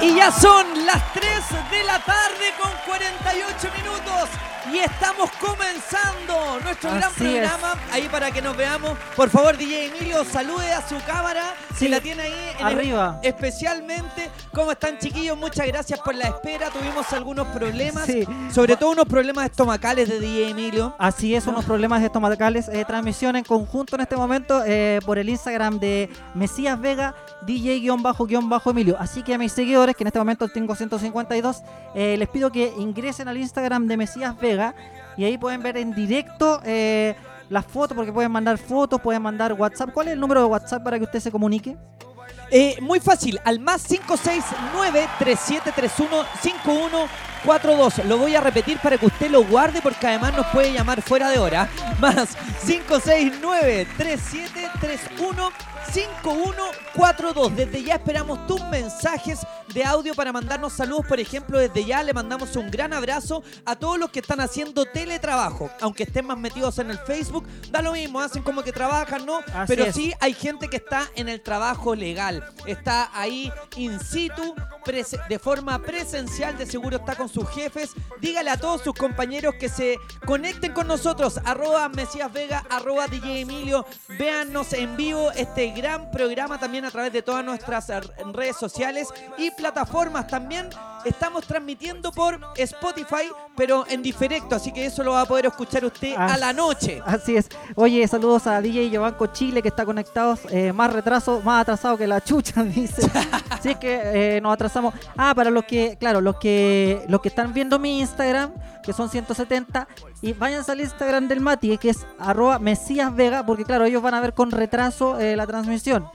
Y ya son las 3 de la tarde con 48 minutos. Y estamos comenzando nuestro gran es. programa. Ahí para que nos veamos. Por favor, DJ Emilio, salude a su cámara. Sí, Si la tiene ahí en el- arriba. especialmente. ¿Cómo están, chiquillos? Muchas gracias por la espera. Tuvimos algunos problemas. Sí. Sobre todo unos problemas estomacales de DJ Emilio. Así es, unos problemas estomacales. Eh, transmisión en conjunto en este momento eh, por el Instagram de Mesías Vega, DJ-Emilio. Así que a mis seguidores, que en este momento tengo 152, eh, les pido que ingresen al Instagram de Mesías Vega y ahí pueden ver en directo eh, las fotos, porque pueden mandar fotos, pueden mandar WhatsApp. ¿Cuál es el número de WhatsApp para que usted se comunique? Eh, muy fácil, al más 569-3731-5142. Lo voy a repetir para que usted lo guarde porque además nos puede llamar fuera de hora. Más 569-3731-5142. Desde ya esperamos tus mensajes de audio para mandarnos saludos. Por ejemplo, desde ya le mandamos un gran abrazo a todos los que están haciendo teletrabajo. Aunque estén más metidos en el Facebook, da lo mismo, hacen como que trabajan, ¿no? Así Pero es. sí hay gente que está en el trabajo legal, está ahí in situ, de forma presencial, de seguro está con sus jefes. Dígale a todos sus compañeros que se conecten con nosotros, arroba Mesías Vega, arroba DJ Emilio, véannos en vivo este gran programa también a través de todas nuestras eh, redes sociales y plataformas también. Estamos transmitiendo por Spotify, pero en diferecto, así que eso lo va a poder escuchar usted a la noche. Así es. Oye, saludos a DJ Giovanco Chile que está conectado, eh, más retraso, más atrasado que la chucha, dice. Así es que eh, nos atrasamos. Ah, para los que, claro, los que los que están viendo mi Instagram, que son 170, y váyanse al Instagram del Mati, que es arroba Mesías Vega, porque claro, ellos van a ver con retraso eh, la transmisión.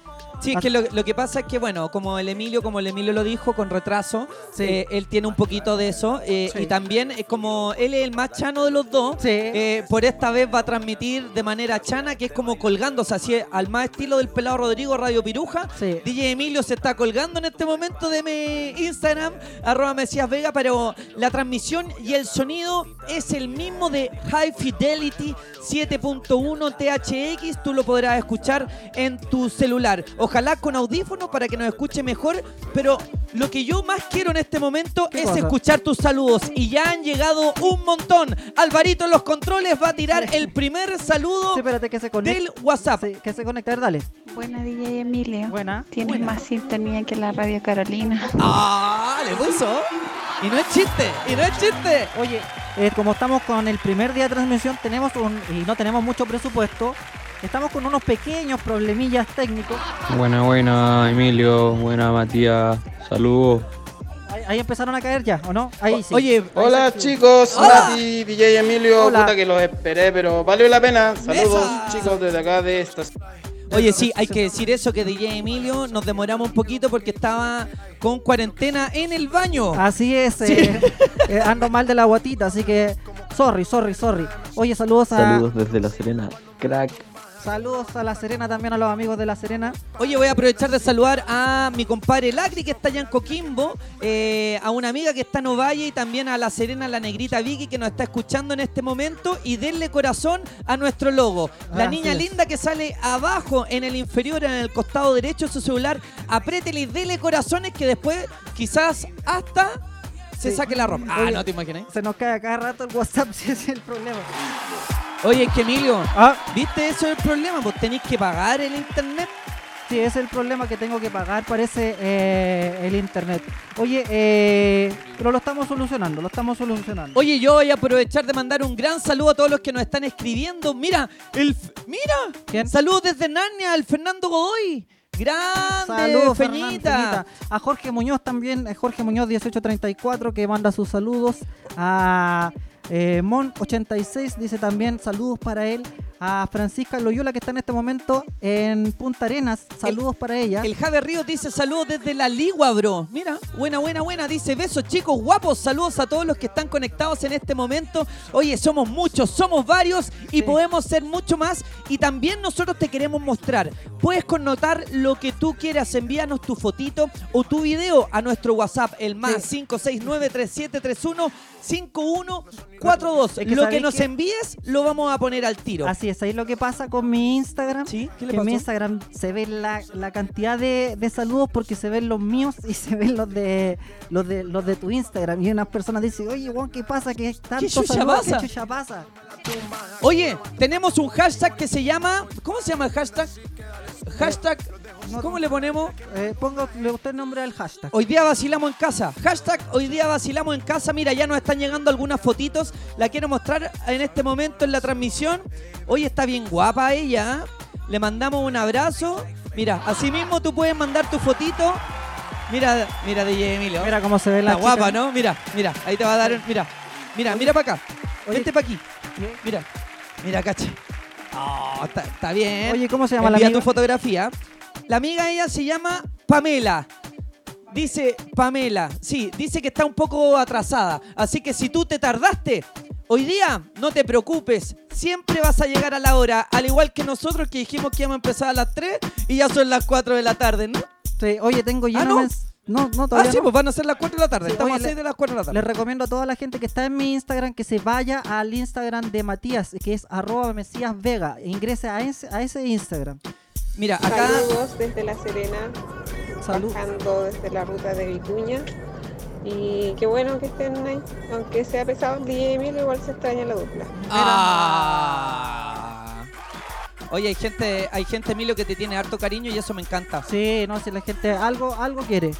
Sí, es que lo, lo que pasa es que, bueno, como el Emilio, como el Emilio lo dijo, con retraso, Sí. eh, él tiene un poquito de eso. eh, Sí. Y también, eh, como él es el más chano de los dos, Sí. eh, por esta vez va a transmitir de manera chana, que es como colgándose, así al más estilo del pelado Rodrigo Radio Piruja. Sí. DJ Emilio se está colgando en este momento de mi Instagram, arroba Mesías Vega, pero la transmisión y el sonido es el mismo de High Fidelity 7.1 THX. Tú lo podrás escuchar en tu celular. Ojalá con audífonos para que nos escuche mejor, pero lo que yo más quiero en este momento ¿Qué es escuchar tus saludos y ya han llegado un montón. Alvarito en los controles va a tirar el primer saludo Sí, espérate que se del WhatsApp. Sí, que se conecta, a ver, dale. Buena DJ Emilio. Buena. Tienes buena. más sintonía que la Radio Carolina. ¡Ah! Le puso. Y no es chiste, y no es chiste. Oye, eh, como estamos con el primer día de transmisión, tenemos un, y no tenemos mucho presupuesto, estamos con unos pequeños problemillas técnicos. Buena, buena, Emilio. Buena, Matías. Saludos. Ahí, ahí empezaron a caer ya, ¿o no? Ahí sí. Oye, Hola chicos, Hola. Mati, DJ Emilio, Hola. puta que los esperé, pero valió la pena. Saludos Mesa. chicos desde acá de esta. oye, sí, hay que decir eso que DJ Emilio nos demoramos un poquito porque estaba con cuarentena en el baño. Así es, Sí. eh, eh, ando mal de la guatita, así que sorry, sorry, sorry. Oye, saludos a Saludos desde La Serena. Crack. Saludos a La Serena, también a los amigos de La Serena. Oye, voy a aprovechar de saludar a mi compadre Lacri, que está allá en Coquimbo, eh, a una amiga que está en Ovalle y también a la Serena, la negrita Vicky, que nos está escuchando en este momento. Y denle corazón a nuestro logo. La niña linda que sale abajo en el inferior, en el costado derecho de su celular. Apriétele y dele corazones que después quizás hasta se Sí. saque la ropa. Ah, Oye. no te imaginas. Se nos cae a cada rato el WhatsApp, si ese es el problema. Oye, es que Emilio, Ah, ¿viste eso es el problema? Pues tenéis que pagar el internet. sí, ese es el problema que tengo que pagar, parece eh, el internet. Oye, eh, pero lo estamos solucionando, lo estamos solucionando. Oye, yo voy a aprovechar de mandar un gran saludo a todos los que nos están escribiendo. Mira, el mira, ¿Quién? saludos desde Narnia, al Fernando Godoy. Grande, Saludos. Feñita. A Jorge Muñoz también, eh, Jorge Muñoz 1834 que manda sus saludos. A eh, Mon86 dice también saludos para él. A Francisca Loyola que está en este momento en Punta Arenas, saludos para ella. El Javier Ríos dice saludos desde la Ligua, bro. Mira, buena, buena, buena. Dice besos, chicos, guapos. Saludos a todos los que están conectados en este momento. Oye, somos muchos, somos varios y Sí. podemos ser mucho más. Y también nosotros te queremos mostrar. Puedes connotar lo que tú quieras. Envíanos tu fotito o tu video a nuestro WhatsApp, el más 569-3731-5142. Es que lo que nos que- envíes lo vamos a poner al tiro. Así Oye, ¿sabéis lo que pasa con mi Instagram? ¿Sí? ¿Qué le que en mi? Instagram se ve la, la cantidad de, de saludos porque se ven los míos y se ven los de los de los de tu Instagram. Y unas personas dicen, oye, Juan, ¿qué pasa? ¿Qué tanto chucha saludo? pasa? ¿Qué chucha pasa? Oye, tenemos un hashtag que se llama. ¿Cómo se llama el hashtag? Hashtag. ¿Cómo le ponemos? Eh, póngale usted el nombre al hashtag. Hoy día vacilamos en casa. Hashtag hoy día vacilamos en casa. Mira, ya nos están llegando algunas fotitos. La quiero mostrar en este momento en la transmisión. Hoy está bien guapa ella. ¿eh? Le mandamos un abrazo. Mira, así mismo tú puedes mandar tu fotito. Mira, mira DJ Emilio. Mira cómo se ve la Está guapa. ¿no? Mira, mira, ahí te va a dar. Mira, mira, mira para acá. Oye. Vente para aquí. ¿Qué? Mira, mira, cacha. Oh, está, está bien. Oye, ¿cómo se llama la Envía amiga? tu fotografía. La amiga ella se llama Pamela. Dice Pamela, sí, dice que está un poco atrasada. Así que si tú te tardaste, hoy día no te preocupes. Siempre vas a llegar a la hora. Al igual que nosotros que dijimos que íbamos a empezar a las 3 y ya son las 4 de la tarde, ¿no? Sí, oye, tengo lleno Ah, ¿no? No, no, Ah, todavía sí, no. pues van a ser las 4 de la tarde. Sí, Estamos oye, a 6 de las 4 de la tarde. Les recomiendo a toda la gente que está en mi Instagram que se vaya al Instagram de Matías, que es arroba Mesías Vega. E ingrese a ese, a ese Instagram. Mira, acá. Saludos desde La Serena, Salud. bajando desde la ruta de Vicuña. Y qué bueno que estén ahí, aunque sea pesado el DJ Emilio, igual se extraña la dupla. Ah. Oye, hay gente, hay gente, Emilio, que te tiene harto cariño y eso me encanta. Sí, no, si la gente algo, algo quiere.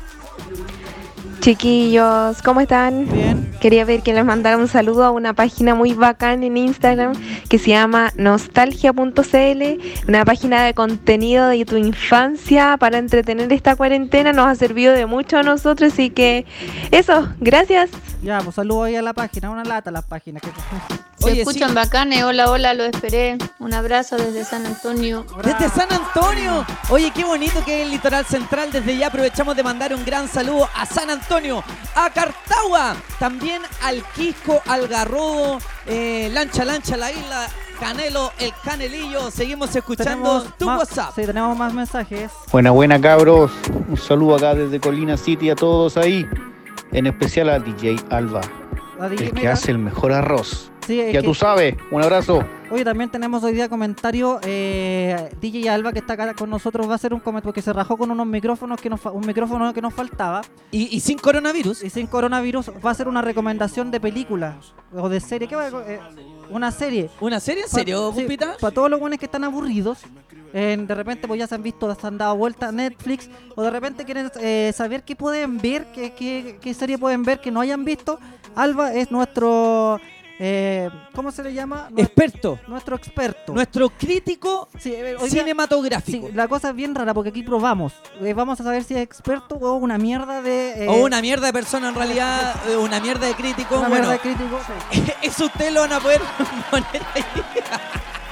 Chiquillos, ¿cómo están? Bien. Quería ver que les mandara un saludo a una página muy bacán en Instagram que se llama nostalgia.cl, una página de contenido de tu infancia para entretener esta cuarentena. Nos ha servido de mucho a nosotros, así que eso, gracias. Ya, pues saludo ahí a la página, una lata a las páginas. que- Se Oye, escuchan sí. bacanes. Hola, hola, lo esperé. Un abrazo desde San Antonio. Desde San Antonio. Oye, qué bonito que es el litoral central. Desde ya aprovechamos de mandar un gran saludo a San Antonio, a Cartagua, también al Quisco, al Garrobo, eh, Lancha Lancha, la isla, Canelo, el Canelillo. Seguimos escuchando tu más, WhatsApp. Sí, tenemos más mensajes. Buena, buena cabros. Un saludo acá desde Colina City a todos ahí. En especial a DJ Alba, DJ el que hace el mejor arroz. Sí, Ya que- tú sabes. Un abrazo. Oye, también tenemos hoy día comentario. Eh, DJ Alba, que está acá con nosotros, va a hacer un comentario porque se rajó con unos micrófonos que nos un micrófono que nos faltaba. Y, y sin coronavirus. Y sin coronavirus va a hacer una recomendación de película o de serie. ¿Qué va a- eh, una serie. ¿Una serie? ¿En serio, Gumpita? Para todos los buenos que están aburridos. eh, de repente pues ya se han visto, se han dado vuelta a Netflix. O de repente quieren eh, saber qué pueden ver, qué, qué, qué serie pueden ver que no hayan visto. Alba es nuestro... eh, ¿Cómo se le llama? Nuestro, Experto. nuestro experto. Nuestro crítico Sí, eh, cinematográfico. Sí, la cosa es bien rara porque aquí probamos. Eh, vamos a saber si es experto o una mierda de. eh, o una mierda de persona en realidad, una mierda de crítico. una bueno, mierda de crítico. sí, eso ustedes lo van a poder poner ahí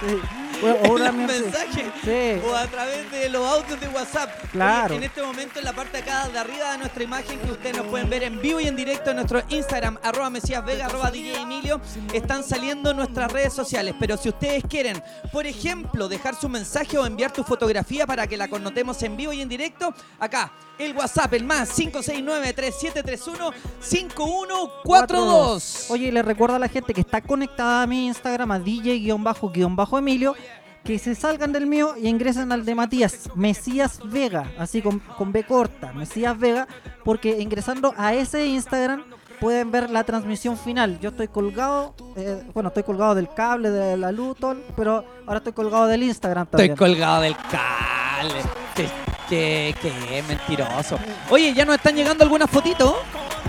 sí. O, los mensajes Sí. a través de los audios de WhatsApp. Claro. Oye, en este momento en la parte acá de arriba de nuestra imagen que ustedes nos pueden ver en vivo y en directo en nuestro Instagram, arroba Mesías Vega, arroba DJ Emilio, están saliendo nuestras redes sociales. Pero si ustedes quieren, por ejemplo, dejar su mensaje o enviar tu fotografía para que la connotemos en vivo y en directo, acá, el WhatsApp, el más 569-3731-5142. Oye, y le recuerdo a la gente que está conectada a mi Instagram, a DJ-Emilio, que se salgan del mío y ingresen al de Matías, Mesías Vega, así con, con B corta, Mesías Vega, porque ingresando a ese Instagram pueden ver la transmisión final. Yo estoy colgado, eh, bueno, estoy colgado del cable, de la luz, todo, pero ahora estoy colgado del Instagram Estoy también. colgado del cable. Qué, qué, qué mentiroso. Oye, ya nos están llegando algunas fotitos.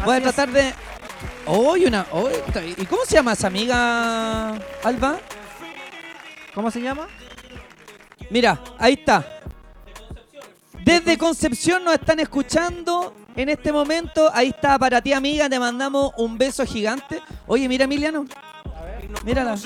Voy a tratar de. Oye, una. oye, ¿Y cómo se llama esa amiga, Alba? ¿Cómo se llama? Mira, ahí está. Desde Concepción nos están escuchando en este momento. Ahí está para ti, amiga. Te mandamos un beso gigante. Oye, mira, Emiliano. Mírala.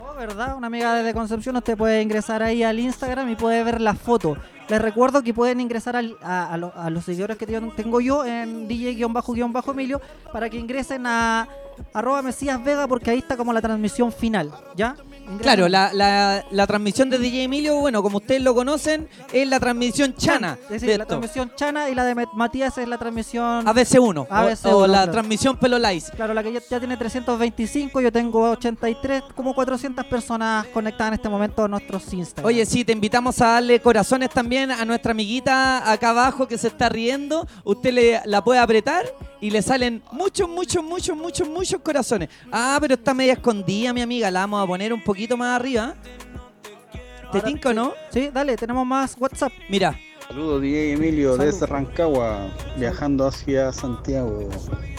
Oh, ¿verdad? Una amiga desde Concepción, usted puede ingresar ahí al Instagram y puede ver la foto. Les recuerdo que pueden ingresar a, a lo- a los seguidores que tengo yo en DJ-Emilio para que ingresen a, arroba Mesías Vega porque ahí está como la transmisión final, ¿ya? Claro, la, la, la transmisión de DJ Emilio, bueno, como ustedes lo conocen, es la transmisión chana. Es decir, de la esto. transmisión Chana y la de Matías es la transmisión... ABC1 o- ABC1, o, la claro. transmisión Pelo Lice. Claro, la que ya, ya tiene 325, yo tengo 83, como 400 personas conectadas en este momento a nuestros Instagram. Oye, sí, te invitamos a darle corazones también a nuestra amiguita acá abajo que se está riendo. Usted le, la puede apretar y le salen muchos, muchos, muchos, muchos, muchos corazones. Ah, pero está media escondida, mi amiga. La vamos a poner un poquito más arriba. ¿Te Ahora- no? Sí, dale, tenemos más WhatsApp. Mira, Saludos, DJ Emilio, Salud. desde Rancagua, viajando hacia Santiago.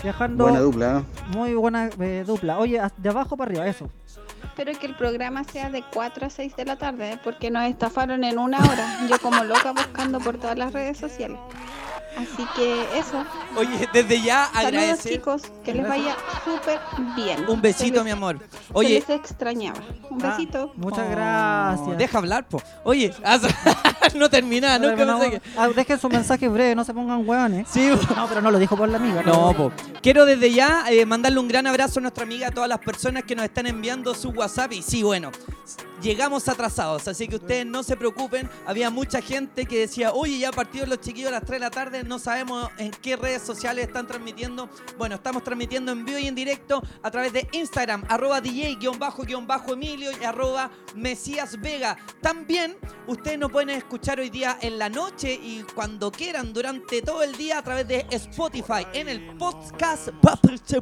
Viajando... Buena dupla, ¿eh? Muy buena eh, dupla. Oye, de abajo para arriba, eso. Espero que el programa sea de 4 a 6 de la tarde, ¿eh? porque nos estafaron en una hora. Yo como loca buscando por todas las redes sociales. Así que eso. oye, desde ya Saludos agradecer. chicos, que les vaya súper bien. Un besito, Se mi amor. Se Oye, les extrañaba. Un Ah, besito. muchas oh, gracias. Deja hablar, po. Oye, haz- no termina, No, nunca no, sé qué. ah, dejen su mensaje breve, no se pongan hueones. Sí, po. No, pero no lo dijo por la amiga. No, po. Quiero desde ya eh, mandarle un gran abrazo a nuestra amiga, a todas las personas que nos están enviando su WhatsApp. Y sí, bueno, llegamos atrasados, así que ustedes no se preocupen. Había mucha gente que decía, oye, ya partido los chiquillos a las 3 de la tarde, no sabemos en qué redes sociales están transmitiendo. Bueno, estamos transmitiendo en vivo y en directo a través de Instagram, arroba DJ-Emilio y arroba Mesías Vega. También ustedes nos pueden escuchar hoy día en la noche y cuando quieran durante todo el día a través de Spotify en el podcast, podcast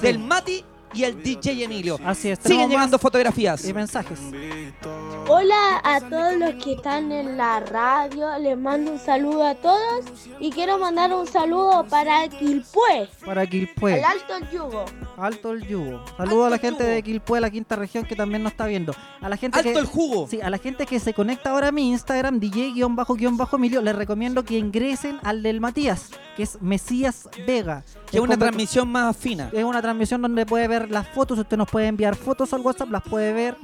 del. Mati y el DJ Emilio. Así es. Siguen llegando fotografías. y mensajes. Hola a todos los que están en la radio, les mando un saludo a todos y quiero mandar un saludo para Quilpué, Para Quilpué. al Alto el Yugo. Alto el yugo. Saludos a la gente yugo. de Quilpué, la quinta región, que también nos está viendo. A la gente Alto que... el jugo. Sí, a la gente que se conecta ahora a mi Instagram, DJ-Emilio, les recomiendo que ingresen al del Matías, que es Mesías Vega. Que es una transmisión más fina. Es una transmisión donde puede ver las fotos, usted nos puede enviar fotos al WhatsApp, las puede ver,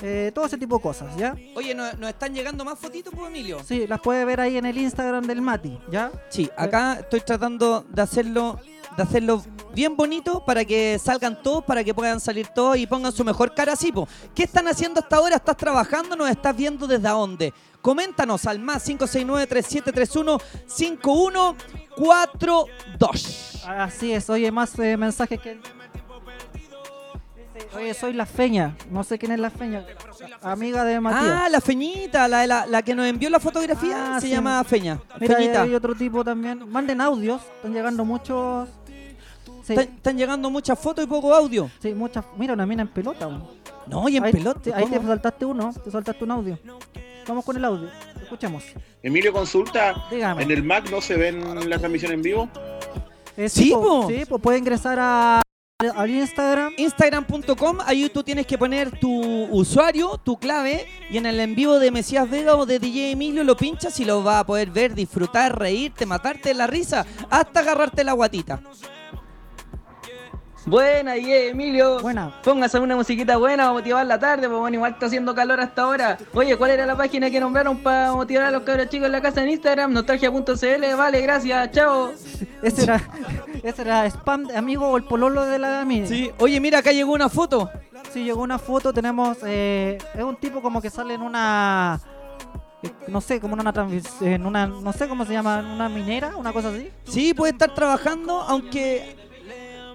eh, todo ese tipo de cosas, ¿ya? Oye, ¿nos, nos están llegando más fotitos, pues, Emilio? Sí, las puede ver ahí en el Instagram del Mati, ¿ya? Sí, acá estoy tratando de hacerlo de hacerlo bien bonito para que salgan todos, para que puedan salir todos y pongan su mejor cara así. po. ¿Qué están haciendo hasta ahora? ¿Estás trabajando? ¿Nos estás viendo desde dónde? Coméntanos al más 569-3731-5142. Así es, oye, más eh, mensajes que... Oye, soy la Feña, no sé quién es la Feña, amiga de Matías. Ah, la Feñita, la, la, la que nos envió la fotografía, Ah, se sí. llama Feña. Mira, Feñita. hay otro tipo también. Manden audios, están llegando muchos... Sí, Están, están llegando muchas fotos y poco audio. sí, muchas... Mira, una mina en pelota. No, y en ahí, pelota. ahí te saltaste uno, te saltaste un audio. Vamos con el audio, escuchemos. Emilio, consulta. Dígame. ¿En el Mac no se ven la transmisión en vivo? Eh, Sí, po, po. sí, pues puede ingresar a, al Instagram. Instagram.com, ahí tú tienes que poner tu usuario, tu clave, y en el en vivo de Mesías Vega o de DJ Emilio lo pinchas y lo vas a poder ver, disfrutar, reírte, matarte de la risa, hasta agarrarte la guatita. Buena, DJ Emilio. Buena. Póngase una musiquita buena para motivar la tarde, pues bueno, igual está haciendo calor hasta ahora. Oye, ¿cuál era la página que nombraron para motivar a los cabros chicos en la casa en Instagram? Nostalgia.cl, vale, gracias, chao. Ese era, ese era spam, de amigo o el pololo de la mía. Sí, oye, mira, acá llegó una foto. Sí, llegó una foto, tenemos, eh, es un tipo como que sale en una, no sé, como en una, en una, no sé cómo se llama, una minera, una cosa así. Sí, puede estar trabajando, aunque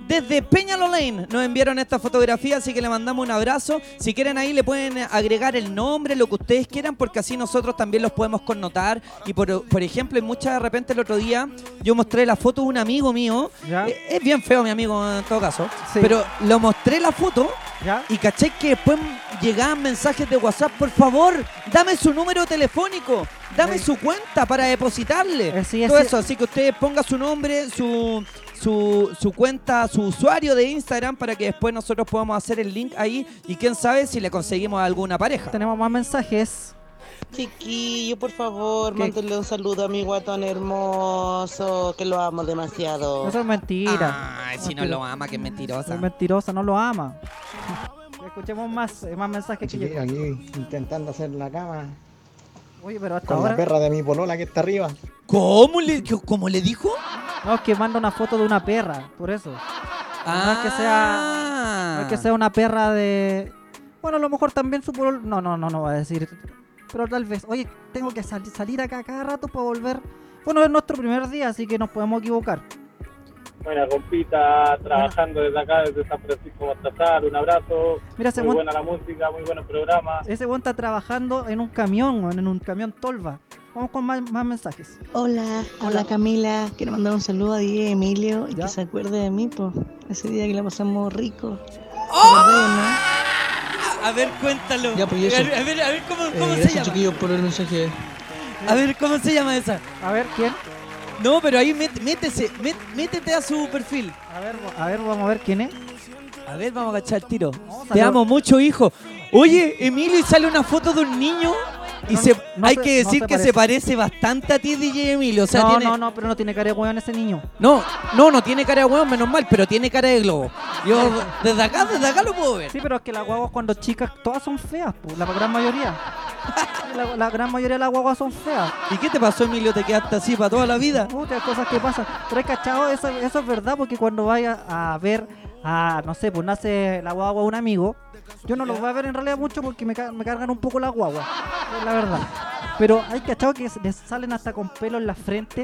desde Peñalolén nos enviaron esta fotografía, así que le mandamos un abrazo. Si quieren ahí le pueden agregar el nombre, lo que ustedes quieran, porque así nosotros también los podemos connotar. Y por, por ejemplo, en muchas de repente el otro día yo mostré la foto de un amigo mío. ¿Ya? Eh, Es bien feo mi amigo en todo caso. Sí. Pero lo mostré la foto ¿Ya? y caché que después llegaban mensajes de WhatsApp, por favor, dame su número telefónico, dame Sí. su cuenta para depositarle. Eh, sí, Todo eso, así que usted ponga su nombre, su, su, su cuenta, su usuario de Instagram para que después nosotros podamos hacer el link ahí y quién sabe si le conseguimos a alguna pareja. Tenemos más mensajes. Chiquillo, por favor, ¿Qué? mándenle un saludo a mi guatón hermoso, que lo amo demasiado. Eso es mentira. Ay, si no lo ama, que es mentirosa. Es mentirosa, no lo ama. Escuchemos más, más mensajes que llegan. aquí intentando hacer la cama Oye, pero hasta con ahora. la perra de mi polola que está arriba. ¿Cómo le, cómo le dijo? No, es que manda una foto de una perra, por eso. No es que sea, no es que sea una perra de. Bueno, a lo mejor también su pololo- No, no, no, no voy a decir. Pero tal vez, oye, tengo que sal- salir acá cada rato para volver. Bueno, es nuestro primer día, así que nos podemos equivocar. Buena compita, trabajando desde acá, desde San Francisco Baltasar, un abrazo. Mira, ese muy buen- buena la música, muy buen el programa. Ese weón está trabajando en un camión, en un camión tolva. Vamos con más, más mensajes. Hola, hola Camila, quiero mandar un saludo a DJ Emilio y que se acuerde de mí, por ese día que la pasamos rico. A ver, cuéntalo. Ya, pues, y eso. A ver, a ver, a ver, ¿cómo, Eh, cómo se llama? por el mensaje. A ver, ¿cómo se llama esa? A ver, ¿quién? No, pero ahí met- métese, met- métete a su perfil. A ver, a ver, vamos a ver quién es. A ver, vamos a agachar el tiro. Te amo mucho, hijo. Oye, Emilio, y sale una foto de un niño. Y se, no hay que decir que parece. se parece bastante a ti, DJ Emilio. O sea, no, tiene, no, no, pero no tiene cara de weón ese niño. No, no, no tiene cara de hueón, menos mal, pero tiene cara de globo. Yo desde acá, desde acá lo puedo ver. Sí, pero es que las guaguas cuando chicas todas son feas, po, la gran mayoría. la, la gran mayoría de las guaguas son feas. ¿Y qué te pasó, Emilio? ¿Te quedaste así para toda la vida? Muchas cosas que pasan. Pero hay cachado, eso, eso es verdad, porque cuando vaya a ver a, no sé, pues nace la guagua un amigo, yo no los voy a ver en realidad mucho porque me, ca- me cargan un poco las guaguas, es la verdad. Pero hay cachado que les salen hasta con pelo en la frente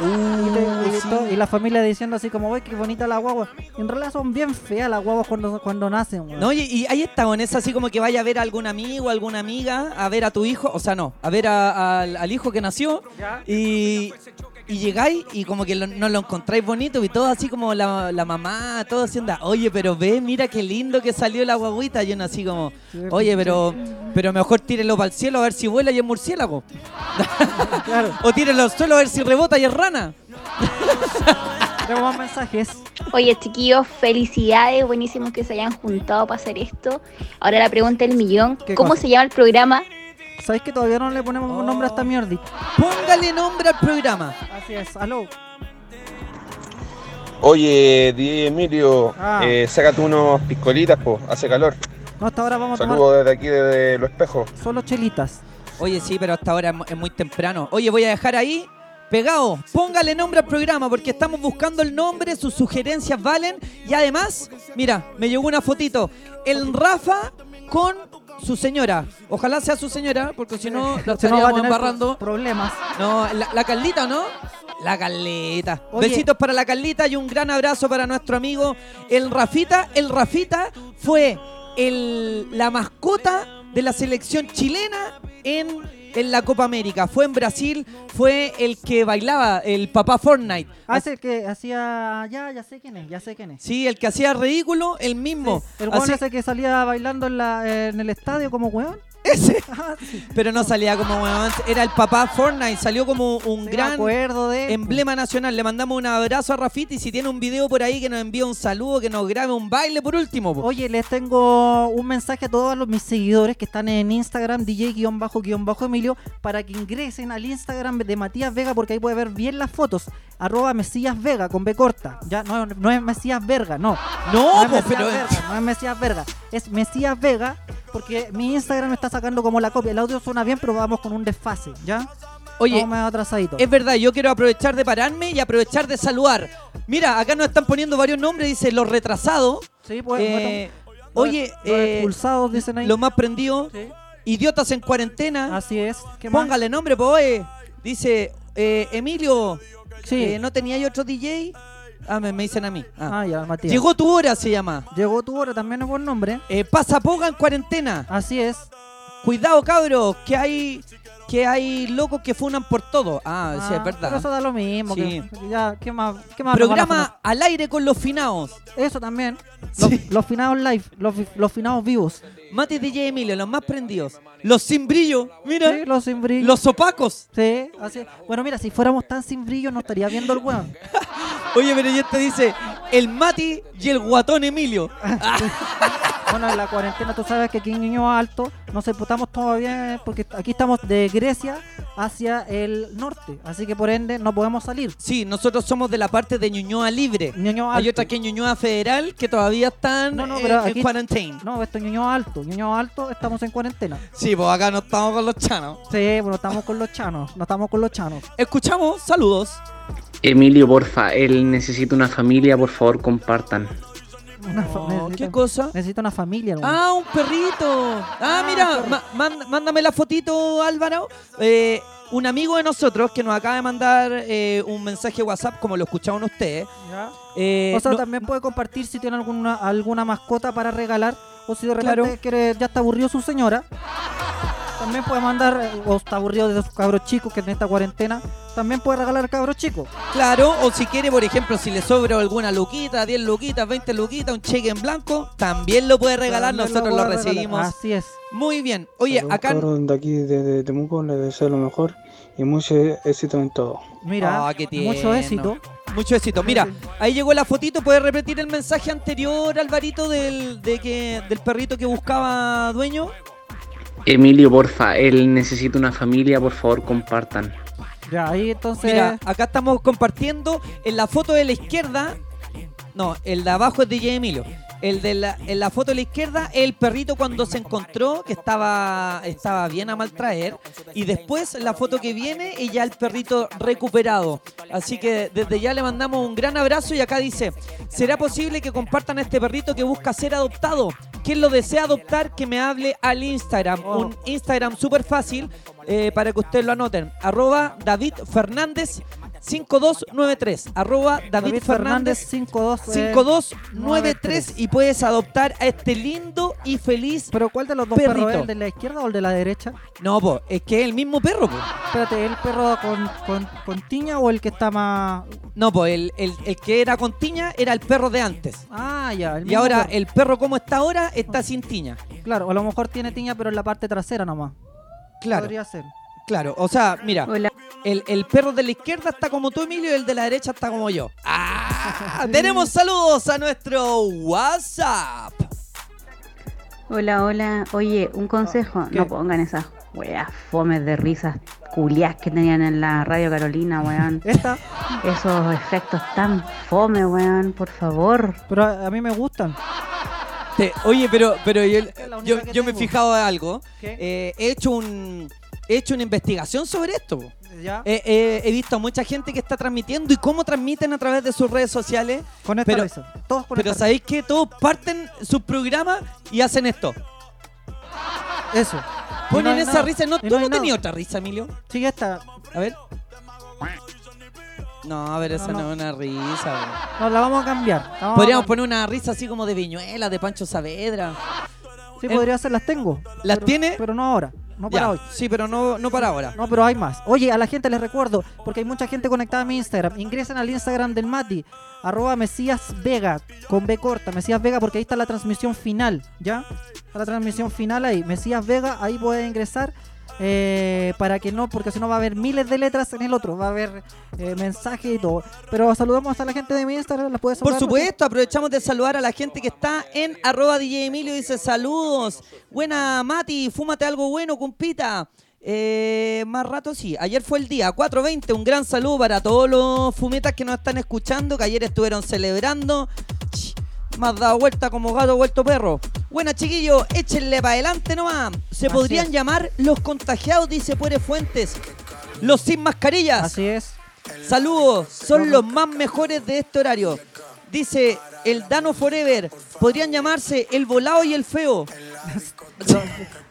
y, te- y sí. to- y la familia diciendo así como, ¡ay, qué bonita la guagua! En realidad son bien feas las guaguas cuando, cuando nacen, weón. No, y, y ahí está, en esa así como que vaya a ver a algún amigo, alguna amiga, a ver a tu hijo, o sea, no, a ver a- al, al hijo que nació y, y llegáis y como que lo- no lo encontráis bonito y todo así como la, la mamá, todo haciendo, oye, pero ve, mira qué lindo que salió la guaguita, y uno así como, oye, pero, pero mejor tírelo para el cielo a ver si vuela y es murciélago. o tírelo al suelo a ver si rebota y es rana. Tengo más mensajes. Oye, chiquillos, felicidades, buenísimo que se hayan juntado para hacer esto. Ahora la pregunta del millón, ¿Qué ¿cómo cosa? se llama el programa? ¿Sabes que todavía no le ponemos un nombre a esta mierda? Póngale nombre al programa. Así es, aló. Oye, DJ Emilio, Ah. eh, sácate unos piscolitas, po, hace calor. No, hasta ahora vamos a tomar Saludos desde aquí, desde los espejos. solo chelitas. Oye, sí, pero hasta ahora es muy temprano. Oye, voy a dejar ahí pegado. Póngale nombre al programa porque estamos buscando el nombre, sus sugerencias valen. Y además, mira, me llegó una fotito. El Rafa con su señora. Ojalá sea su señora, porque si no, lo Si no va a estaríamos tener embarrando. problemas. No, la, la Carlita, ¿no? La Carlita. Oye. Besitos para la Carlita y un gran abrazo para nuestro amigo el Rafita. El Rafita fue el, la mascota de la selección chilena en, en la Copa América. Fue en Brasil, fue el que bailaba, el papá Fortnite. Hace que hacía. Ya, ya sé quién es, ya sé quién es. Sí, el que hacía ridículo, el mismo. El weón Así- ese que salía bailando en, la, en el estadio como weón. Ese. Ah. Pero no salía como weón, era el papá Fortnite, salió como un Sí, gran acuerdo de emblema nacional. Le mandamos un abrazo a Rafita y si tiene un video por ahí que nos envíe un saludo, que nos grabe un baile por último. po. Oye, les tengo un mensaje a todos los, mis seguidores que están en Instagram, DJ-Emilio, para que ingresen al Instagram de Matías Vega, porque ahí puede ver bien las fotos. Arroba Mesías Vega con B corta. Ya, no, no es Mesías Verga, no. No, es po, Mesías pero- Verga, no es Mesías Verga. Es Mesías Vega, porque mi Instagram está sacando como la copia. El audio suena bien, pero vamos con un desfase, ¿ya? Oye, atrasadito. Es verdad, yo quiero aprovechar de pararme y aprovechar de saludar. Mira, acá nos están poniendo varios nombres, dice los retrasados. Sí, pues, Eh, bueno, oye, los eh, expulsados, dicen ahí. los más prendidos, idiotas en cuarentena. Así es. ¿Qué más? Póngale nombre, pues. Dice, eh, Emilio, Sí. eh, ¿no tenía otro DJ? Ah, me, me dicen a mí. Ah. Ah, ya, Matías. Llegó tu hora, se llama. Llegó tu hora, también es buen nombre. Eh, pasa poga en cuarentena. Así es. Cuidado, cabros, que hay que hay locos que funan por todo. Ah, sí, es Ah, verdad. Pero eso da lo mismo. Sí. que- ya, ¿qué más? ¿Qué más nos van a Programa al aire con los finados. poner? Eso también. Los, los finados live, los, los finados vivos. Mati DJ Emilio, los más prendidos. Los sin brillo, mira. Sí, los sin brillo. Los opacos. Sí, así es. Bueno, mira, si fuéramos tan sin brillo, no estaría viendo el weón. Oye, pero ya te dice el Mati y el guatón Emilio. Bueno, en la cuarentena tú sabes que aquí en Niño Alto nos emputamos todavía porque aquí estamos de Grecia hacia el norte. Así que por ende no podemos salir. Sí, nosotros somos de la parte de Ñuñoa Libre. Ñuñoa Hay Alto. otra que es Ñuñoa Federal que todavía están No, no, eh, en quarantine. No, esto es Ñuñoa Alto. Ñuñoa Alto estamos en cuarentena. Sí, pues acá no estamos con los chanos. Sí, bueno, estamos con los chanos. No estamos con los chanos. Escuchamos, saludos. Emilio, porfa, él necesita una familia, por favor, compartan. Una No, ¿Qué cosa? Necesita una familia. Ah, un perrito. Ah, mira, ma- man- mándame la fotito, Álvaro. Eh, un amigo de nosotros que nos acaba de mandar eh, un mensaje WhatsApp, como lo escucharon ustedes. Eh, o sea, no- también puede compartir si tiene alguna alguna mascota para regalar o si de repente Claro. quiere, ya está aburrido su señora. También puede mandar, eh, o está aburrido de sus cabros chicos que en esta cuarentena, también puede regalar cabros chicos. Claro, o si quiere, por ejemplo, si le sobra alguna luquita, 10 luquitas, 20 luquitas, un cheque en blanco, también lo puede regalar, También nosotros lo, puede regalar. recibimos. Así es. Muy bien. Oye, acá... de aquí desde Temuco les deseo lo mejor y mucho éxito en todo. Mira, Ah, qué mucho éxito. Mucho éxito. Mira, ahí llegó la fotito. ¿Puedes repetir el mensaje anterior, Alvarito, del, de que, del perrito que buscaba dueño? Emilio, porfa, él necesita una familia, por favor, compartan. Ya, ahí entonces. Mira, acá estamos compartiendo en la foto de la izquierda. No, el de abajo es DJ Emilio. El de la, en la foto de la izquierda, el perrito cuando se encontró, que estaba, estaba bien a mal traer. Y después la foto que viene y ya el perrito recuperado. Así que desde ya le mandamos un gran abrazo y acá dice, ¿será posible que compartan a este perrito que busca ser adoptado? Quien lo desea adoptar, que me hable al Instagram. Un Instagram súper fácil eh, para que ustedes lo anoten. Arroba David Fernández 5293. Arroba David, Fernández Fernández 52, eh, 5293 y puedes adoptar a este lindo y feliz ¿Pero cuál de los dos perrito. perros? ¿El de la izquierda o el de la derecha? No, po, es que es el mismo perro, po. Espérate, ¿el perro con, con, con tiña o el que está más.? No, pues el, el- el que era con tiña era el perro de antes. Ah, ya. el Y ahora perro. el perro como está ahora está sin tiña. Claro, a lo mejor tiene tiña, pero en la parte trasera nomás. Claro. Podría ser. Claro, o sea, mira, el, el perro de la izquierda está como tú, Emilio, y el de la derecha está como yo. ¡Ah! Tenemos saludos a nuestro WhatsApp. Hola, hola. Oye, un consejo. No pongan esas weas fomes de risas culiás que tenían en la radio Carolina, weón. ¿Esta? Esos efectos tan fome, weón, por favor. Pero a, a mí me gustan. Te- oye, pero, pero yo, me he fijado de algo. ¿Qué? Eh, he hecho un he hecho una investigación sobre esto. Ya. Eh, eh, he visto a mucha gente que está transmitiendo y cómo transmiten a través de sus redes sociales. Con esta pero, risa. Todos con pero esta sabéis que todos parten sus programas y hacen esto. Eso. Ponen no esa nada. risa. ¿No, Y ¿Tú no tenías otra risa, Emilio? Sí, esta. A ver. No, a ver, esa no, no. es una risa. güey. No, la vamos a cambiar. Vamos Podríamos a- poner una risa así como de Viñuela, de Pancho Saavedra. Sí, Eh, podría ser, las tengo. ¿Las pero- tiene? Pero no ahora. No para Ya, hoy. Sí, pero no, no para ahora. No, pero hay más. Oye, a la gente les recuerdo, porque hay mucha gente conectada a mi Instagram. Ingresen al Instagram del Mati, arroba Mesías Vega, con B corta, Mesías Vega, porque ahí está la transmisión final, ¿ya? Está la transmisión final ahí. Mesías Vega, ahí puede ingresar. Eh, para que no, porque si no va a haber miles de letras en el otro, va a haber eh, mensajes y todo. Pero saludamos a la gente de mi Instagram, ¿las puedes Por saludar? supuesto, aprovechamos de saludar a la gente que está en arroba DJ Emilio. Dice saludos. Buena Mati, fúmate algo bueno, cumpita. Eh, más rato sí, ayer fue el día 4.20, un gran saludo para todos los fumetas que nos están escuchando, que ayer estuvieron celebrando. Más dado vuelta como gato vuelto perro. Buena chiquillos, échenle para adelante nomás. Se Así podrían es. llamar los contagiados, dice Puere Fuentes. Los sin mascarillas. Así es. Saludos, son los más mejores de este horario. Dice el Dano Forever. Podrían llamarse el volado y el feo.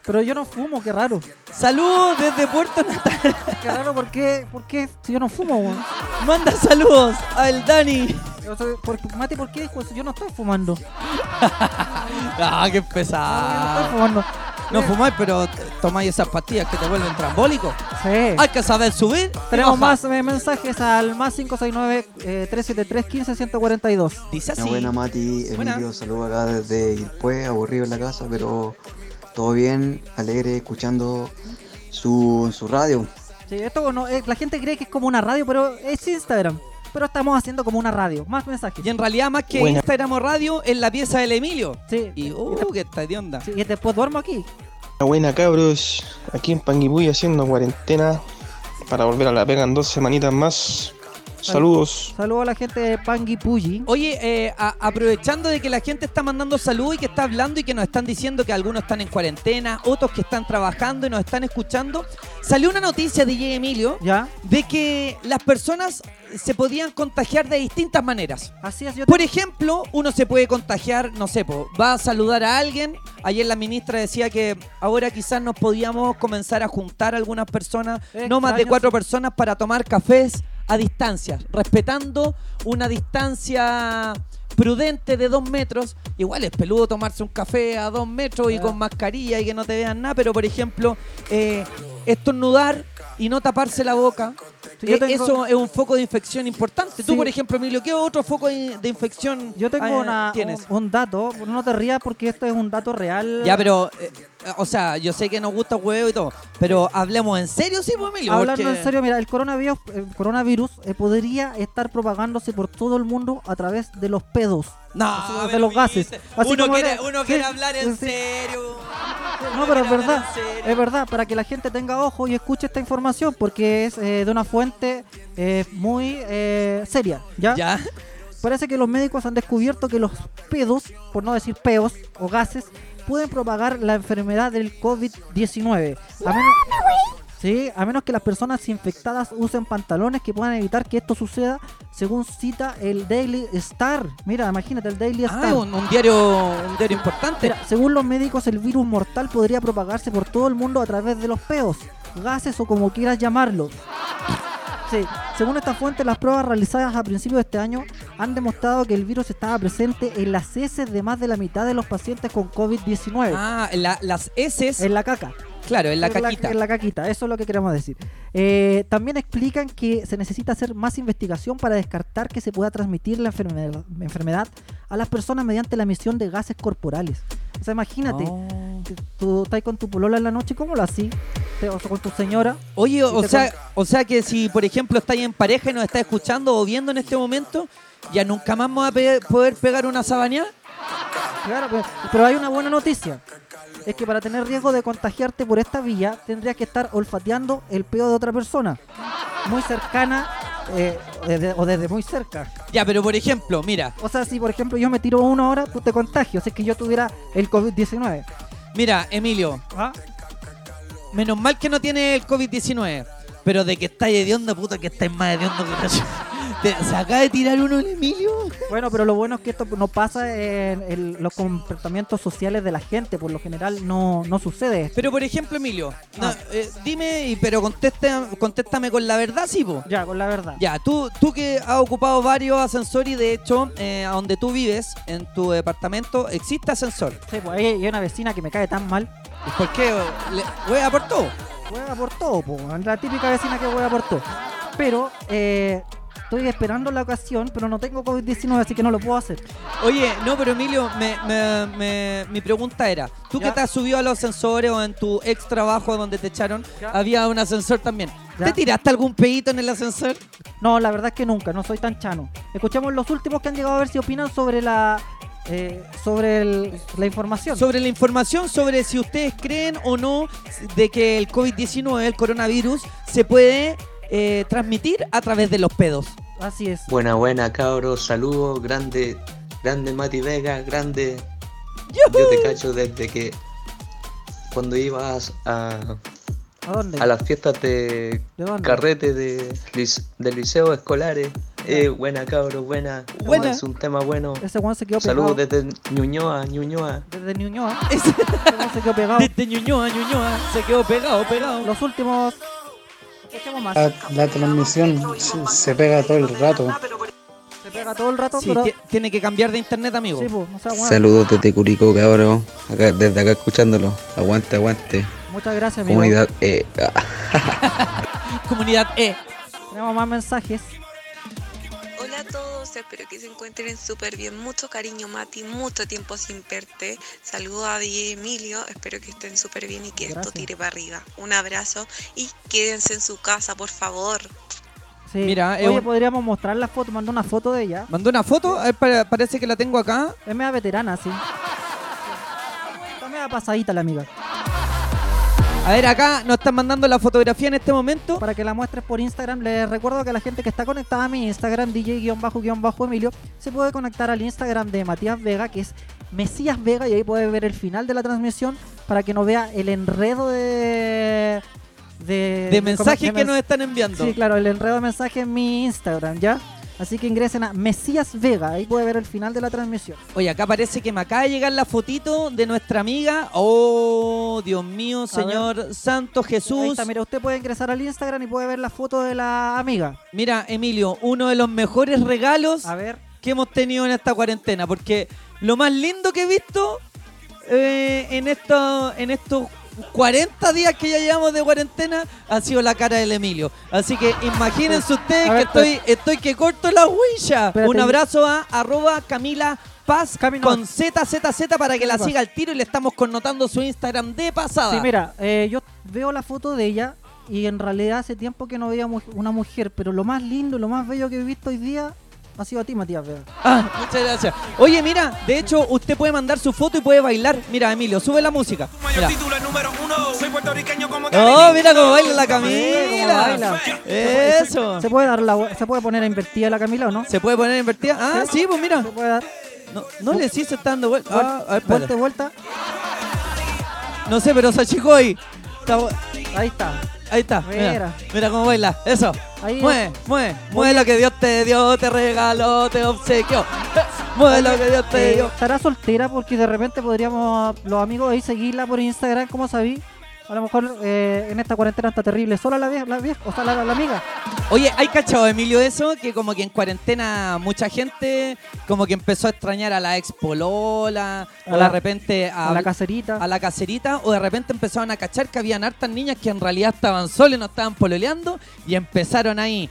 Pero yo no fumo, qué raro. Saludos desde Puerto Natal. Qué raro, ¿por qué? ¿Por qué? Si yo no fumo, weón. Manda saludos al Dani. O sea, por- Mati, ¿por qué dijo eso? Yo no estoy fumando. Ah, qué No estoy pesado. fumando. No fumáis, pero tomáis esas pastillas que te vuelven trambólico. Sí. Hay que saber subir. Tenemos más eh, mensajes al más 569-373-15142. Dice Una buena Mati. Emilio, saludo acá desde Ilpue, aburrido en la casa, pero todo bien, alegre, escuchando su, su radio. Sí, esto no, eh, la gente cree que es como una radio, pero es Instagram. Pero estamos haciendo como una radio. Más mensajes. Y en realidad, más que Buena. Instagram o radio, es la pieza del Emilio. Sí. Y, uh, que está de onda. Sí, y después duermo aquí. Buena cabros, aquí en Panguipulli haciendo cuarentena para volver a la pega en dos semanitas más. Saludos. Saludos a la gente de Pangui Puyi. Oye, eh, a- aprovechando de que la gente está mandando salud y que está hablando y que nos están diciendo que algunos están en cuarentena, otros que están trabajando y nos están escuchando, salió una noticia de J. Emilio ¿Ya? de que las personas se podían contagiar de distintas maneras. Así es, yo Por ejemplo, uno se puede contagiar, no sé, po, va a saludar a alguien. Ayer la ministra decía que ahora quizás nos podíamos comenzar a juntar algunas personas, no más de cuatro personas, para tomar cafés a distancia, respetando una distancia prudente de dos metros. Igual es peludo tomarse un café a dos metros y con mascarilla y que no te vean nada, pero por ejemplo, eh, estornudar y no taparse la boca. Eh, tengo- Eso es un foco de infección importante. Tú, Sí. por ejemplo, Emilio, ¿qué otro foco de de infección Yo tengo eh, una, tienes? un, un dato, no te rías porque esto es un dato real. Ya, pero, eh, o sea, yo sé que nos gusta huevo y todo, pero hablemos en serio, sí, pues, Emilio. Hablando porque- en serio, mira, el coronavirus, el coronavirus eh, podría estar propagándose por todo el mundo a través de los pedos. No, o sea, de los gases. Así uno quiere, le- uno quiere hablar en sí. serio. No, pero es verdad, es verdad, para que la gente tenga ojo y escuche esta información, porque es eh, de una fuente eh, muy eh, seria, ¿ya? ¿Ya? Parece que los médicos han descubierto que los pedos, por no decir peos o gases, pueden propagar la enfermedad del COVID-19. A menos, sí, a menos que las personas infectadas usen pantalones que puedan evitar que esto suceda, según cita el Daily Star. Mira, imagínate el Daily Star. Ah, un, un diario, un diario importante. Mira, según los médicos, el virus mortal podría propagarse por todo el mundo a través de los peos, gases o como quieras llamarlos. Sí, según esta fuente, las pruebas realizadas a principios de este año han demostrado que el virus estaba presente en las heces de más de la mitad de los pacientes con COVID-19. Ah, la- las heces. En la caca. Claro, en la caquita. en la caquita, eso es lo que queremos decir. Eh, también explican que se necesita hacer más investigación para descartar que se pueda transmitir la enfermedad, enfermedad a las personas mediante la emisión de gases corporales. O sea, imagínate, Oh. tú estás con tu polola en la noche, ¿cómo lo así? O con tu señora. Oye, o sea, o sea que si, por ejemplo, estáis en pareja y nos está escuchando o viendo en este momento, ya nunca más vamos a pe- poder pegar una sabañada. Claro, pero, pero hay una buena noticia. Es que para tener riesgo de contagiarte por esta vía, tendrías que estar olfateando el peo de otra persona. Muy cercana eh, o desde- o desde muy cerca. Ya, pero por ejemplo, mira, O sea, si por ejemplo yo me tiro una hora, tú te contagias. Si es que yo tuviera el COVID-19. mira, Emilio, ¿Ah? menos mal que no tiene el COVID-19, pero de que estáis de onda, puta, que estáis más de onda que yo. Te- ¿Se acaba de tirar uno el Emilio? Bueno, pero lo bueno es que esto no pasa en, en los comportamientos sociales de la gente. Por lo general no, no sucede esto. Pero por ejemplo, Emilio, no, Ah. eh, dime, y- pero contesta, contéstame con la verdad, sí, po. Ya, con la verdad. Ya, tú, tú que has ocupado varios ascensores y de hecho, eh, a donde tú vives, en tu departamento, existe ascensor. Sí, pues ahí hay una vecina que me cae tan mal. ¿Y por qué? Le, por Juega por todo, po, la típica vecina que juega por todo. Pero eh, estoy esperando la ocasión, pero no tengo COVID-19, así que no lo puedo hacer. Oye, no, pero Emilio, me, me- me- mi pregunta era, tú que Ya. te has subido a los ascensores o en tu ex trabajo donde te echaron, Ya. había un ascensor también. Ya. ¿Te tiraste algún pedito en el ascensor? No, la verdad es que nunca, no soy tan chano. Escuchemos los últimos que han llegado a ver si opinan sobre la eh, sobre el- la información. Sobre la información sobre si ustedes creen o no de que el COVID-19, el coronavirus, se puede eh, transmitir a través de los pedos. Así es. Buena, buena, cabros. Saludos, grande, grande Mati Vega, grande. Yo te cacho desde que cuando ibas a, ¿A dónde? a las fiestas de ¿De carrete de, del liceo escolares. Eh, buena, cabros, buena. Buena. Es un tema bueno. Ese Juan se quedó pegado. Saludos desde Ñuñoa, Ñuñoa. Desde Ñuñoa. Ese Juan se quedó pegado. Desde Ñuñoa, Ñuñoa, se quedó pegado, pegado. Los últimos. Más. La, la transmisión se, se pega todo el rato. Se pega todo el rato, Sí, pero. ti- tiene que cambiar de internet, amigo. Sí, pues, no sea weón. Saludos desde Curicó, cabrón. Acá, desde acá escuchándolo. Aguante, aguante. Muchas gracias, amigo. Comunidad eh, Comunidad E. Tenemos más mensajes. Hola a todos, espero que se encuentren súper bien. Mucho cariño, Mati, mucho tiempo sin verte. Saludos a DJ Emilio, espero que estén súper bien y que esto Gracias. tire para arriba. Un abrazo y quédense en su casa, por favor. Sí. Mira, Oye, un- podríamos mostrar la foto, mandó una foto de ella. Mandó una foto, pa- parece que la tengo acá. Es media veterana, sí. Está media pasadita la amiga. A ver, acá nos están mandando la fotografía en este momento. Para que la muestres por Instagram, les recuerdo que la gente que está conectada a mi Instagram, DJ-Emilio, se puede conectar al Instagram de Matías Vega, que es Mesías Vega, y ahí puede ver el final de la transmisión para que no vea el enredo de. De, De mensajes que nos están enviando. Sí, claro, el enredo de mensajes en mi Instagram, ¿ya? Así que ingresen a Mesías Vega, ahí puede ver el final de la transmisión. Oye, acá parece que me acaba de llegar la fotito de nuestra amiga. Oh, Dios mío, Señor Santo Ahí Jesús. está, mira, usted puede ingresar al Instagram y puede ver la foto de la amiga. Mira, Emilio, uno de los mejores regalos A ver. que hemos tenido en esta cuarentena. Porque lo más lindo que he visto eh, en, esto, en estos 40 días que ya llevamos de cuarentena ha sido la cara del Emilio. Así que imagínense ustedes que estoy, estoy que corto la huilla. Un abrazo a arroba Camila Paz Cami, no. con ZZZ para que la siga al tiro y le estamos connotando su Instagram de pasada. Sí, mira, eh, yo veo la foto de ella y en realidad hace tiempo que no veía mu- una mujer, pero lo más lindo, lo más bello que he visto hoy día ha sido a ti, Matías Vega. Ah, muchas gracias. Oye, mira, de hecho, usted puede mandar su foto y puede bailar. Mira, Emilio, sube la música. Mira. Oh, mira cómo baila la Camila. baila. Eso. ¿Se puede, dar la, ¿Se puede poner invertida la Camila o no? ¿Se puede poner invertida? Ah, sí, pues mira. Se puede dar. No, no le sí se está dando vuelta. Ah, a ver. Vuelta, vuelta. No sé, pero se achicó ahí. Ahí está. Ahí está. Mira, Mira. mira cómo baila. Eso. Ahí mueve, mueve. Mueve lo que Dios te dio, te regaló, te obsequió. Mueve lo que Dios te Eh, dio. ¿Estará soltera? Porque de repente podríamos, los amigos ahí, seguirla por Instagram, ¿cómo sabí? A lo mejor eh, en esta cuarentena está terrible. ¿Sola la vieja, la vieja o sea, la, la amiga? Oye, ¿hay cachado, Emilio, eso? Que como que en cuarentena mucha gente como que empezó a extrañar a la ex polola, A o la- de repente a, a la caserita. a la caserita, o de repente empezaron a cachar que habían hartas niñas que en realidad estaban solas y no estaban pololeando, y empezaron ahí.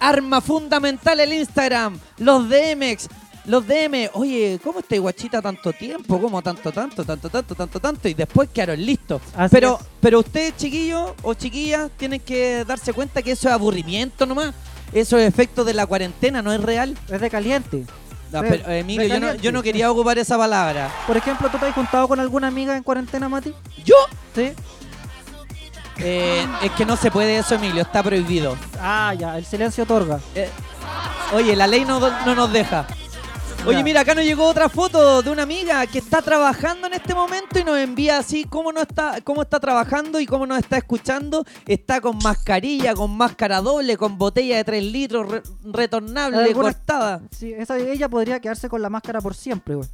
Arma fundamental el Instagram, los DMs, los DM, oye, ¿cómo está guachita tanto tiempo? ¿Cómo tanto, tanto, tanto, tanto, tanto, tanto? Y después quedaron listos. Así Pero, es. pero ustedes, chiquillos o chiquillas, tienen que darse cuenta que eso es aburrimiento nomás. Eso es efecto de la cuarentena, no es real. Es de caliente. No, pero, Emilio, no, yo no quería ocupar esa palabra. Por ejemplo, ¿tú te has juntado con alguna amiga en cuarentena, Mati? ¿Yo? Sí. Eh, es que no se puede eso, Emilio, está prohibido. Ah, ya, el silencio otorga. Eh, oye, la ley no, no nos deja. Oye, mira, acá nos llegó otra foto de una amiga que está trabajando en este momento y nos envía así cómo, no está, cómo está trabajando y cómo nos está escuchando. Está con mascarilla, con máscara doble, con botella de 3 litros re- retornable, Alguna- cortada. Sí, esa, ella podría quedarse con la máscara por siempre, güey.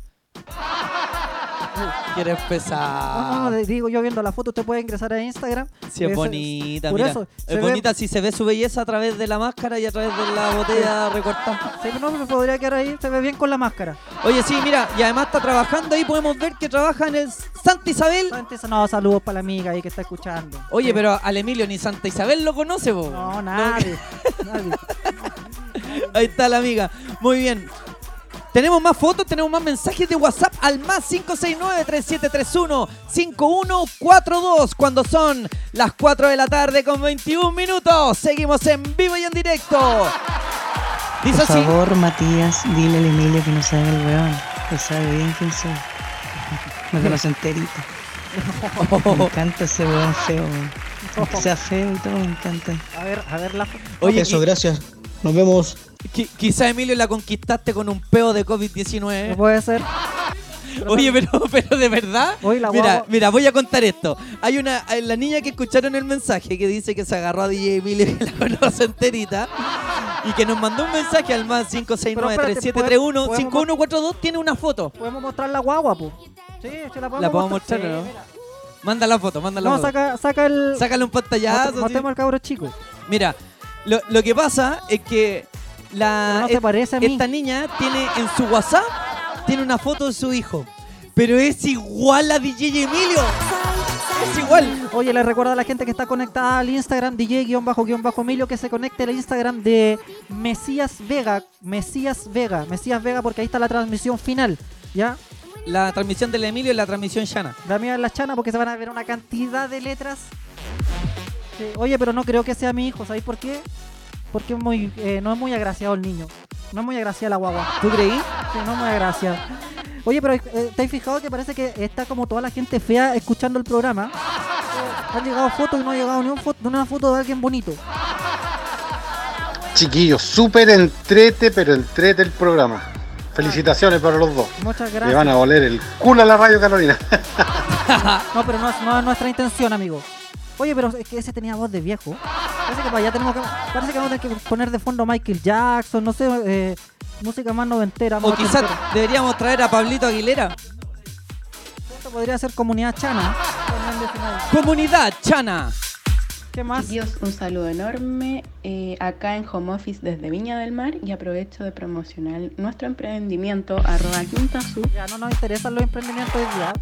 Quieres empezar. No, no, digo yo viendo la foto, usted puede ingresar a Instagram. Sí, es bonita, mira. eso, es ve- bonita si se ve su belleza a través de la máscara y a través de la botella recortada. Sí, no, me podría quedar ahí, se ve bien con la máscara. Oye, sí, mira, y además está trabajando ahí, podemos ver que trabaja en el Santa Isabel. Antes, no, saludos para la amiga ahí que está escuchando. Oye, Sí. pero al Emilio ni Santa Isabel lo conoce, po. No, nadie. nadie. Ahí está la amiga. Muy bien. Tenemos más fotos, tenemos más mensajes de WhatsApp al más 569-3731-5142 cuando son las 4 de la tarde con 21 minutos. Seguimos en vivo y en directo. Dice Por así. favor, Matías, dile al Emilio que no sabe el weón. Él sabe bien quién soy. Me conoce enterito. Me encanta ese weón feo, weón. Aunque sea feo y todo, me encanta. A ver, a ver la foto. Oye, Eso, gracias. Nos vemos. Qui- quizá Emilio la conquistaste con un peo de No COVID-19. puede ser. Oye, pero, pero de verdad. Oye, la mira, mira, voy a contar esto. Hay una, la niña que escucharon el mensaje que dice que se agarró a DJ Emilio y que la conoce enterita. Y que nos mandó un mensaje al más 569-3731-5142. Tiene una foto. Podemos mostrar la guagua, po. Sí, se la podemos ¿La podemos mostrar. no? Sí. Manda la foto, manda la No, foto. saca, saca el. Sácale un pantallazo. Mot- Mostremos así. al cabro chico. Mira, lo, lo que pasa es que la, Pero no se parece a mí. esta niña tiene en su WhatsApp tiene una foto de su hijo. Pero es igual a DJ Emilio. Es igual. Oye, le recuerdo a la gente que está conectada al Instagram DJ-Emilio que se conecte al Instagram de Mesías Vega. Mesías Vega. Mesías Vega porque ahí está la transmisión final. ¿Ya? La transmisión del Emilio y la transmisión Shana. La mía es la chana porque se van a ver una cantidad de letras. Sí, Oye, pero no creo que sea mi hijo. ¿Sabéis por qué? Porque es muy, eh, no es muy agraciado el niño. No es muy agraciada la guagua. ¿Tú creí? Sí, no es muy agraciado. Oye, pero eh, ¿te has fijado que parece que está como toda la gente fea escuchando el programa? Han llegado fotos y no ha llegado ni un foto, una foto de alguien bonito. Chiquillos, súper entrete, pero entrete el programa. Felicitaciones para los dos. Muchas Le gracias. van a oler el culo a la radio Carolina. No, pero no es, no es nuestra intención, amigo. Oye, pero es que ese tenía voz de viejo. Parece que para allá tenemos que, parece que vamos a tener que poner de fondo Michael Jackson, no sé, eh, música más noventera. O quizás deberíamos traer a Pablito Aguilera. Esto podría ser comunidad chana. Comunidad Chana. ¿Qué más? Dios, un saludo enorme eh, acá en Home Office desde Viña del Mar y aprovecho de promocionar nuestro emprendimiento arroba Quinta Sur. Ya no nos interesan los emprendimientos hoy día.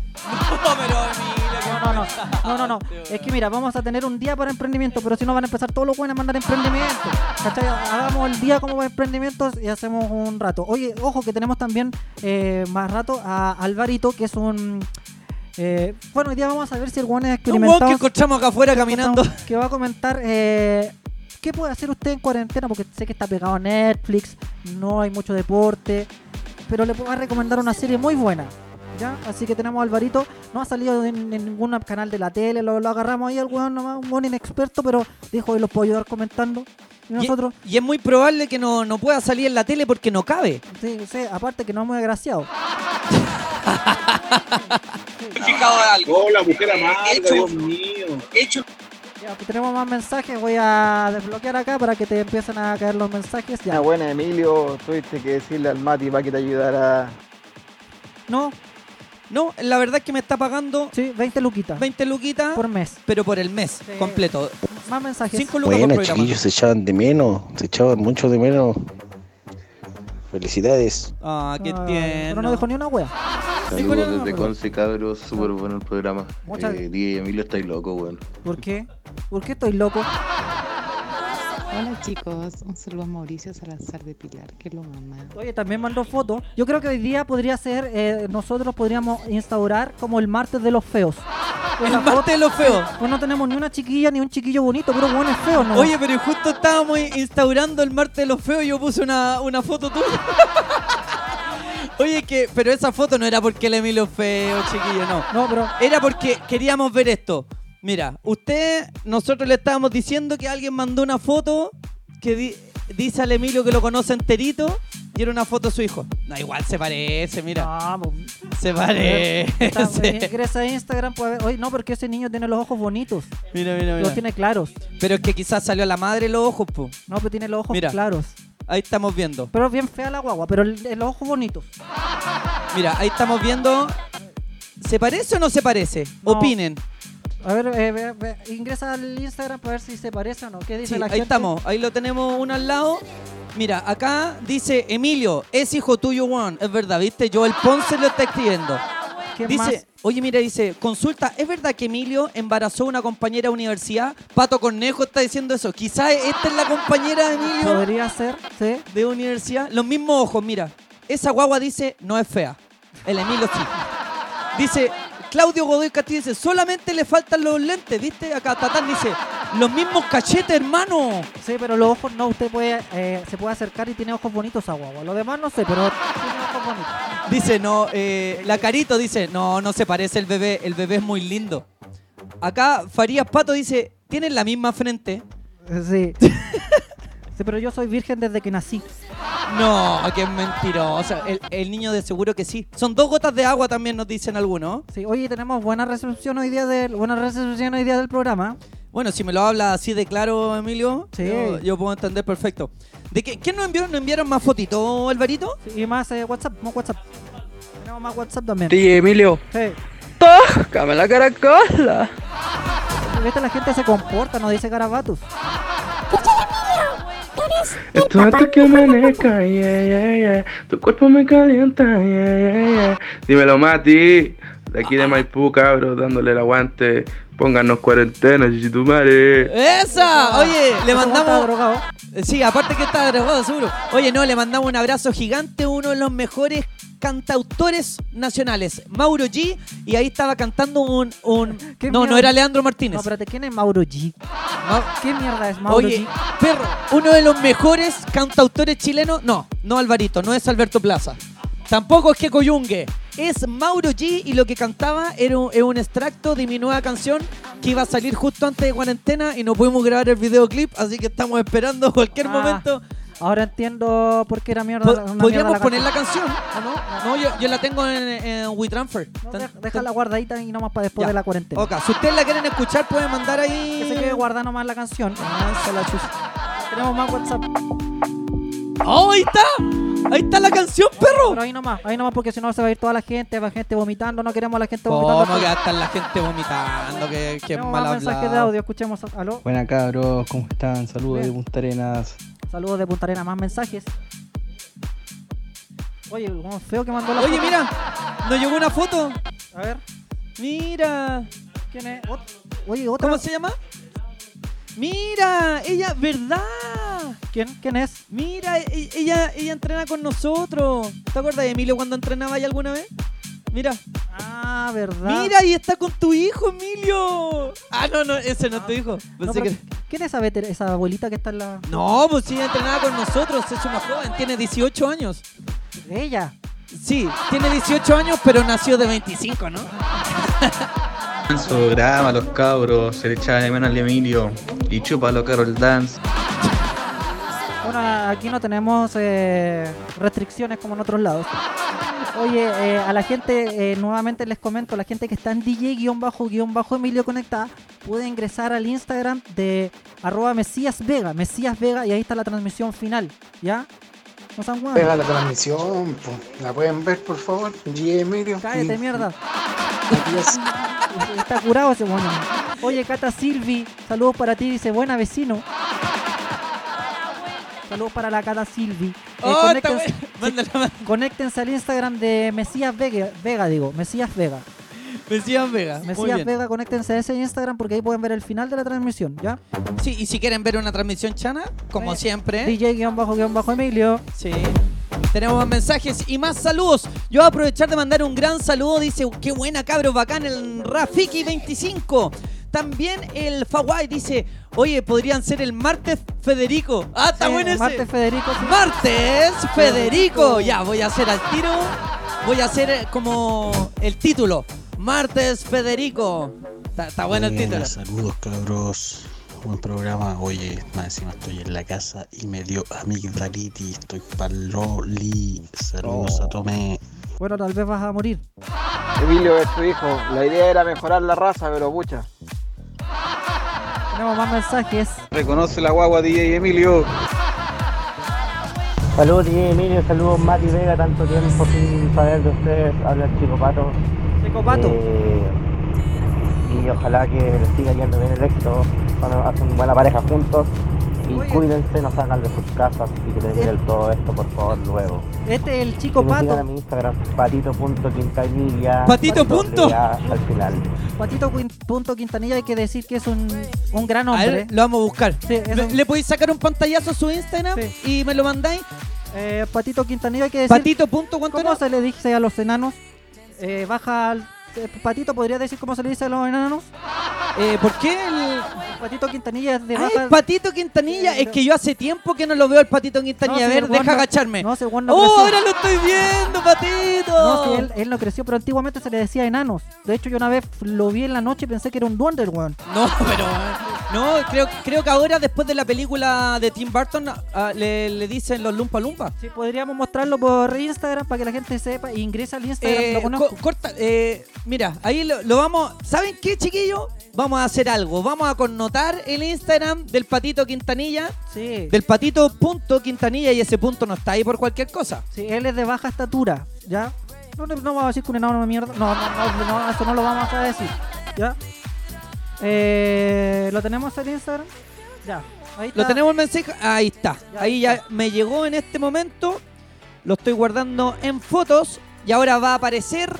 No, no, no, no, no, no. Es que mira, vamos a tener un día para emprendimiento, pero si no van a empezar todos los buenos a mandar emprendimientos. ¿Cachai? Hagamos el día como emprendimientos y hacemos un rato. Oye, ojo que tenemos también eh, más rato a Alvarito, que es un... eh, bueno, hoy día vamos a ver si el guano es Un experimentado. weón que encontramos acá afuera caminando. Que va a comentar eh, qué puede hacer usted en cuarentena, porque sé que está pegado a Netflix, no hay mucho deporte, pero le puedo recomendar una serie muy buena. ¿Ya? Así que tenemos a Alvarito, no ha salido en, en ningún canal de la tele, lo, lo agarramos ahí al weón nomás, un buen inexperto, pero dijo hoy los puedo ayudar comentando. Y Y, nosotros, y es muy probable que no, no pueda salir en la tele porque no cabe. sí, sí, aparte que no es muy agraciado. Hola, mujer amarga, Dios mío. Hecho. Ya, pues tenemos más mensajes, voy a desbloquear acá para que te empiecen a caer los mensajes. Ya. Ah, buena, Emilio, tuviste que decirle al Mati para que te ayudara. No. No, la verdad es que me está pagando. Sí, 20 luquitas. 20 luquitas. Por mes. Pero por el mes completo. Más mensajes. 5 lucas Bueno, chiquillos, se echaban de menos, se echaban mucho de menos. Felicidades. Ah, qué Ah, tierno. Pero no dejó ni una wea. Saludos desde Conce, cabros. Súper bueno el programa. Muchas- Eh, DJ Emilio, estáis loco, weón. ¿Por qué? ¿Por qué estoy loco? Hola chicos, un saludo a Mauricio Salazar de Pilar, que lo mamá. Oye, también mandó fotos. Yo creo que hoy día podría ser, eh, nosotros podríamos instaurar como el martes de los feos. El martes de los feos. Pues no tenemos ni una chiquilla ni un chiquillo bonito, pero buenos feos, ¿no? Oye, pero justo estábamos instaurando el martes de los feos y yo puse una, una foto tuya. Oye, que, pero esa foto no era porque el Emilio es feo, chiquillo, no. No, pero. Era porque queríamos ver esto. Mira, usted, nosotros le estábamos diciendo que alguien mandó una foto que di- dice al Emilio que lo conoce enterito y era una foto de su hijo. No, igual se parece, mira. se parece. Está- Ingresa a Instagram, puede ver. Oye, no, porque ese niño tiene los ojos bonitos. Mira, mira, mira. Los tiene claros. Pero es que quizás salió a la madre los ojos, po. No, pero tiene los ojos Mira. claros. Ahí estamos viendo. Pero es bien fea la guagua, pero el- el- los ojos bonitos. Mira, ahí estamos viendo. ¿Se parece o no se parece? Opinen. A ver, eh, ve- ve- ingresa al Instagram para ver si se parece o no. ¿Qué dice Sí, la ahí gente? estamos, ahí lo tenemos uno al lado. Mira, acá dice Emilio, es hijo tuyo, Juan. Es verdad, ¿viste? Joel Ponce lo está escribiendo. ¿Quién dice, más? oye, mira, dice, consulta, ¿es verdad que Emilio embarazó a una compañera de universidad? Pato Cornejo está diciendo eso. Quizás esta es la compañera de Emilio Podría ser, sí. de universidad. Los mismos ojos, mira. Esa guagua dice, no es fea. El Emilio sí. Dice, Claudio Godoy Castillo dice, solamente le faltan los lentes, ¿viste? Acá Tatán dice, los mismos cachetes, hermano. Sí, pero los ojos no, usted puede, eh, se puede acercar y tiene ojos bonitos a guagua. Lo demás no sé, pero tiene ojos bonitos. Dice, no, eh, la Carito dice, no, no se parece el bebé, el bebé es muy lindo. Acá Farías Pato dice, tienen la misma frente. Sí. sí, pero yo soy virgen desde que nací. No, que es mentiroso. El, el niño de seguro que sí. Son dos gotas de agua también nos dicen algunos. Sí, oye, tenemos buena recepción hoy día del, buena recepción hoy día del programa. Bueno, si me lo habla así de claro, Emilio, Sí. yo, yo puedo entender perfecto. ¿De qué, ¿Quién nos envió? ¿Nos enviaron más fotitos, Alvarito? Sí, y más eh, WhatsApp, más WhatsApp. Tenemos más WhatsApp también. DJ Emilio. Sí. ¡Tócame la caracola! Viste, la gente se comporta, no dice garabatos. Esto antes que amanezca, yeah, yeah, yeah. Tu cuerpo me calienta, yeah, yeah. Dímelo, Mati. De aquí de Maipú, cabros, dándole el aguante. Pónganos cuarentena, tu madre. ¡Esa! Oye, le mandamos. drogado. Sí, aparte que está drogado, seguro. Oye, no, le mandamos un abrazo gigante a uno de los mejores cantautores nacionales, Mauro G. Y ahí estaba cantando un. un... ¿Qué No, no era Leandro Martínez. No, espérate, ¿quién es Mauro G? ¿Qué mierda es Mauro Oye, G? perro, uno de los mejores cantautores chilenos. No, no Alvarito, no es Alberto Plaza. Tampoco es que Coyungue. Es Mauro G y lo que cantaba era un, extracto de mi nueva canción que iba a salir justo antes de cuarentena y no pudimos grabar el videoclip, así que estamos esperando cualquier Ah, momento. Ahora entiendo por qué era mierda. Po- una mierda Podríamos poner la canción. ¿o no? No, yo, yo la tengo en, en WeTransfer. Déjala guardadita y nomás para después Ya. de la cuarentena. Ok, si ustedes la quieren escuchar, pueden mandar ahí. Que se quede guardada nomás la canción. Ah, esa la. Tenemos más WhatsApp. ¡Oh, ahí está! Ahí está la canción, perro. Pero ahí nomás, ahí nomás porque si no se va a ir toda la gente, va gente vomitando, no queremos a la gente vomitando. ¿Cómo que hasta la gente vomitando? Que, que mal mensajes de audio, escuchemos. Aló. Buena cabros, ¿cómo están? Saludos Bien. de Punta Arenas. Saludos de Punta Arena, más mensajes. Oye, como feo que mandó la Oye, foto. mira, nos llegó una foto. A ver. Mira. ¿Quién es? Ot- Oye, otra. ¿Cómo se llama? Mira, ella, ¿verdad? ¿Quién? ¿Quién es? Mira, e- ella, ella entrena con nosotros. ¿Te acuerdas de Emilio cuando entrenaba ahí alguna vez? Mira. Ah, ¿verdad? Mira, y está con tu hijo, Emilio. Ah, no, no, ese no es tu hijo. No, Pensé pero que- ¿Quién es esa, veter- esa abuelita que está en la. No, pues sí, entrenaba con nosotros. Es una joven, tiene 18 años. Ella. Sí, tiene 18 años, pero nació de 25, ¿no? Su programa, los cabros, se le echaba de menos al Emilio. Y chúpalo, Carol Dance. Bueno, aquí no tenemos eh, restricciones como en otros lados. Oye, eh, a la gente, eh, nuevamente les comento, la gente que está en DJ-Emilio Conectada, puede ingresar al Instagram de arroba Mesías Vega, Mesías Vega, y ahí está la transmisión final, ¿ya? No sean hueones. Pega la transmisión, po. ¿la pueden ver por favor? G. Emilio. Cállate, Y- mierda. Está curado ese bueno. Oye, Cata Silvi, saludos para ti, dice buena vecino. Saludos para la Cata Silvi. Eh, Oh, está conéctense, buena. Mándala, conéctense al Instagram de Mesías Vega, Vega digo, Mesías Vega. Mesías Vega. Mesías. Vega, conéctense a ese Instagram porque ahí pueden ver el final de la transmisión, ¿ya? Sí, y si quieren ver una transmisión chana, como Eh, siempre. DJ-Emilio. Sí. Tenemos más mensajes y más saludos. Yo voy a aprovechar de mandar un gran saludo. Dice, qué buena cabros, bacán el Rafiki25. También el Fawai dice, oye, podrían ser el martes Federico. Ah, está Sí, bueno ese. Martes Federico. sí. Martes Federico. Ya, voy a hacer al tiro. Voy a hacer eh, como el título. Martes Federico. Está, bueno el título. Saludos cabros, buen programa. Oye, más encima estoy en la casa y me dio amigdalitis, estoy paloli. Saludos a Tomé. Bueno, tal vez vas a morir. Emilio es tu hijo. La idea era mejorar la raza, pero pucha. Tenemos más mensajes. Reconoce la guagua DJ Emilio. Saludos DJ Emilio, saludos Mati Vega, tanto tiempo sin saber de ustedes, habla el chico Pato. Chico Pato. Eh, y ojalá que les siga yendo bien el éxito, cuando hacen buena pareja juntos. Y cuídense, no salgan de sus casas y que les miren todo esto por favor luego. Este es el chico Y me Pato. a mi Instagram, patito.quintanilla. Patito punto. Al final. Patito Quin- punto Quintanilla hay que decir que es un, un gran A hombre. ver, lo vamos a buscar. Sí, es ¿Le, un- le podéis sacar un pantallazo a su Instagram y me lo mandáis? Eh, Patito Quintanilla hay que decir. Patito punto, ¿cuánto ¿Cómo era? se le dice a los enanos? Eh, baja al. Patito, ¿podría decir cómo se le dice a los enanos? Eh, ¿Por qué el, Patito Quintanilla es de baja. el Patito Quintanilla. Es que yo hace tiempo que no lo veo el Patito Quintanilla. No, a ver, deja no- agacharme. No, si no ¡Oh, ahora lo estoy viendo, Patito! No, si él, él no creció, pero antiguamente se le decía enanos. De hecho, yo una vez lo vi en la noche y pensé que era un duende el weón. No, pero. No, creo, creo que ahora, después de la película de Tim Burton, ah, le, le dicen los Lumpa Lumpa. Sí, podríamos mostrarlo por Instagram para que la gente sepa. e Ingresa al Instagram. Eh, lo co- corta, eh, mira, ahí lo, lo vamos. ¿Saben qué, chiquillos? Vamos a hacer algo. Vamos a connotar el Instagram del Patito Quintanilla. Sí. Del Patito punto Quintanilla y ese punto no está ahí por cualquier cosa. Sí, él es de baja estatura, ¿ya? No, no, no vamos a decir que un enano de mierda. No, no, no, eso no lo vamos a decir, ¿ya? Eh, ¿Lo tenemos en Instagram? Ya, ahí está. ¿Lo tenemos el mensaje? Ahí está. Ya, ahí ahí ya está. me llegó en este momento. Lo estoy guardando en fotos. Y ahora va a aparecer.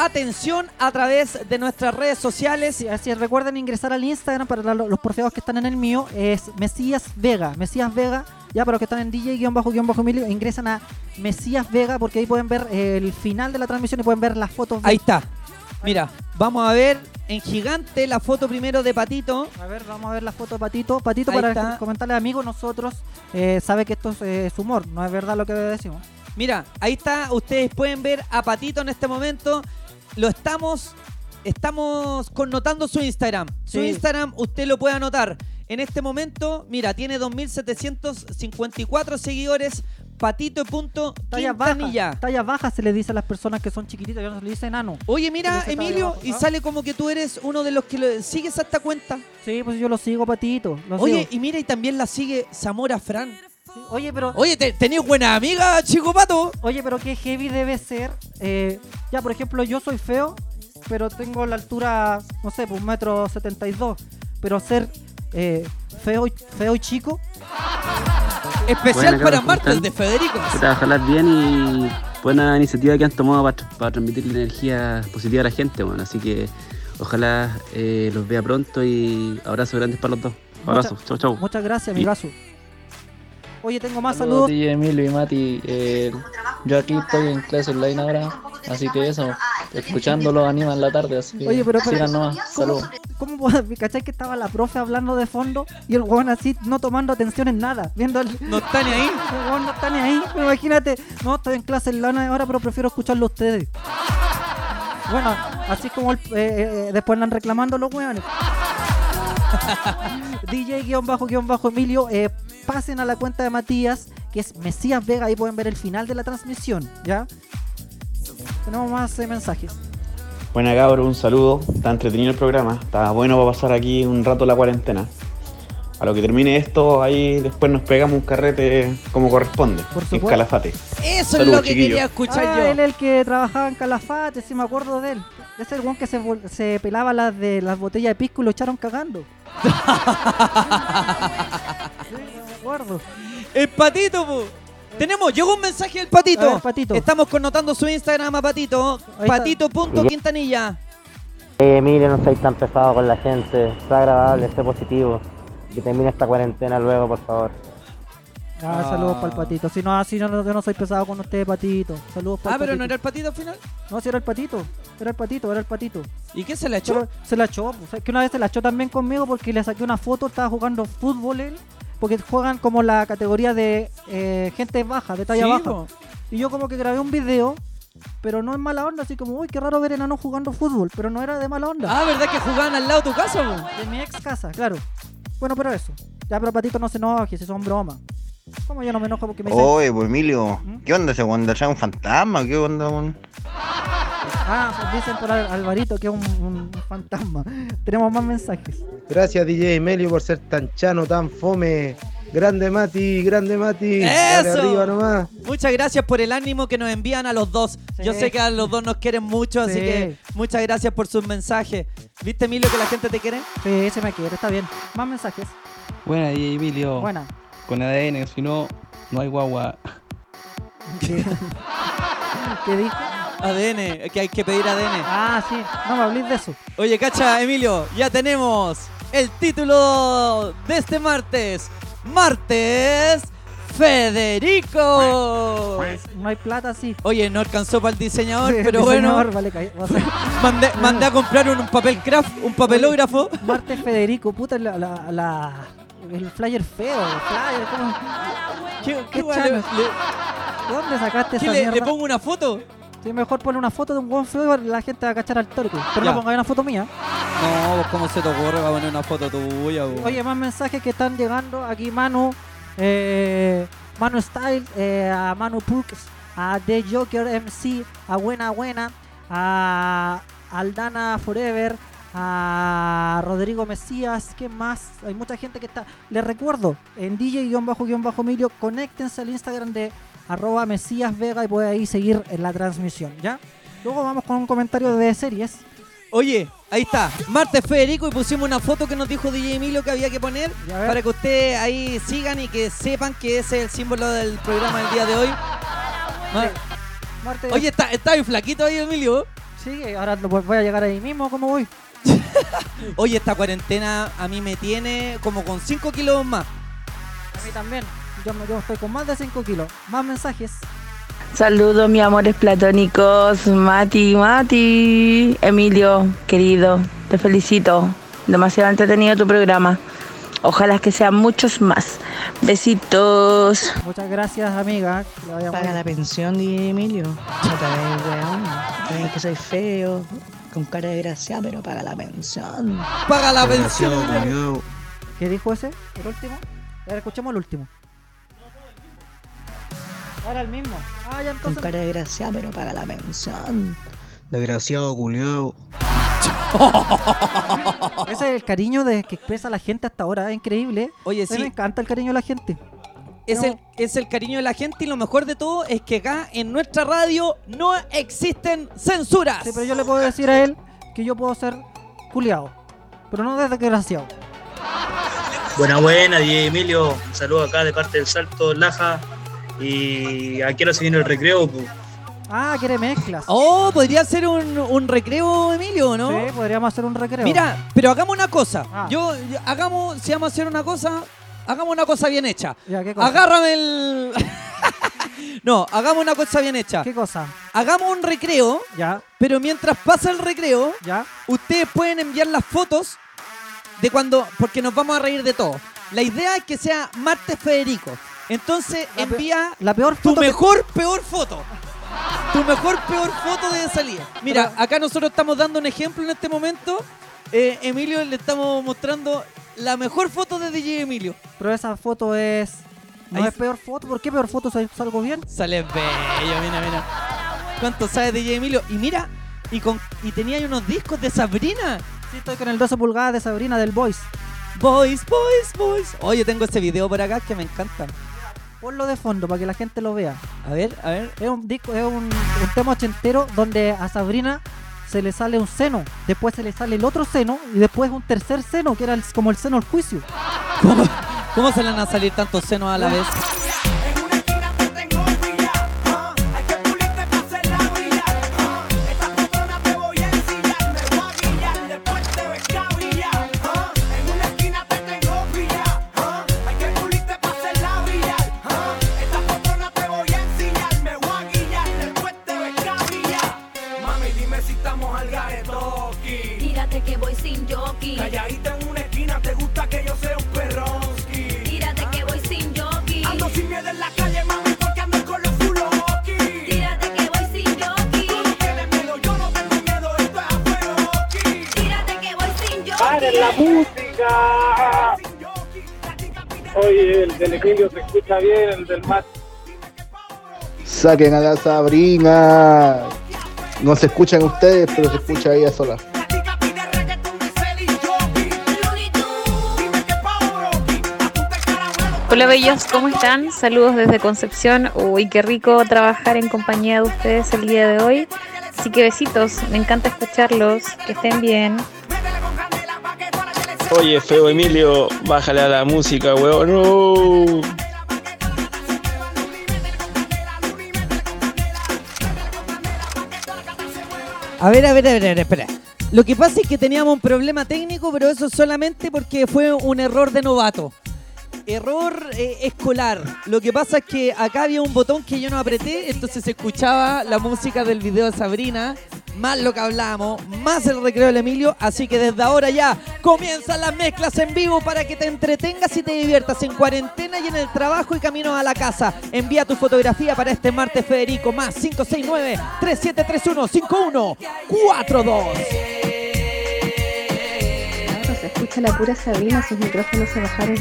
Atención a través de nuestras redes sociales. Sí, así es, recuerden ingresar al Instagram para los porfeos que están en el mío. Es Mesías Vega. Mesías Vega, ya para los que están en DJ-Emilio, ingresan a Mesías Vega porque ahí pueden ver el final de la transmisión y pueden ver las fotos. de- Ahí está. Mira, vamos a ver en gigante la foto primero de Patito. A ver, vamos a ver la foto de Patito. Patito, Ahí para está. comentarle amigos, nosotros eh, sabe que esto es, eh, es humor, no es verdad lo que decimos. Mira, ahí está, ustedes pueden ver a Patito en este momento. Lo estamos, estamos connotando su Instagram. Su Sí. Instagram usted lo puede anotar. En este momento, mira, tiene 2.754 seguidores. Talla baja, Patito.quintanilla. talla baja se le dice a las personas que son chiquititas, ya no se le dice enano. Oye, mira, Emilio, y sale como que tú eres uno de los que le- sigues a esta cuenta. Sí, pues yo lo sigo, Patito. lo Oye, sigo. y mira, y también la sigue Zamora Fran. Oye, pero. Oye, te, tenés buena amiga, chico pato. Oye, pero qué heavy debe ser. eh, ya, por ejemplo, yo soy feo, pero tengo la altura, no sé, pues un metro setenta y dos. Pero ser eh, feo, y- feo y chico. Especial Buena, para cabros, ¿cómo martes de Federico. Ojalá bien y buena iniciativa que han tomado para, transmitir la energía positiva a la gente, bueno. Así que ojalá eh, los vea pronto y abrazos grandes para los dos. Abrazos, chau chau. Muchas gracias, Y- amigazo. Oye, tengo más Saludos, saludos. DJ Emilio y Mati. Eh, yo aquí estoy en clase online ahora, así que eso, escuchándolo anima en la tarde, así que Oye, pero- pero- sigan nomás. Saludos. ¿Cómo puedo- cachai que estaba la profe hablando de fondo y el weón así no tomando atención en nada? Viendo el... No está ni ahí. El weón no está ni ahí. Pero imagínate, no, estoy en clase en lana ahora, pero prefiero escucharlo a ustedes. Bueno, así como el- eh, eh, después andan reclamando los weones. DJ-Emilio, eh, pasen a la cuenta de Matías, que es Mesías Vega, ahí pueden ver el final de la transmisión, ¿ya? Tenemos más eh, mensajes. Buena cabro, un saludo. Está entretenido el programa. Está bueno para pasar aquí un rato la cuarentena. A lo que termine esto, ahí después nos pegamos un carrete como corresponde. en supuesto. Calafate. Eso Saludos, es lo que chiquillos. quería escuchar ah, yo. él es el que trabajaba en Calafate, sí me acuerdo de él. Ese es el weón que se, vol- se pelaba las de las botellas de pisco y lo echaron cagando. acuerdo. El patito, po. Tenemos, llegó un mensaje del patito. A ver, Patito. Estamos connotando su Instagram a patito. Está. Patito.quintanilla. Eh, mire, no seáis tan pesado con la gente. Sea agradable, sé positivo. Que termine esta cuarentena luego, por favor. Ah, Ah. saludos para el patito. Si no, así no, no- yo no soy pesado con usted, patito. Saludos para Ah, el pero patito. no era el patito al final. No, si era el patito. Era el patito, era el patito. ¿Y qué se le echó? Pero se la echó. pues, es que una vez se la echó también conmigo porque le saqué una foto, estaba jugando fútbol él. Porque juegan como la categoría de eh, gente baja, de talla Sí, baja. po. Y yo como que grabé un video, pero no en mala onda, así como, uy, qué raro ver enanos jugando fútbol, pero no era de mala onda. Ah, ¿verdad que jugaban al lado de tu casa, po? De mi ex casa, claro. Bueno, pero eso. Ya, pero Patito no se enoje, si son bromas. Como yo no me enojo porque me dicen... Oye, pues Emilio, ¿qué onda ese weón? ¿Es un fantasma? ¿Qué onda, weón? Ah, pues dicen por Al- Alvarito que es un, un fantasma. Tenemos más mensajes. Gracias DJ Emilio por ser tan chano, tan fome. Grande Mati, grande Mati. ¡Eso! arriba nomás. Muchas gracias por el ánimo que nos envían a los dos. Yo sé que a los dos nos quieren mucho, así Sí. que muchas gracias por sus mensajes. ¿Viste, Emilio, que la gente te quiere? Sí, se me quiere, está bien. Más mensajes. Buena, DJ Emilio. Buena. Con ADN, si no, no hay guagua. ¿Qué, ¿Qué dijo? ADN, que hay que pedir ADN. Ah, sí, no me hables de eso. Oye, cacha, Emilio, ya tenemos el título de este martes. Martes Federico. No hay plata, sí. Oye, no alcanzó para el diseñador, Sí, pero diseñador, bueno. vale, Mandé, mandé a comprar un papel craft, un papelógrafo. Martes Federico, puta, la, la, la- el flyer feo, el flyer, ¿cómo? ¿Qué, qué guay, chano. le- ¿De dónde sacaste ¿Qué esa le, mierda? le pongo una foto? Sí, mejor poner una foto de un buen feo y la gente va a cachar al torque. Pero Ya. no pongáis una foto mía. No, pues, ¿cómo se te ocurre? Va a poner una foto tuya, bo? Oye, más mensajes que están llegando. Aquí Manu, eh, Manu Style, eh, a Manu Pux, a The Joker MC, a Buena Buena, a Aldana Forever, a Rodrigo Mesías, ¿qué más? Hay mucha gente que está. Les recuerdo, en DJ-Emilio, conéctense al Instagram de arroba Mesías Vega y pueden ahí seguir en la transmisión, ¿ya? Luego vamos con un comentario de series. Oye, ahí está, Martes Federico y pusimos una foto que nos dijo DJ Emilio que había que poner para que ustedes ahí sigan y que sepan que ese es el símbolo del programa del día de hoy. Ma- Martes- Oye, está, está bien flaquito ahí, Emilio. Sí, ahora voy a llegar ahí mismo, ¿cómo voy? Oye, esta cuarentena a mí me tiene como con 5 kilos más. A mí también. Yo, me- yo estoy con más de 5 kilos. Más mensajes. Saludos, mis amores platónicos. Mati, Mati. Emilio, querido, te felicito. Demasiado entretenido tu programa. Ojalá que sean muchos más. Besitos. Muchas gracias, amiga. Paga la pensión, DJ Emilio. No te veis, weón. Ven que soy feo, con cara de gracia, pero paga la pensión. Paga la pensión. ¿Qué dijo ese? ¿El último? A ver, escuchemos el último. Ahora el mismo. Ah, ya Con entonces. cara de gracia, pero paga la pensión. Desgraciado, culiao. Ese es el cariño de que expresa la gente hasta ahora, es increíble. Oye, A mí sí. Me encanta el cariño de la gente. Es, el, es el cariño de la gente y lo mejor de todo es que acá en nuestra radio no existen censuras. Sí, pero yo le puedo decir a él que yo puedo ser culiado, pero no desgraciado. Buena, buena, DJ Emilio. Un saludo acá de parte del Salto Laja. Y aquí ahora se viene el recreo. pu. Ah, quiere mezclas. Oh, podría ser un, un recreo, Emilio, ¿no? Sí, podríamos hacer un recreo. Mira, pero hagamos una cosa. Ah. Yo, yo- hagamos, si vamos a hacer una cosa, hagamos una cosa bien hecha. Ya, ¿qué cosa? Agárrame el. no, hagamos una cosa bien hecha. ¿Qué cosa? Hagamos un recreo. Ya. Pero mientras pasa el recreo, ya. ustedes pueden enviar las fotos de cuando. Porque nos vamos a reír de todo. La idea es que sea martes Federico. Entonces envía la peor tu foto que- mejor peor foto. Tu mejor peor foto de salida. Mira, acá nosotros estamos dando un ejemplo en este momento. Eh, Emilio le estamos mostrando la mejor foto de DJ Emilio. Pero esa foto es. No Ahí es peor foto. ¿Por qué peor foto? ¿Sal- ¿Salgo bien? Sale bello, mira, mira. ¿Cuánto sabe DJ Emilio? Y mira, y con y tenía ahí unos discos de Sabrina. Sí, estoy con el 12 pulgadas de Sabrina del Voice. Boys, boys, boys. Oye, tengo este video por acá que me encanta. Ponlo de fondo para que la gente lo vea. A ver, a ver. Es un disco, es un, un tema ochentero donde a Sabrina se le sale un seno, después se le sale el otro seno y después un tercer seno que era el- como el seno del juicio. ¿Cómo, cómo se le van a salir tantos senos a la vez? La música! Oye, el del Emilio se escucha bien, el del Matt. Saquen a la Sabrina. No se escuchan ustedes, pero se escucha ella sola. Hola bellos, ¿cómo están? Saludos desde Concepción. Uy, qué rico trabajar en compañía de ustedes el día de hoy. Así que besitos, me encanta escucharlos, que estén bien. Oye, feo Emilio, bájale a la música, weón. A ver, a ver, a ver, a ver, espera. Lo que pasa es que teníamos un problema técnico, pero eso solamente porque fue un error de novato. Error eh, escolar. Lo que pasa es que acá había un botón que yo no apreté, entonces se escuchaba la música del video de Sabrina, más lo que hablábamos, más el recreo del Emilio. Así que desde ahora ya comienzan las mezclas en vivo para que te entretengas y te diviertas en cuarentena y en el trabajo y camino a la casa. Envía tu fotografía para este martes Federico más 569-3731-5142. Se escucha la pura Sabrina, sus micrófonos se bajaron.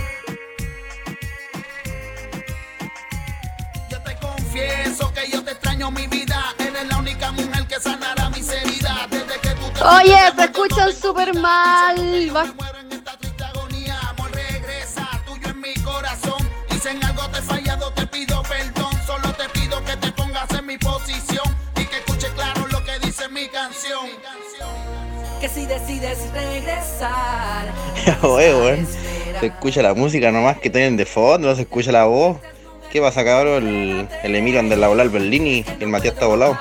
Confieso que yo te extraño mi vida. Eres la única mujer que sanará mis heridas. Desde que tú te Oye, se escuchan súper mal. Va- Amor, regresa, tuyo en mi corazón. Y si en algo te he fallado, te pido perdón. Solo te pido que te pongas en mi posición y que escuche claro lo que dice mi canción. Que si decides regresar, Oye. Se escucha la música nomás que tienen de fondo, no se escucha la voz. ¿Qué pasa, cabrón? El, el Emilio anda en la bola al Berlini y el Matías está volado.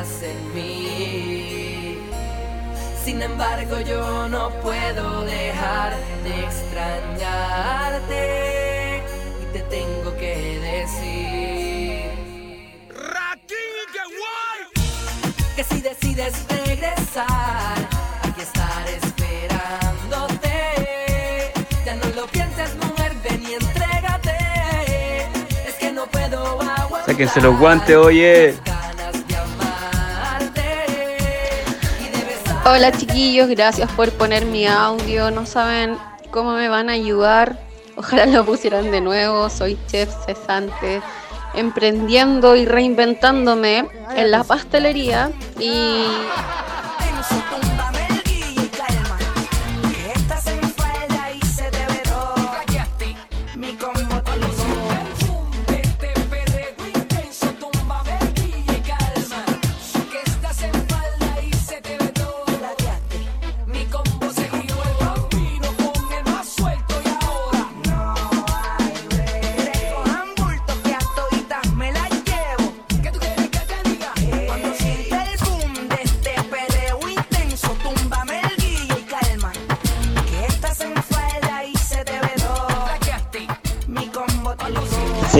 En mí. Sin embargo, yo no puedo dejar de extrañarte y te tengo que decir que si decides regresar, aquí estaré esperándote. Ya no lo pienses, mujer, ven y entrégate. Es que no puedo aguantar. Sáquense los guantes, oye. Hola chiquillos, gracias por poner mi audio. No saben cómo me van a ayudar. Ojalá lo pusieran de nuevo. Soy chef cesante, emprendiendo y reinventándome en la pastelería. Y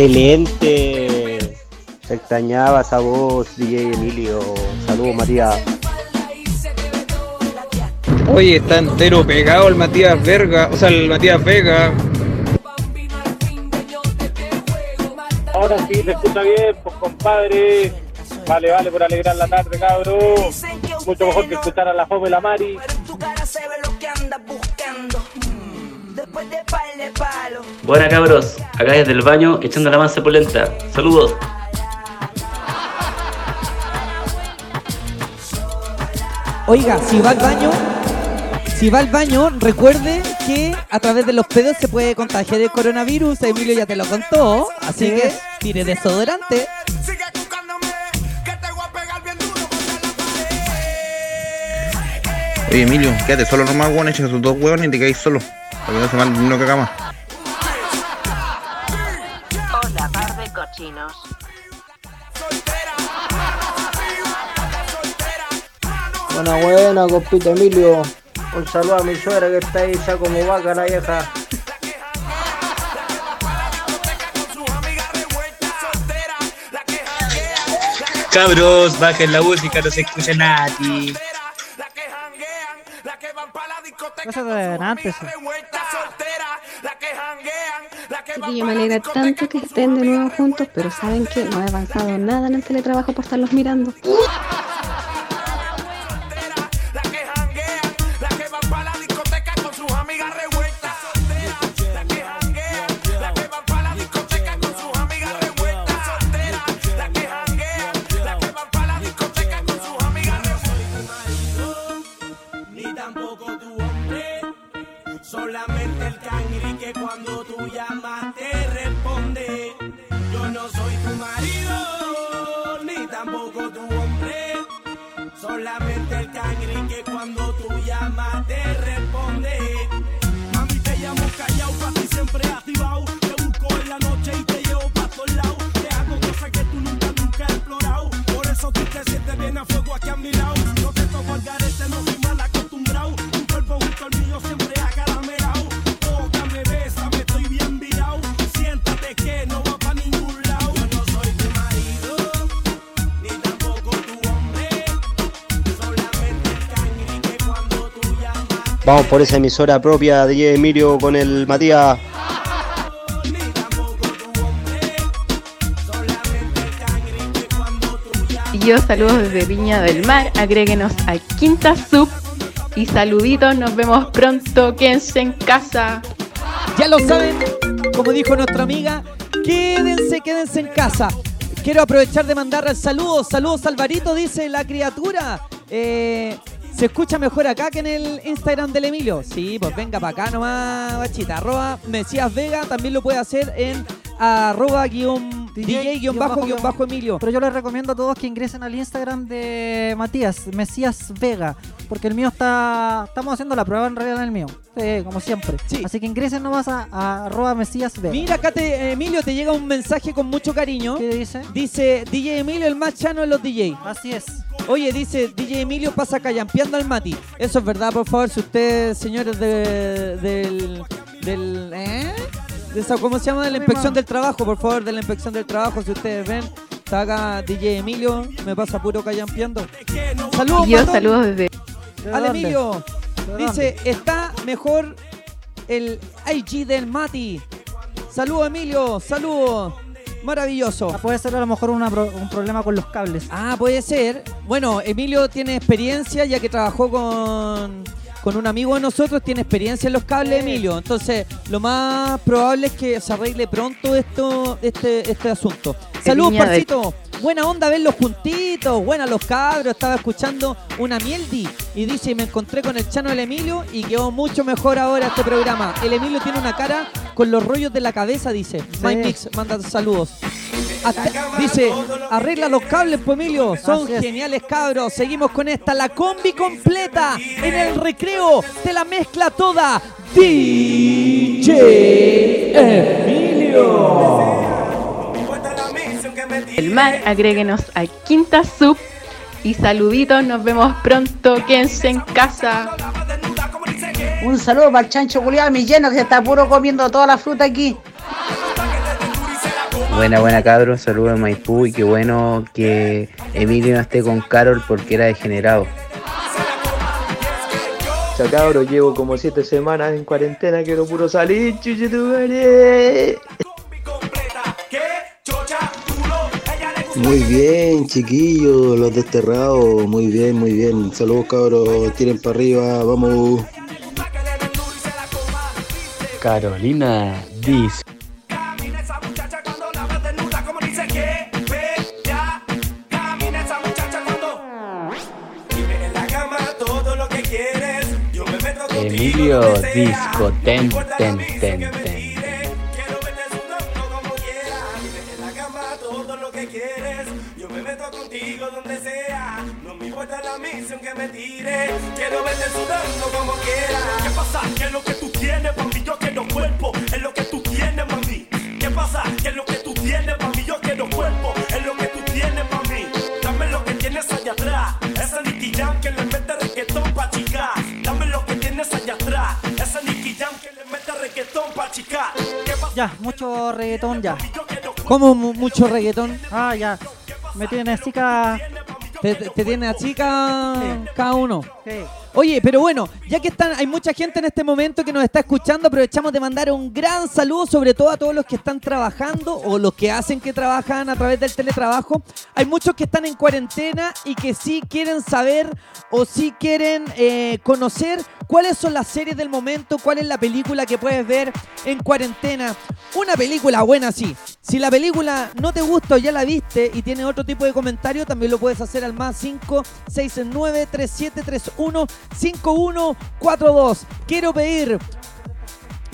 Excelente. Se extrañaba esa voz, DJ Emilio. Saludos, Matías. Oye, está entero pegado el Matías Verga, o sea, el Matías Vega. Ahora sí se escucha bien, pues compadre. Vale, vale, por alegrar la tarde, cabrón. Mucho mejor que escuchar a la Fome y la Mari. tu cara se ve lo que andas buscando. Después de par de palo. Buena cabros, acá desde el baño echando la mansa polenta. Saludos. Oiga, si va al baño, si va al baño, recuerde que a través de los pedos se puede contagiar el coronavirus. Emilio ya te lo contó, así Sí. que tire desodorante. Oye, Emilio, quédate solo nomás, weón, echa tus dos huevos y te caes solo. Para que no se mal no caga más. Buena, buena, compita Emilio. Un saludo a mi suegra que está ahí ya como vaca la vieja. Cabros, bajen la música, no se escucha nadie. Cosas de adelante, eso. Chiquillo, me alegra tanto que estén de nuevo juntos, pero ¿saben que No he avanzado nada en el teletrabajo por estarlos mirando. Solamente el cangri que cuando tú llamas te responde. Mami, te llamo callado, pa' ti siempre activado. Te busco en la noche y te llevo pa' todos lados. Te hago cosas que tú nunca, nunca has explorado. Por eso tú te sientes bien a fuego aquí a mi lado. Vamos por esa emisora propia de DJ Emilio con el Matías. Y yo saludos desde Viña del Mar, agréguenos a Quinta Sub y saluditos, nos vemos pronto, quédense en casa. Ya lo saben, como dijo nuestra amiga, quédense, quédense en casa. Quiero aprovechar de mandar saludos, saludos Alvarito, dice la criatura. Eh, ¿Se escucha mejor acá que en el Instagram del Emilio? Sí, pues venga para acá nomás, bachita. Arroba Mesías Vega, también lo puede hacer en arroba guion DJ-Emilio. Pero yo les recomiendo a todos que ingresen al Instagram de Matías, Mesías Vega, porque el mío está. Estamos haciendo la prueba en realidad en el mío. Sí, como siempre. Así que ingresen nomás a, a arroba Mesías Vega. Mira, acá te, Emilio te llega un mensaje con mucho cariño. ¿Qué dice? Dice DJ Emilio, el más chano de los DJ. Así es. Oye, dice DJ Emilio pasa callampeando al Mati. Eso es verdad, por favor, si ustedes, señores de, del. del ¿eh? De esa- ¿Cómo se llama? De la inspección del trabajo, por favor, de la inspección del trabajo, si ustedes ven. Está acá DJ Emilio, me pasa puro callampeando. Saludos, yo Matón. saludos desde. Al dónde? Emilio. ¿De Dice, está mejor el IG del Mati. Saludos, Emilio. Saludos. Maravilloso. Ah, puede ser a lo mejor una pro- un problema con los cables. Ah, puede ser. Bueno, Emilio tiene experiencia ya que trabajó con, con un amigo de nosotros, tiene experiencia en los cables, Emilio. Entonces, lo más probable es que se arregle pronto esto, este, este asunto. Saludos, Parcito. Buena onda verlos juntitos, buena los cabros. Estaba escuchando una mieldi y dice, me encontré con el Chano del Emilio y quedó mucho mejor ahora este programa. El Emilio tiene una cara con los rollos de la cabeza, dice. My Mix manda saludos. Hasta- dice, arregla los cables, pues Emilio. Son geniales cabros. Seguimos con esta, la combi completa en el recreo. Te la mezcla toda. DJ Emilio. El mar, agréguenos a Quinta Sub y saluditos, nos vemos pronto, quédense en casa. Un saludo para el chancho culiado mi lleno que se está puro comiendo toda la fruta aquí. Buena, buena cabros, saludos de Maipú y qué bueno que Emilio no esté con Carol porque era degenerado. Chao cabros, llevo como siete semanas en cuarentena, quiero puro salir, chuchetumare. Muy bien, chiquillos, los desterrados. Muy bien, muy bien. Saludos, cabros. Tiren para arriba, vamos. Carolina dice. Emilio Disco ten ten ten ten. Quiero verte como quiera. ¿Qué pasa? ¿Qué es lo que tú tienes, mami? Yo quiero cuerpo. Es lo que tú tienes, mami. ¿Qué pasa? ¿Qué es lo que tú tienes, mami? Ya, mucho reggaetón ya. ¿Cómo mu- mucho reggaetón? Ah, ya. Me tiene así ca... Te, te- tiene así cada, cada uno. Sí. Oye, pero bueno, ya que están, hay mucha gente en este momento que nos está escuchando, aprovechamos de mandar un gran saludo, sobre todo a todos los que están trabajando o los que hacen que trabajan a través del teletrabajo. Hay muchos que están en cuarentena y que sí quieren saber o sí quieren eh, conocer cuáles son las series del momento, cuál es la película que puedes ver en cuarentena. Una película buena, sí. Si la película no te gusta o ya la viste y tiene otro tipo de comentario, también lo puedes hacer al más 5 669 3731 5142. Quiero pedir.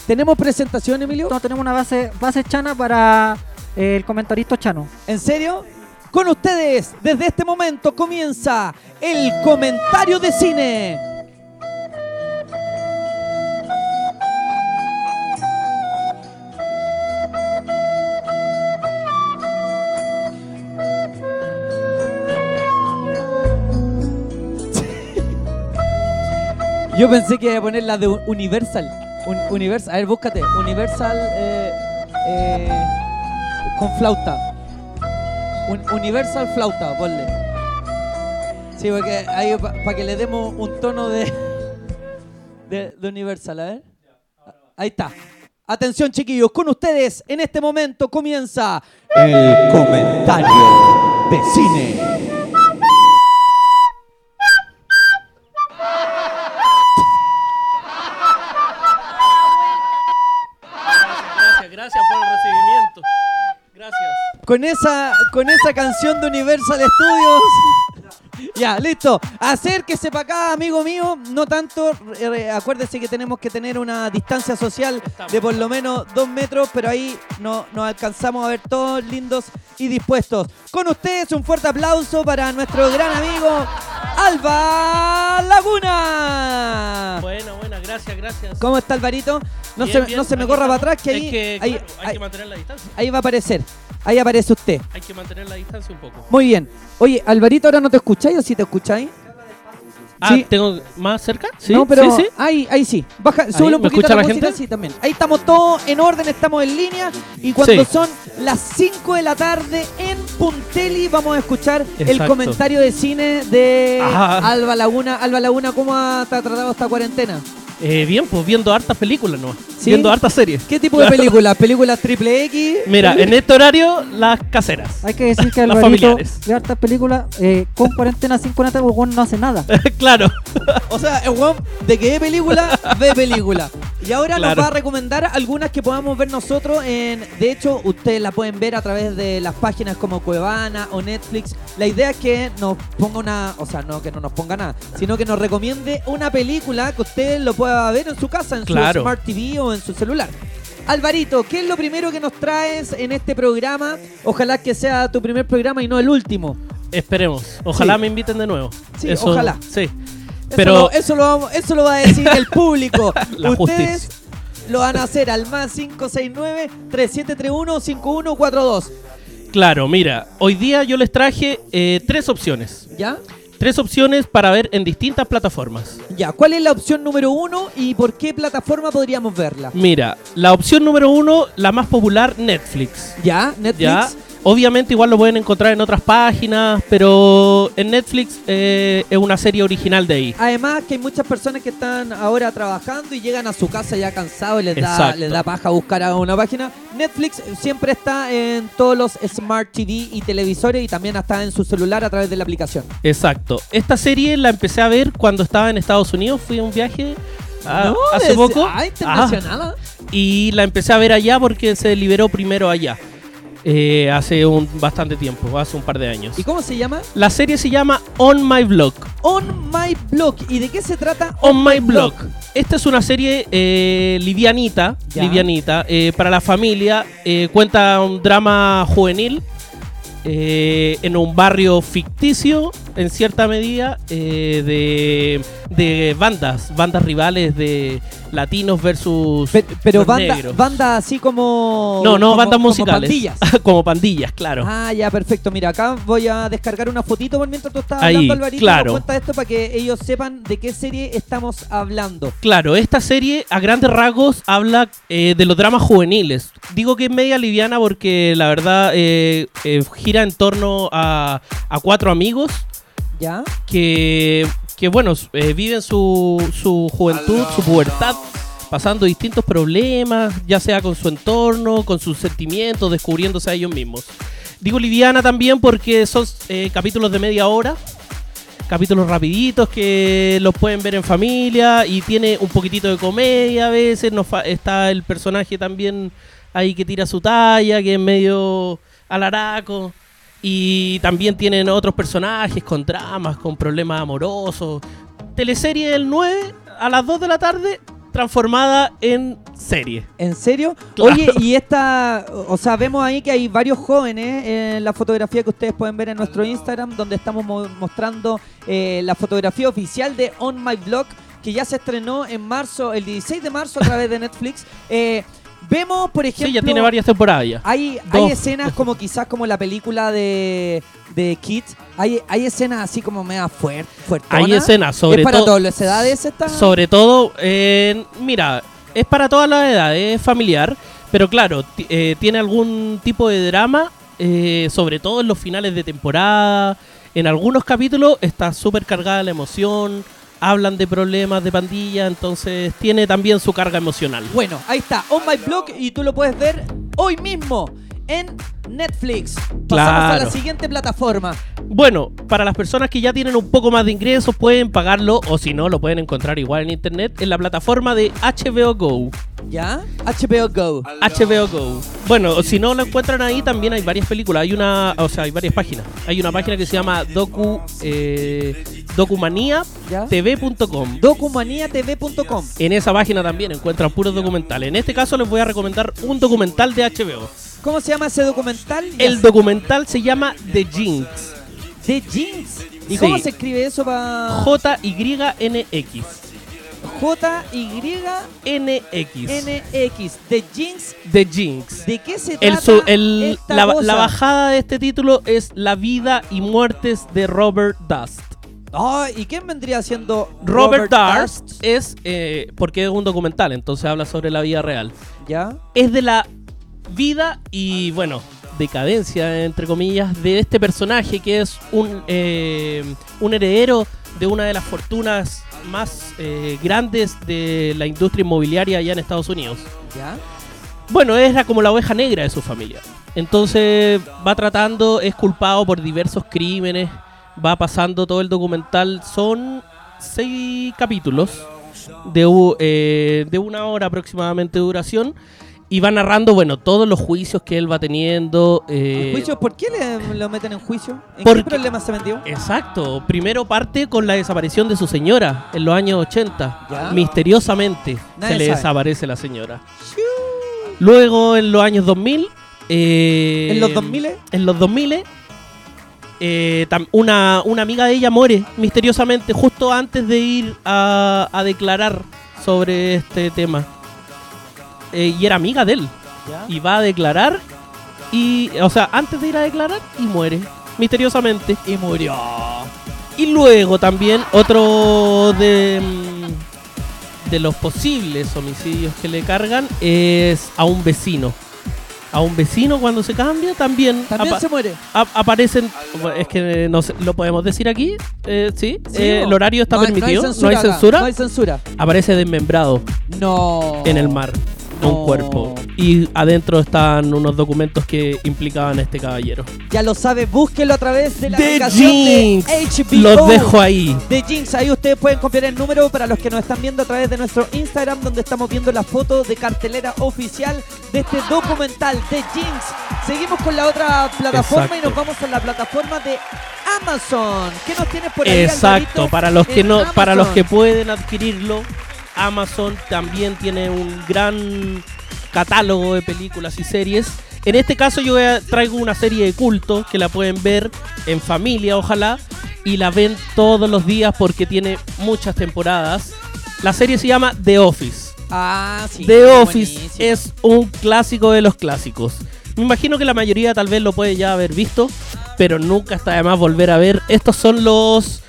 ¿Tenemos presentación, Emilio? No, tenemos una base, base chana para eh, el comentarista chano. ¿En serio? Con ustedes, desde este momento comienza el comentario de cine. Yo pensé que iba a poner la de Universal. Un- Universal. A ver, búscate. Universal eh, eh, con flauta. Un- Universal flauta, ponle. Sí, porque ahí para que le demos un tono de, de, de Universal, a ver. Ahí está. Atención, chiquillos, con ustedes en este momento comienza el comentario de cine. Con esa, con esa canción de Universal Studios Ya, listo. Acérquese para acá, amigo mío. No tanto. eh, acuérdese que tenemos que tener una distancia social de por lo menos dos metros, pero ahí no, nos alcanzamos a ver todos lindos y dispuestos. Con ustedes, un fuerte aplauso para nuestro gran amigo Alba Laguna. Buena, buena, gracias, gracias. ¿Cómo está Alvarito? No Bien, se, bien, no se me corra para atrás, que ahí, que, ahí, claro, hay ahí- que mantener la distancia. ahí va a aparecer. Ahí aparece usted. Hay que mantener la distancia un poco. Muy bien. Oye, Alvarito, ¿ahora no te escucháis o sí te escucháis? Ah, Sí. ¿tengo más cerca? Sí, no, pero sí, sí. Ahí, ahí sí. Baja, sube un ¿me poquito la, la música, gente? sí, también. Ahí estamos todos en orden, estamos en línea. Y cuando Sí. son las 5 de la tarde en Punteli, vamos a escuchar el comentario de cine de Ajá. Alba Laguna. Alba Laguna, ¿cómo ha te ha tratado esta cuarentena? Eh, bien, pues viendo hartas películas nomás. ¿Sí? Viendo hartas series. ¿Qué tipo de películas? ¿Películas triple X? Mira, en este horario, las caseras. Hay que decir que Las familiares. ve hartas películas eh, con cuarentena, sin cuarentena, porque bueno, no hace nada. claro. O sea, el weón de que ve película, ve película. Y ahora Claro. nos va a recomendar algunas que podamos ver nosotros. En, de hecho, ustedes la pueden ver a través de las páginas como Cuevana o Netflix. La idea es que nos ponga una, o sea, no que no nos ponga nada, sino que nos recomiende una película que usted lo pueda ver en su casa, en Claro. su Smart TV o en su celular. Alvarito, ¿qué es lo primero que nos traes en este programa? Ojalá que sea tu primer programa y no el último. Esperemos. Ojalá Sí. me inviten de nuevo. Sí, ojalá. Sí. Eso Pero lo- eso, lo, eso lo va a decir el público. La Ustedes lo van a hacer al más 569-3731-5142. Claro, mira, hoy día yo les traje eh, tres opciones. ¿Ya? Tres opciones para ver en distintas plataformas. Ya, ¿cuál es la opción número uno y por qué plataforma podríamos verla? Mira, la opción número uno, la más popular, Netflix. ¿Ya? ¿Netflix? Ya. Obviamente igual lo pueden encontrar en otras páginas, pero en Netflix eh, es una serie original de ahí. Además que hay muchas personas que están ahora trabajando y llegan a su casa ya cansados y les da, les da paja buscar a una página. Netflix siempre está en todos los Smart TV y televisores y también está en su celular a través de la aplicación. Exacto. Esta serie la empecé a ver cuando estaba en Estados Unidos, fui a un viaje ah, No, hace poco. ah, internacional, Ah. y la empecé a ver allá porque se liberó primero allá. Eh, hace un bastante tiempo, hace un par de años. ¿Y cómo se llama? La serie se llama On My Blog. On My Blog. ¿Y de qué se trata? On My Blog. Esta es una serie eh, livianita, Ya. livianita eh, para la familia. cuenta un drama juvenil en un barrio ficticio, en cierta medida, eh, de, de bandas, bandas rivales de latinos versus Pero los banda, negros. banda así como. No, no, como- bandas como musicales. pandillas. como pandillas, claro. Ah, ya, perfecto. Mira, acá voy a descargar una fotito por mientras tú estás Ahí, hablando, Alvarito. claro. Cuenta esto para que ellos sepan de qué serie estamos hablando. Claro, esta serie a grandes rasgos habla eh, de los dramas juveniles. Digo que es media liviana porque la verdad eh, eh, gira en torno a, a cuatro amigos ¿Ya? que, que bueno, eh, viven su, su juventud, su pubertad, pasando distintos problemas, ya sea con su entorno, con sus sentimientos, descubriéndose a ellos mismos. Digo liviana también porque son eh, capítulos de media hora, capítulos rapiditos que los pueden ver en familia y tiene un poquitito de comedia a veces, nos fa- está el personaje también ahí que tira su talla, que es medio alaraco. Y también tienen otros personajes con dramas, con problemas amorosos. Teleserie del 9 a las 2 de la tarde, transformada en serie. ¿En serio? Claro. Oye, y esta, o sea, vemos ahí que hay varios jóvenes en la fotografía que ustedes pueden ver en nuestro Instagram, donde estamos mo- mostrando eh, la fotografía oficial de On My Blog, que ya se estrenó en marzo, el 16 de marzo a través de Netflix. Eh, vemos, por ejemplo... Sí, ya tiene varias temporadas ya. Hay, Dos. hay escenas como quizás como la película de, de Kids. Hay, hay escenas así como mega fuerte. Hay escenas, sobre ¿Es para todo- todas las edades esta? Sobre todo, eh, mira, es para todas las edades, es familiar, pero claro, eh, tiene algún tipo de drama, eh, sobre todo en los finales de temporada. En algunos capítulos está súper cargada la emoción, hablan de problemas de pandilla, entonces tiene también su carga emocional. Bueno, ahí está, On My Blog, y tú lo puedes ver hoy mismo en Netflix. Pasamos Claro. a la siguiente plataforma. Bueno, para las personas que ya tienen un poco más de ingresos pueden pagarlo o si no lo pueden encontrar igual en internet en la plataforma de HBO Go. ¿Ya? HBO Go. HBO Go. Bueno, si no lo encuentran ahí también hay varias películas, hay una, o sea, hay varias páginas. Hay una página que se llama docu eh, documaniatv.com. Documaniatv.com. En esa página también encuentran puros documentales. En este caso les voy a recomendar un documental de HBO. ¿Cómo se llama ese documental? El documental se llama The Jinx. The Jinx. ¿Y Sí. cómo se escribe eso para J-Y-N-X. J-Y-N-X? NX. The Jinx. The Jinx. ¿De qué se trata el- esta la, cosa? la bajada de este título es La vida y muertes de Robert Dust. Ah, ¿Y quién vendría siendo Robert, Robert Dust es, eh, porque es un documental, entonces habla sobre la vida real. ¿Ya? Es de la vida y, bueno, decadencia, entre comillas, de este personaje que es un, eh, un heredero de una de las fortunas más eh, grandes de la industria inmobiliaria allá en Estados Unidos. ¿Ya? Bueno, era como la oveja negra de su familia. Entonces va tratando, es culpado por diversos crímenes, va pasando todo el documental. Son seis capítulos de, eh, de una hora aproximadamente de duración y va narrando, bueno, todos los juicios que él va teniendo. eh, ¿Juicio? ¿Por qué le, lo meten en juicio? ¿En Porque- qué problema se metió? Exacto. Primero parte con la desaparición de su señora en los años 80. Ya. Misteriosamente Nadie se le sabe. desaparece la señora. Luego en los años 2000... eh, ¿En los 2000? En los 2000 eh, una, una amiga de ella muere misteriosamente justo antes de ir a, a declarar sobre este tema. Eh, y era amiga de él. ¿Ya? Y va a declarar y, o sea, antes de ir a declarar y muere misteriosamente. Y murió. Y luego también otro de, mm, de los posibles homicidios que le cargan es a un vecino. A un vecino cuando se cambia también, También se muere. ap- aparecen, es que no sé, lo podemos decir aquí, eh, sí, Eh, el horario está No permitido, no hay censura, no hay censura. aparece desmembrado No. en el mar un cuerpo y adentro están unos documentos que implicaban a este caballero. Ya lo sabe, búsquelo a través de la The aplicación Jinx. de HBO. Los dejo ahí. De Jinx, ahí ustedes pueden copiar el número para los que nos están viendo a través de nuestro Instagram, donde estamos viendo la foto de cartelera oficial de este documental de Jinx. Seguimos con la otra plataforma y nos vamos a la plataforma de Amazon. ¿Qué nos tienes por ahí? Exacto, para los que no, para los que pueden adquirirlo, Amazon también tiene un gran catálogo de películas y series. En este caso yo traigo una serie de culto que la pueden ver en familia, ojalá, y la ven todos los días porque tiene muchas temporadas. La serie se llama The Office. Ah, sí. The Office buenísimo. es un clásico de los clásicos. Me imagino que la mayoría tal vez lo puede ya haber visto, pero nunca está de más volver a ver. Estos son los,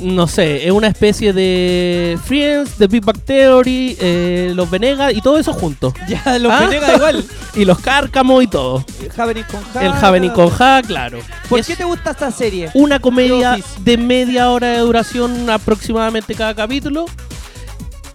no sé, es una especie de Friends, The Big Bang Theory, eh, los Venegas y todo eso juntos. Ya, los Ah. Venegas igual. y los Cárcamos y todo. El Javelin con Ja. El Javelin con Ja, claro. ¿Por Es qué te gusta esta serie? una comedia de media hora de duración aproximadamente cada capítulo.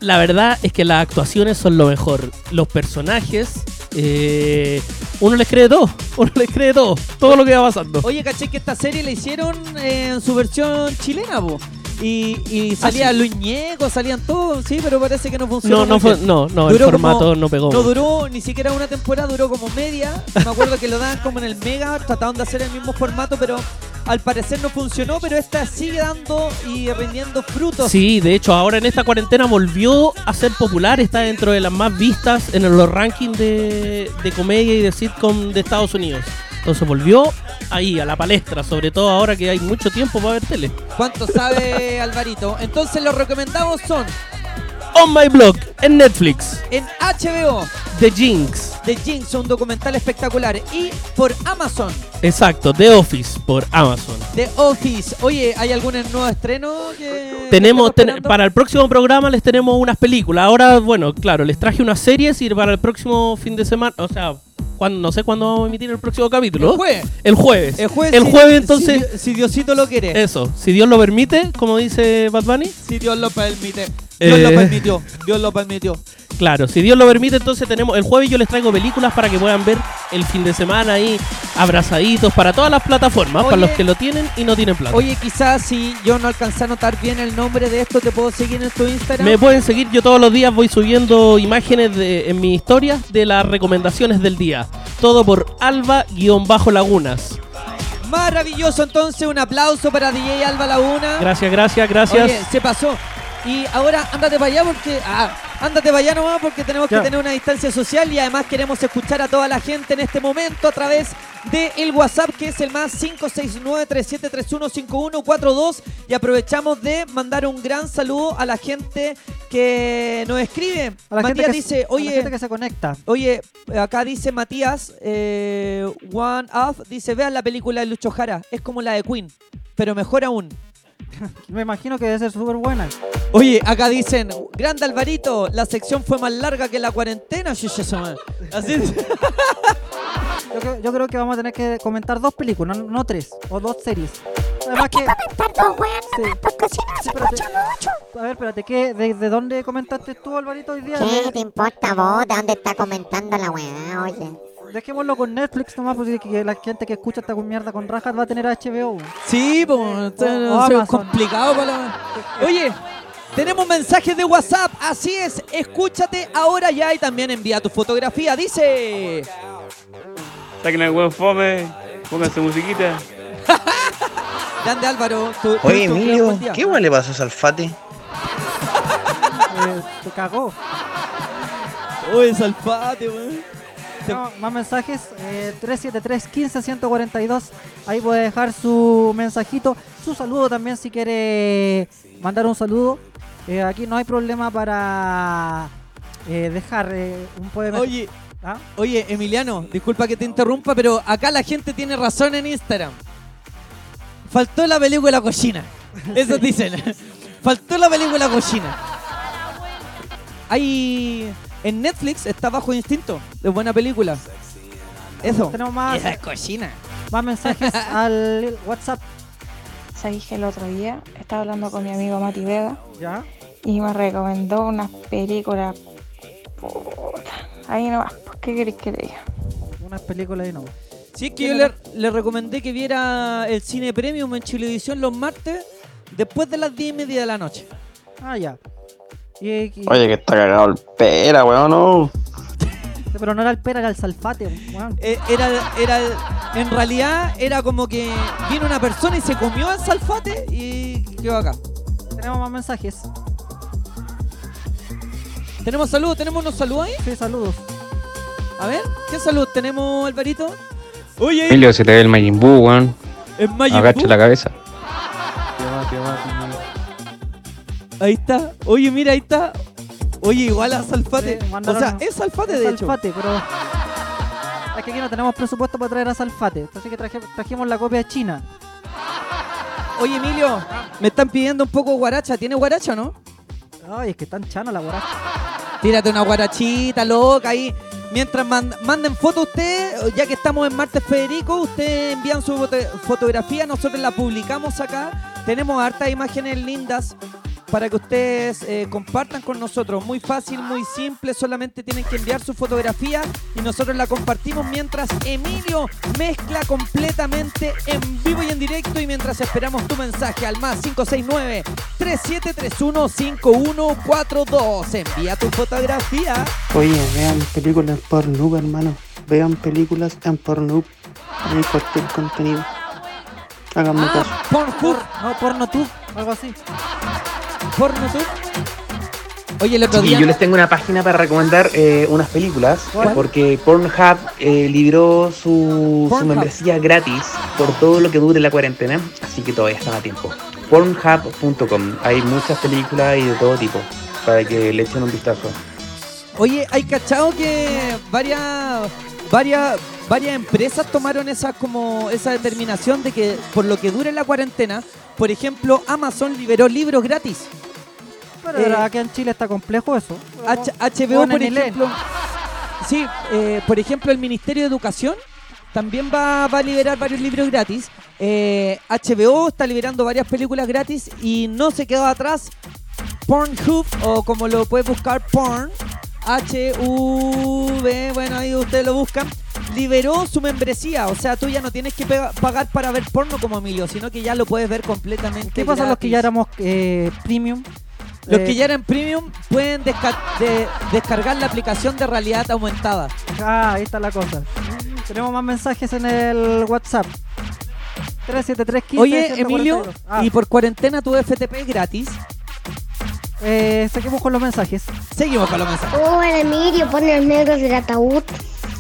La verdad es que las actuaciones son lo mejor. Los personajes, eh, uno les cree todo. Uno les cree todo. Todo lo que va pasando. Oye, caché que esta serie la hicieron en su versión chilena, po. Y, y salía Ah, sí. Luis Ñeco, salían todos, sí, pero parece que no funcionó. No, no fue- no, no, el formato como- no pegó No duró ni siquiera una temporada, duró como media. Me acuerdo que lo daban como en el Mega, trataban de hacer el mismo formato, pero al parecer no funcionó. Pero esta sigue dando y rindiendo frutos. Sí, de hecho, ahora en esta cuarentena volvió a ser popular. Está dentro de las más vistas en los rankings de, de comedia y de sitcom de Estados Unidos. Entonces volvió ahí a la palestra, sobre todo ahora que hay mucho tiempo para ver tele. ¿Cuánto sabe Alvarito? Entonces los recomendados son On My Blog, en Netflix, en HBO, The Jinx. The Jinx, un documental espectacular. Y por Amazon, Exacto, The Office por Amazon. The Office. Oye, ¿hay algún nuevo estreno que Tenemos ten- para el próximo programa les tenemos unas películas. Ahora, bueno, claro, les traje unas series y para el próximo fin de semana, o sea, cuando, no sé cuándo vamos a emitir el próximo capítulo. El jueves. El jueves. El jueves, El si- jueves, si entonces. Di- Si, Diosito lo quiere. Eso, si Dios lo permite, como dice Bad Bunny. Si Dios lo permite. Dios lo Eh. permitió. Dios lo permitió. Claro, si Dios lo permite, entonces tenemos el jueves yo les traigo películas para que puedan ver el fin de semana ahí abrazaditos para todas las plataformas, para los que lo tienen y no tienen plata. Oye, quizás si yo no alcancé a notar bien el nombre de esto, ¿te puedo seguir en tu Instagram? Me pueden seguir, yo todos los días voy subiendo imágenes de, en mi historia de las recomendaciones del día. Todo por Alba-Lagunas. Maravilloso, entonces un aplauso para DJ Alba Laguna. Gracias, gracias, gracias. Oye, se pasó. Y ahora ándate para allá porque. Ah, ándate para allá nomás porque tenemos Ya. que tener una distancia social y además queremos escuchar a toda la gente en este momento a través de el WhatsApp que es el más 569-3731-5142 y aprovechamos de mandar un gran saludo a la gente que nos escribe. A la gente Matías que- dice, a la oye, gente que se conecta. Oye, acá dice Matías, eh, One Off, dice, vean la película de Lucho Jara, es como la de Queen, pero mejor aún. Me imagino que debe ser súper buena. Oye, acá dicen, grande Alvarito, la sección fue más larga que la cuarentena, chucha, su madre". Así es. Yo, creo- yo creo que vamos a tener que comentar dos películas, no, no tres, o dos series. Además que... Sí. A ver, espérate, ¿qué, de, de dónde comentaste tú, Alvarito, hoy día? ¿Qué te importa vos? ¿De dónde está comentando la weá? Oye. Dejémoslo con Netflix nomás, porque que la gente que escucha esta con mierda con rajas va a tener HBO. Sí, pues, O es complicado para la... Oye, tenemos mensajes de WhatsApp, así es, escúchate ahora ya y también envía tu fotografía, dice... Saquen el buen fome, pónganse musiquita. Grande Álvaro, tu, tu- Oye, tu- tu- Emilio. ¿qué igual le pasó a Salfate? Eh, te cagó. Uy, Salfate, weón. No, más mensajes, eh, 373-15-142. Ahí puede dejar su mensajito, su saludo también si quiere mandar un saludo. Eh, aquí no hay problema para eh, dejar eh, un poema. Oye, ¿Ah? oye, Emiliano, disculpa que te interrumpa, pero acá la gente tiene razón en Instagram. Faltó la película cochina. Eso dicen. Faltó la película cochina. Hay. En Netflix está Bajo Instinto. Es buena película. Eso. Tenemos más, Esa es cochina. más mensajes al WhatsApp. Sabéis que el otro día estaba hablando con mi amigo Mati Vega ¿Ya? y me recomendó unas películas. Puta. Ahí nomás, pues, ¿qué queréis que le diga? Unas películas y no. Sí, es que yo le, le recomendé que viera el cine premium en Chilevisión los martes después de las 10 y media de la noche. Ah, ya. Y- y- Oye, que está cagado el pera, weón, no. pero no era el pera, era el salfate. weón. Eh, era, era, en realidad era como que vino una persona y se comió el salfate y quedó acá. Tenemos más mensajes. ¿Tenemos saludos? ¿Tenemos unos saludos ahí? Sí, saludos. A ver, ¿qué salud tenemos, Alvarito? Oye, Emilio, se te ve el Majin Buu, weón. Majin Agacha la cabeza. Ahí está. Oye, mira, ahí está. Oye, igual a Salfate. Sí, o sea, es Salfate, es de hecho. Salfate, pero. Es que aquí no tenemos presupuesto para traer a Salfate. Así que traje- trajimos la copia china. Oye, Emilio, me están pidiendo un poco guaracha. ¿Tiene guaracha o no? Ay, es que tan chano la guaracha. Tírate una guarachita loca ahí. Mientras man- manden fotos ustedes, ya que estamos en Martes Federico, ustedes envían su foto- fotografía, nosotros la publicamos acá. Tenemos hartas imágenes lindas para que ustedes eh, compartan con nosotros. Muy fácil, muy simple, solamente tienen que enviar su fotografía y nosotros la compartimos mientras Emilio mezcla completamente en vivo y en directo y mientras esperamos tu mensaje al más 569-3731-5142. Envía tu fotografía. Oye, vean películas en Pornhub, hermano. Vean películas en Pornhub. Hay cualquier contenido. Háganme Ah, caso. Pornhub. No, PornoTube, algo así. Pornotube. Oye, el otro Sí, día. yo les tengo una página para recomendar eh, unas películas, ¿Cuál? porque Pornhub eh, libró su, membresía gratis por todo lo que dure la cuarentena, así que todavía están a tiempo. Pornhub.com, hay muchas películas y de todo tipo, para que le echen un vistazo. Oye, hay cachado que varias, varias, varias empresas tomaron esa como esa determinación de que por lo que dure la cuarentena, por ejemplo, Amazon liberó libros gratis. Pero Eh, aquí en Chile está complejo eso. H- HBO, por el ejemplo. Sí, eh, por ejemplo, el Ministerio de Educación también va, va a liberar varios libros gratis. Eh, HBO está liberando varias películas gratis y no se quedó atrás Pornhub, o como lo puedes buscar, Porn, HV, bueno, ahí ustedes lo buscan, liberó su membresía. O sea, tú ya no tienes que pagar para ver porno como Emilio, sino que ya lo puedes ver completamente. ¿Qué pasa los que ya éramos eh, premium? Los Eh, que ya eran premium pueden desca- de- descargar la aplicación de realidad aumentada. Ah, ahí está la cosa. Tenemos más mensajes en el WhatsApp. 37315 Oye, Emilio, Ah, y por cuarentena tu FTP es gratis. eh, seguimos con los mensajes. Seguimos con los mensajes. Hola Emilio, pone los negros del ataúd.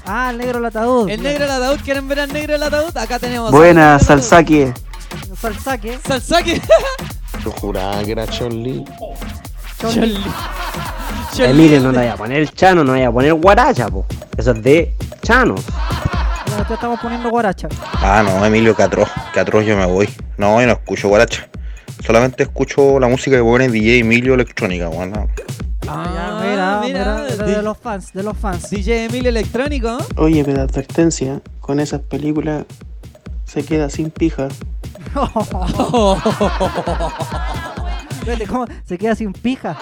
Ah, el negro del ataúd. El negro del ataúd, ¿quieren ver al negro del ataúd? Acá tenemos. Buena, Salsaque. Salsaque. Salsaque. Yo juraba que era Chun-Li. Chun-Li. Emilio, no te vaya a poner el chano, no vaya a poner guaracha, po. Eso es de. Ya te estamos poniendo guaracha. Ah, no, Emilio, que atroz, que atroz yo me voy. No, yo no escucho guaracha. Solamente escucho la música que pone DJ Emilio Electrónica, weón. No. Ah, mira, mira, mira, de, de los fans, de los fans. DJ Emilio Electrónico. Oye, pero advertencia, con esas películas se queda sin pija. ¿cómo? Se queda sin pija.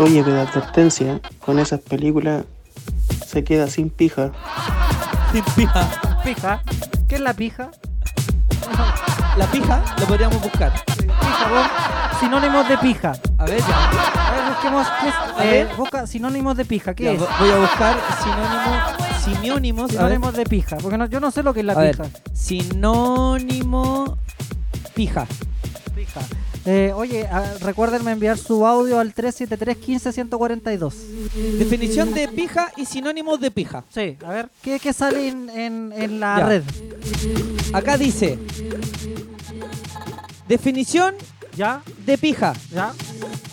Oye, pero advertencia, con esas películas se queda sin pija. Sin pija. Pija. ¿Qué es la pija? La pija lo podríamos buscar. Pija, vos. Sinónimos de pija. A ver, ya. A ver, busquemos. ¿qué es? A Eh, ver. busca sinónimos de pija. ¿Qué Ya, es? vo- Voy a buscar sinónimo, simiónimos. a ver. Sinónimos de pija. Porque no- yo no sé lo que es la A ver, pija. sinónimo pija. Pija. Eh, oye, ah, recuérdenme enviar su audio al 373 15 142. Definición de pija y sinónimos de pija. Sí, a ver, ¿qué, qué sale en, en- en la Ya. red? Acá dice. Definición ¿Ya? de pija. ¿Ya?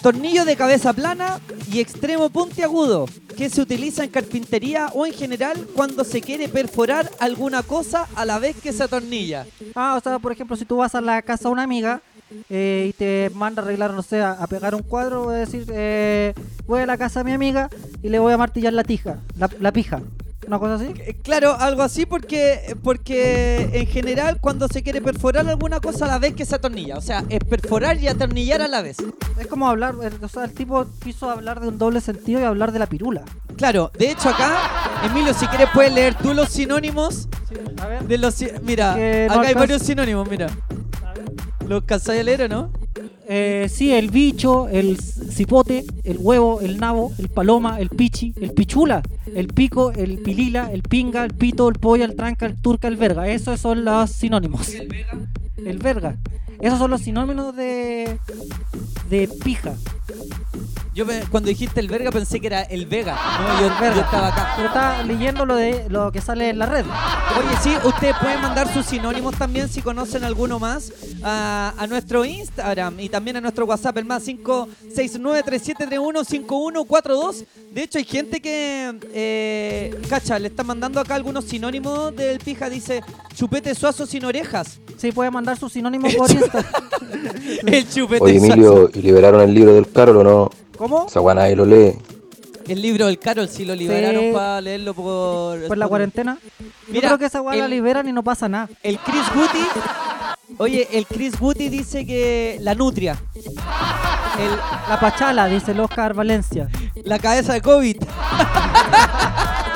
Tornillo de cabeza plana y extremo puntiagudo que se utiliza en carpintería o en general cuando se quiere perforar alguna cosa a la vez que se atornilla. Ah, o sea, por ejemplo, si tú vas a la casa de una amiga eh, y te manda a arreglar, no sé, a, a pegar un cuadro, voy a decir, eh, voy a la casa de mi amiga y le voy a martillar la tija, la, la pija. ¿Una cosa así? Eh, Claro, algo así porque, porque en general cuando se quiere perforar alguna cosa a la vez que se atornilla. O sea, es perforar y atornillar a la vez. Es como hablar, o sea, el tipo quiso hablar de un doble sentido y hablar de la pirula. Claro, de hecho acá, Emilio, si quieres puedes leer tú los sinónimos A ver. de los... Mira, no acá hay varios sinónimos, mira. ¿Los calzáis a leer o no? Eh, sí, el bicho, el cipote, el huevo, el nabo, el paloma, el pichi, el pichula, el pico, el pilila, el pinga, el pito, el polla, el tranca, el turca, el verga. Esos son los sinónimos. El verga. Esos son los sinónimos de, de pija. Yo me- cuando dijiste el verga pensé que era el Vega. No, yo, Verga. yo estaba acá. Pero está leyendo lo de lo que sale en la red. Oye, sí, ustedes pueden mandar sus sinónimos también si conocen alguno más a, a nuestro Instagram y también a nuestro WhatsApp, el más 569-3731-5142. De hecho, hay gente que, eh, cacha, le está mandando acá algunos sinónimos del pija. Dice, chupete suazo sin orejas. Sí, puede mandar sus sinónimos por. El chupete Oye. Emilio, ¿y liberaron el libro del Carol o no? ¿Cómo? Esa guana nadie lo lee. El libro del Carol, sí lo liberaron Sí. para leerlo por... Por la cuarentena. Yo Mira, creo que esa weá la el- liberan y no pasa nada. El Chris Guti. Oye, el Chris Guti dice que la nutria. El, La pachala, dice el Oscar Valencia. la cabeza de COVID.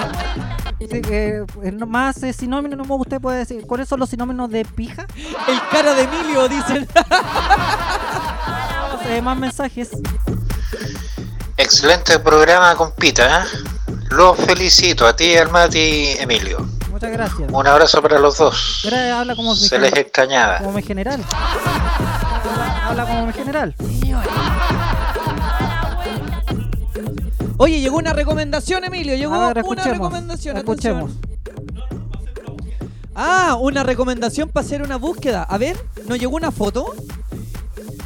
Eh, no- más eh, sinónimos usted puede decir. ¿Cuáles son los sinónimos de pija? El cara de Emilio, dicen. Eh, más mensajes. Excelente programa, compita. ¿eh? Los felicito a ti, al Mati Emilio. Muchas gracias. Un abrazo para los dos. Habla como Se les extrañaba. como mi general. Habla, habla como mi general. Oye, llegó una recomendación, Emilio. Llegó ver, una recomendación. Escuchemos. atención. Ah, una recomendación para hacer una búsqueda. A ver, ¿nos llegó una foto?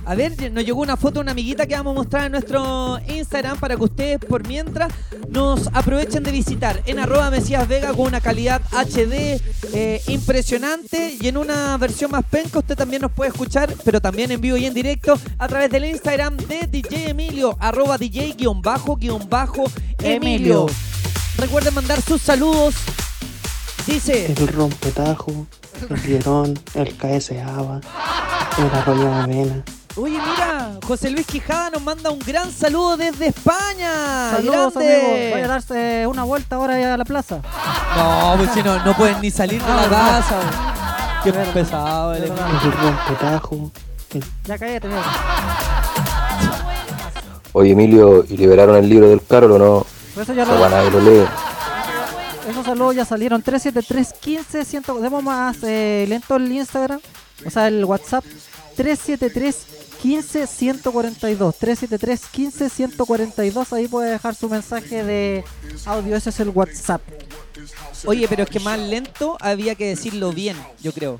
A ver, nos llegó una foto de una amiguita que vamos a mostrar en nuestro Instagram para que ustedes por mientras nos aprovechen de visitar en arroba Mesías Vega con una calidad HD eh, impresionante y en una versión más penca usted también nos puede escuchar, pero también en vivo y en directo a través del Instagram de DJ Emilio, arroba DJ-Emilio. Emilio. Recuerden mandar sus saludos. Dice, El rompetajo, el hierón, el KS Ava, el arroyo de avena. Oye, mira, José Luis Quijada nos manda un gran saludo desde España. Saludos, ¡Grande! amigos. Voy a darse una vuelta ahora a la plaza. No, pues si no, no pueden ni salir de la Ah, casa. Qué pesado el rompetajo. Ya cállate, mira. Oye, Emilio, ¿y liberaron el libro del Carol o no? Por eso ya lo- nadie lo lee. Esos saludos ya salieron 373 15 100. Demos más eh, lento el Instagram, o sea, el WhatsApp 373 15 142. 373 15 142. Ahí puede dejar su mensaje de audio. Ese es el WhatsApp. Oye, pero es que más lento había que decirlo bien, yo creo.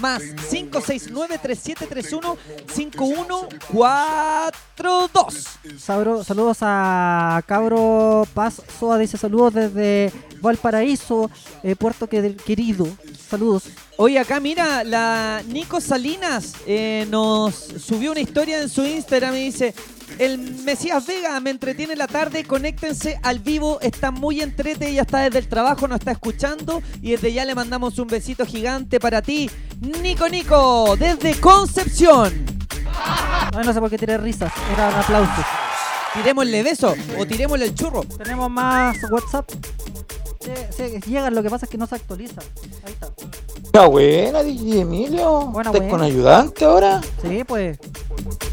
Más 569-3731-5142. Sabro- saludos a Cabro Paz Soa. Dice saludos desde Valparaíso, eh, Puerto Quer- Querido. Saludos. Oye, acá mira, la Nico Salinas eh, nos subió una historia en su Instagram y dice, el Mesías Vega me entretiene la tarde, conéctense al vivo, está muy entrete, ella está desde el trabajo, nos está escuchando y desde ya le mandamos un besito gigante para ti, Nico Nico, desde Concepción. Ay, no sé por qué tiré risas. Era un aplauso. Tirémosle beso o tirémosle el churro. Tenemos más WhatsApp. Sí, sí, llegan, lo que pasa es que no se actualiza. Ahí está. Está buena, DJ Emilio. Buena, ¿Estás buena. con ayudante ahora? Sí, pues.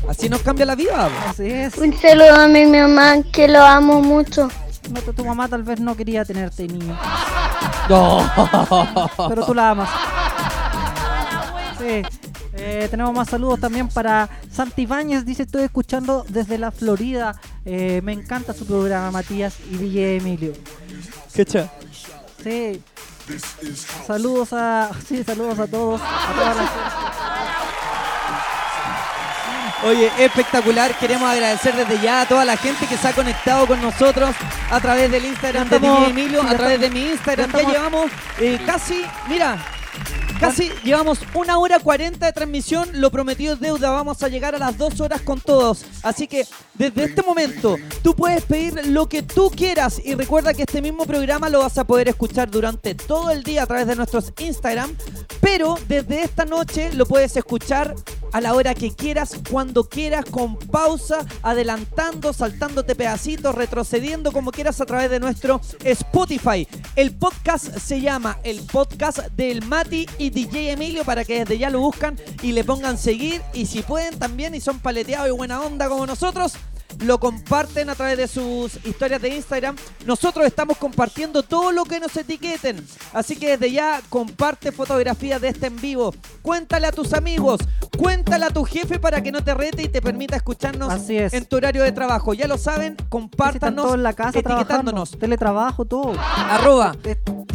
Así nos cambia la vida. Así es. Un saludo a mi mamá que lo amo mucho. No, tu, mamá tal vez no quería tenerte, niño. No. Pero tú la amas. Sí. Eh, tenemos más saludos también para Santi Ibáñez. Dice, estoy escuchando desde la Florida. Eh, me encanta su programa, Matías y DJ Emilio. ¿Qué cha? Sí. Saludos a... Sí, saludos a todos. A Oye, espectacular. Queremos agradecer desde ya a toda la gente que se ha conectado con nosotros a través del Instagram de estamos- DJ Emilio, a través de mi Instagram. ya llevamos eh, casi, mira, casi llevamos una hora cuarenta de transmisión. Lo prometido es deuda. Vamos a llegar a las dos horas con todos. Así que desde este momento tú puedes pedir lo que tú quieras. Y recuerda que este mismo programa lo vas a poder escuchar durante todo el día a través de nuestros Instagram. Pero desde esta noche lo puedes escuchar a la hora que quieras, cuando quieras, con pausa, adelantando, saltándote pedacitos, retrocediendo como quieras a través de nuestro Spotify. El podcast se llama El Podcast del Mati y DJ Emilio para que desde ya lo buscan y le pongan seguir. Y si pueden también y son paleteados y buena onda como nosotros, lo comparten a través de sus historias de Instagram. Nosotros estamos compartiendo todo lo que nos etiqueten. Así que desde ya comparte fotografías de este en vivo. Cuéntale a tus amigos, cuéntale a tu jefe para que no te rete y te permita escucharnos Así es. en tu horario de trabajo. Ya lo saben, compártanos todos en la casa etiquetándonos. Teletrabajo, todo. Arroba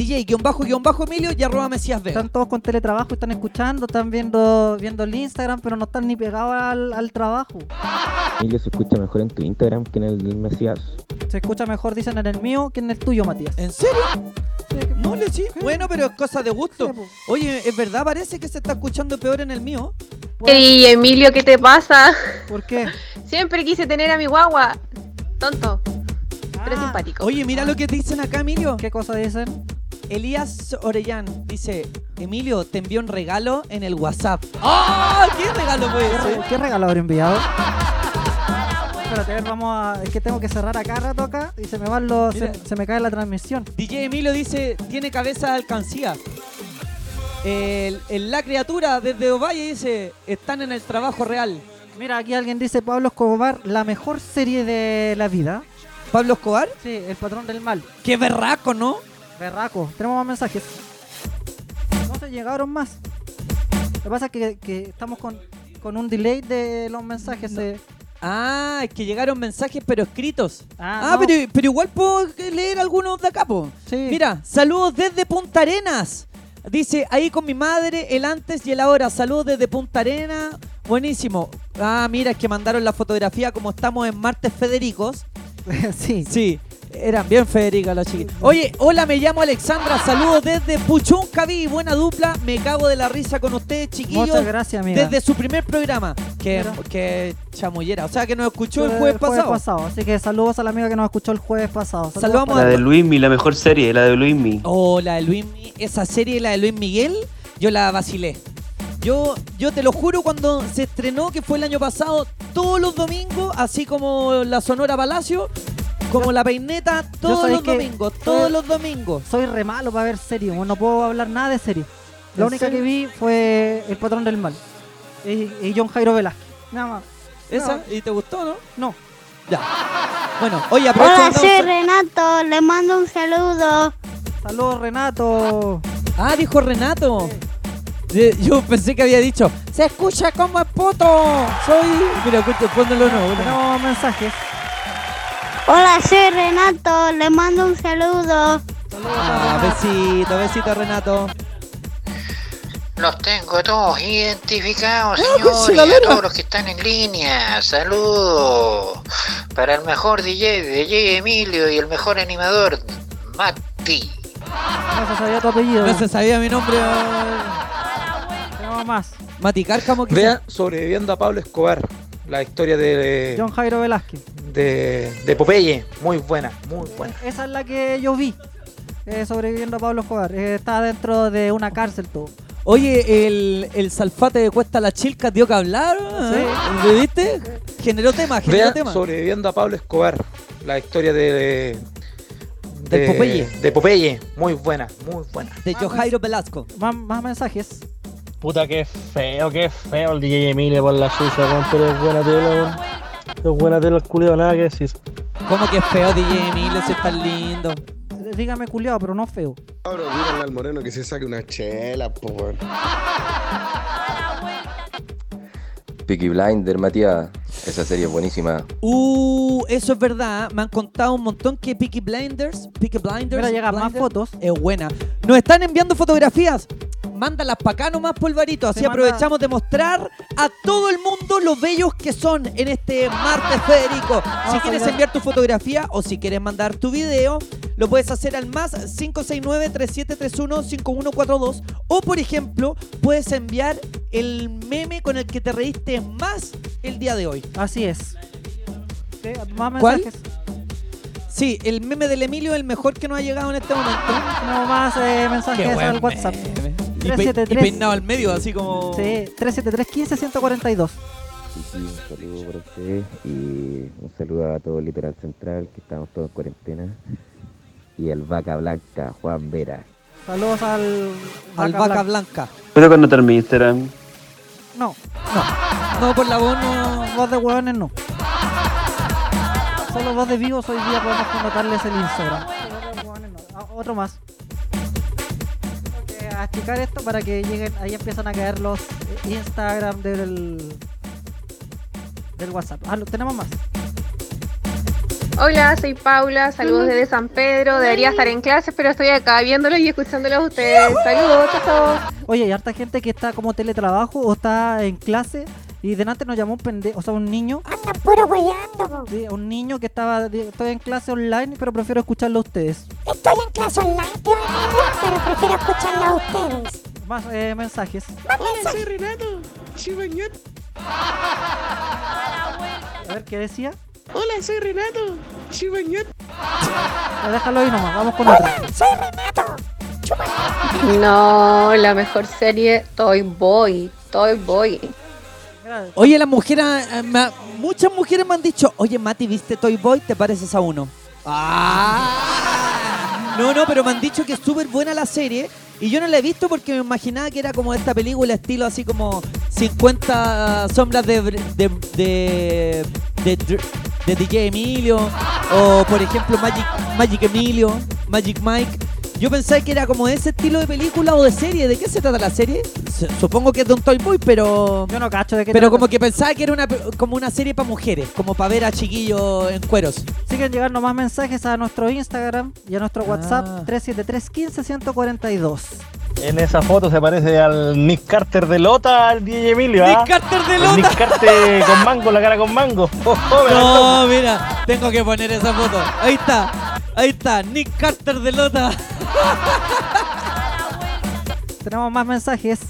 DJ-Emilio y arroba Mesías Vega. Están todos con teletrabajo, están escuchando, están viendo, viendo el Instagram, pero no están ni pegados al, al trabajo. Emilio se escucha mejor en tu Instagram que en el del Mesías. Se escucha mejor, dicen, en el mío que en el tuyo, Matías. ¿En serio? No le sí. Bueno, pero es cosa de gusto. Oye, es verdad, parece que se está escuchando peor en el mío. Y Emilio, ¿qué te pasa? ¿Por qué? Siempre quise tener a mi guagua. Tonto. Pero simpático. Oye, mira lo que dicen acá, Emilio. ¿Qué cosa dicen? Elías Orellán dice, Emilio, te envió un regalo en el WhatsApp. ¡Ah! ¿Qué regalo puede ¿Qué, ser? re- qué regalo habré enviado? Espérate, a ver, vamos a. Es que tengo que cerrar acá rato acá y se me van los. Se, me cae la transmisión. DJ Emilio dice, tiene cabeza de alcancía. El, el La Criatura desde Ovalle dice, están en el trabajo real. Mira, aquí alguien dice Pablo Escobar, la mejor serie de la vida. ¿Pablo Escobar? Sí, el patrón del mal. Qué berraco, ¿no? Berraco. Tenemos más mensajes. No se llegaron más. Lo que pasa es que, que estamos con, con un delay de los mensajes. eh. Ah, es que llegaron mensajes pero escritos. Ah, Ah, no. pero, pero igual puedo leer algunos de acá, po. Mira, saludos desde Punta Arenas. Dice, ahí con mi madre, el antes y el ahora. Saludos desde Punta Arenas. Buenísimo. Ah, mira, es que mandaron la fotografía como estamos en Martes Federicos. sí. Sí. Eran bien Federica los chiquitos. Oye, hola, me llamo Alexandra. Saludos desde Puchuncaví. Buena dupla. Me cago de la risa con ustedes, chiquillos. Muchas gracias, amiga. Desde su primer programa. Que, Mira. que chamullera. O sea, que nos escuchó el El jueves, pasado. Así que saludos a la amiga que nos escuchó el jueves pasado. Saludos Saludamos La de Luismi, la mejor serie, la de Luismi. Oh, la de Luis Mi- Esa serie, la de Luis Miguel, yo la vacilé. Yo, yo te lo juro, cuando se estrenó, que fue el año pasado, todos los domingos, así como la Sonora Palacio, como la peineta, todos los domingos, todos los domingos. Soy re malo para ver series, no puedo hablar nada de series. La ¿En única serio? que vi fue El Patrón del Mal y, y John Jairo Velázquez. Nada más. ¿Esa? No. ¿Y te gustó, no? No. Ya. Bueno, oye, aprovecho Hola, soy un Renato, le mando un saludo. Saludos, Renato. Ah, dijo Renato. Eh, Yo pensé que había dicho, se escucha como es puto. Soy. Mira, no. no. Tenemos mensajes. Hola, soy Renato, le mando un saludo. Ah, besito, besito, Renato. Los tengo todos identificados, Ah, señores. la A todos los que están en línea. Saludos. Para el mejor DJ, DJ Emilio y el mejor animador, Mati. No se sabía tu apellido. No se sabía mi nombre. Tenemos más. Mati Cárcamo. quizá. Vea sobreviviendo a Pablo Escobar. La historia de, John Jairo Velázquez. De, de Popeye. Muy buena, muy buena. Esa es la que yo vi. eh, sobreviviendo a Pablo Escobar. Eh, está dentro de una cárcel todo. Oye, el, el salfate de Cuesta la Chilca dio que hablar. ¿eh? ¿Lo viste? Generó tema, generó Vea tema. sobreviviendo a Pablo Escobar. La historia de, de, Del Popeye. de Popeye. Muy buena, muy buena. De Jojairo Velasco. Más, más mensajes. Puta, qué feo, qué feo el DJ Emilio por la suya, pero es buena tela, Es buena tela el culiao, nada que decir. ¿Cómo que es feo DJ Emilio si es tan lindo? Dígame culiado, pero no feo. Cabro, díganle al moreno que se saque una chela, po, weón. Peaky Blinder, Matías. Esa serie es buenísima. Uh, eso es verdad. Me han contado un montón que Peaky Blinders, Peaky Blinders, más Blinders, fotos. Es buena. Nos están enviando fotografías. Mándalas para acá nomás, polvarito. Así manda- aprovechamos de mostrar a todo el mundo lo bellos que son en este martes, Federico. Si quieres enviar tu fotografía o si quieres mandar tu video, lo puedes hacer al más 569-3731-5142. O, por ejemplo, puedes enviar el meme con el que te reíste más el día de hoy. Así es. Más ¿Cuál? Sí, el meme del Emilio es el mejor que nos ha llegado en este momento. Tenemos más eh, mensajes al WhatsApp. meme. Y, pe- y 373. peinado al medio, así como. Sí, 373 15 142. Sí, sí, un saludo para usted y un saludo a todo el Litoral Central, que estamos todos en cuarentena. Y el Vaca Blanca, Juan Vera. Saludos al Al vaca blanca. ¿Puedo conocer mi Instagram? No, No, por la voz no. voz de hueones no. Solo voz de vivos hoy día podemos connotarles el Instagram. No. Otro más. Que achicar esto para que lleguen, ahí empiezan a caer los Instagram del del WhatsApp. Ah, lo- tenemos más. Hola, soy Paula, saludos desde San Pedro. Debería estar en clases, pero estoy acá viéndolos y escuchándolos a ustedes. Saludos, chao. Oye, hay harta gente que está como teletrabajo o está en clase y delante nos llamó un pendejo, o sea, un niño. Anda puro weyando. Sí, un niño que estaba, estoy en clase online, pero prefiero escucharlo a ustedes. Estoy en clase online, pero prefiero escucharlo a ustedes. Más eh, mensajes. Hola, soy Renato. Chibañat. A ver, ¿qué decía? Hola, soy Renato. Chibañat. Déjalo ahí nomás, vamos con otra. soy Renato. No, la mejor serie, Toy Boy. Toy Boy. Oye, las mujeres, muchas mujeres me han dicho, oye Mati, ¿viste Toy Boy? ¿Te pareces a uno? Ah. No, no, pero me han dicho que es súper buena la serie. Y yo no la he visto porque me imaginaba que era como esta película, estilo así como 50 sombras de, de, de, de, de DJ Emilio. O por ejemplo Magic, Magic Emilio, Magic Mike. Yo pensaba que era como ese estilo de película o de serie. ¿De qué se trata la serie? Supongo que es de un Toy Boy, pero... Yo no cacho de qué Pero trata. como que pensaba que era una, como una serie para mujeres, como para ver a chiquillos en cueros. Siguen llegando más mensajes a nuestro Instagram y a nuestro WhatsApp Ah. 373 15 142. En esa foto se parece al Nick Carter de Lota, al DJ Emilio, ¿ah? Nick Carter de El Lota. Nick Carter con mango, la cara con mango. Oh, oh, No, mira, tengo que poner esa foto. Ahí está, ahí está, Nick Carter de Lota. Tenemos más mensajes.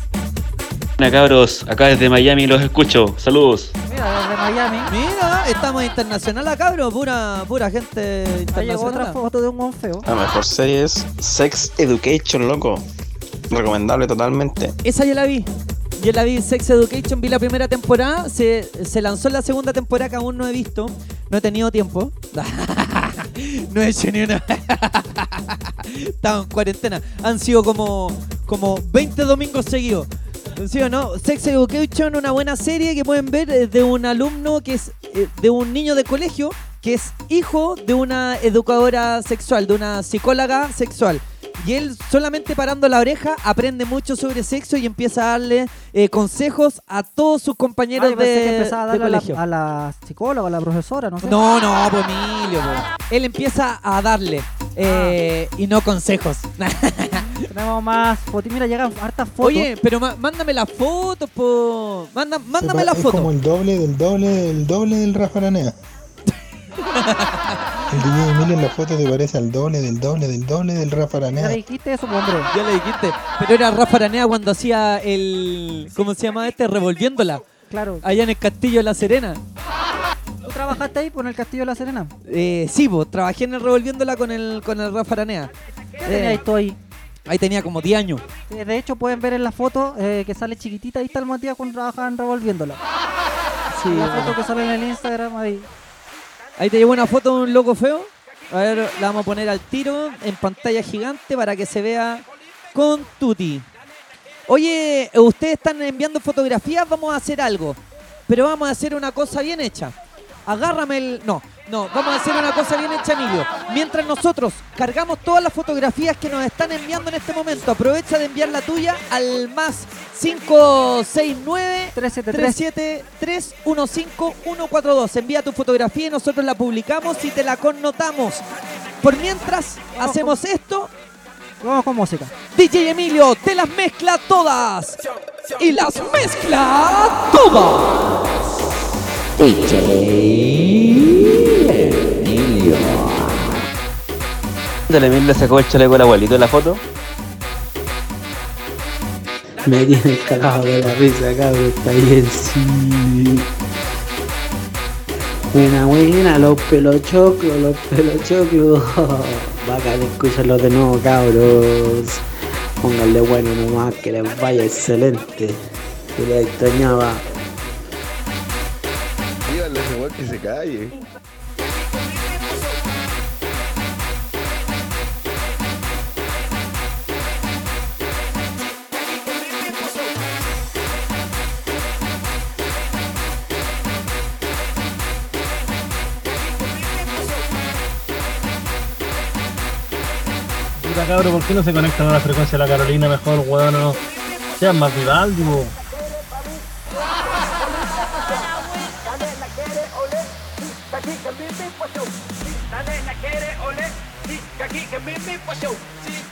Hola cabros, acá desde Miami los escucho. Saludos. Mira, desde Miami. Mira, estamos internacional acá, bro. Pura, pura gente Ahí llegó otra internacional. foto de un buen feo. La mejor serie es Sex Education, loco. Recomendable totalmente. Esa ya la vi. Yo la vi Sex Education, vi la primera temporada, se, se lanzó la segunda temporada que aún no he visto, no he tenido tiempo. no he hecho ni una. Estaba en cuarentena. Han sido como, como 20 domingos seguidos. ¿Sí o no? Sex Education, una buena serie que pueden ver eh, de un alumno que es eh, de un niño de colegio que es hijo de una educadora sexual, de una psicóloga sexual. Y él solamente parando la oreja aprende mucho sobre sexo y empieza a darle eh, consejos a todos sus Ah, compañeros yo pensé de, que empezaba a de darle a colegio. la, a la psicóloga, a la profesora, no sé. No, no, pues Emilio, po. Él empieza a darle eh, y no consejos. Tenemos más fotos. Mira, llegan hartas fotos. Oye, pero ma- mándame la foto, po. Manda- mándame la es foto. como el doble del doble del doble del Rafa Aranea. El DJ Emilio en la foto te parece al doble del doble del doble del Rafa Ya Aranea. le dijiste eso, pues, hombre. Ya le dijiste. Pero era Rafa Aranea cuando hacía el. ¿Cómo se llama este? Revolviéndola. Claro. Allá en el Castillo de la Serena. ¿Tú trabajaste ahí por el Castillo de la Serena? Eh, sí, pues, trabajé en el Revolviéndola con el, con el Rafa Aranea. ¿Qué tenías tú ahí? Ahí tenía como 10 años. Eh, De hecho, pueden ver en la foto eh, que sale chiquitita. Ahí está el Matías cuando trabajaban revolviéndola. Sí, la foto que sale en el Instagram ahí. Ahí te llevo una foto de un loco feo. A ver, la vamos a poner al tiro en pantalla gigante para que se vea con Tuti. Oye, ustedes están enviando fotografías, vamos a hacer algo. Pero vamos a hacer una cosa bien hecha. Agárrame el. No, no, vamos a hacer una cosa bien hecha, Emilio. Mientras nosotros cargamos todas las fotografías que nos están enviando en este momento, aprovecha de enviar la tuya al más 569 373 15142. Envía tu fotografía y nosotros la publicamos y te la connotamos. Por mientras, hacemos esto. Vamos con música. DJ Emilio te las mezcla todas. Y las mezcla todas. ¿El Emilio sacó el chaleco del abuelito en la foto? Me tiene cagado de la risa, cabrón. Está bien, sí. Buena, buena, los pelochoclos, los pelochoclos. Bacán escucharlo de nuevo, cabros. Pónganle bueno nomás, que les vaya excelente. Que les extrañaba. Díganle a ese weón que se calle. Puta cabro, ¿por qué no se conectan a la frecuencia de la Carolina mejor, weón? No sean más Vivaldi.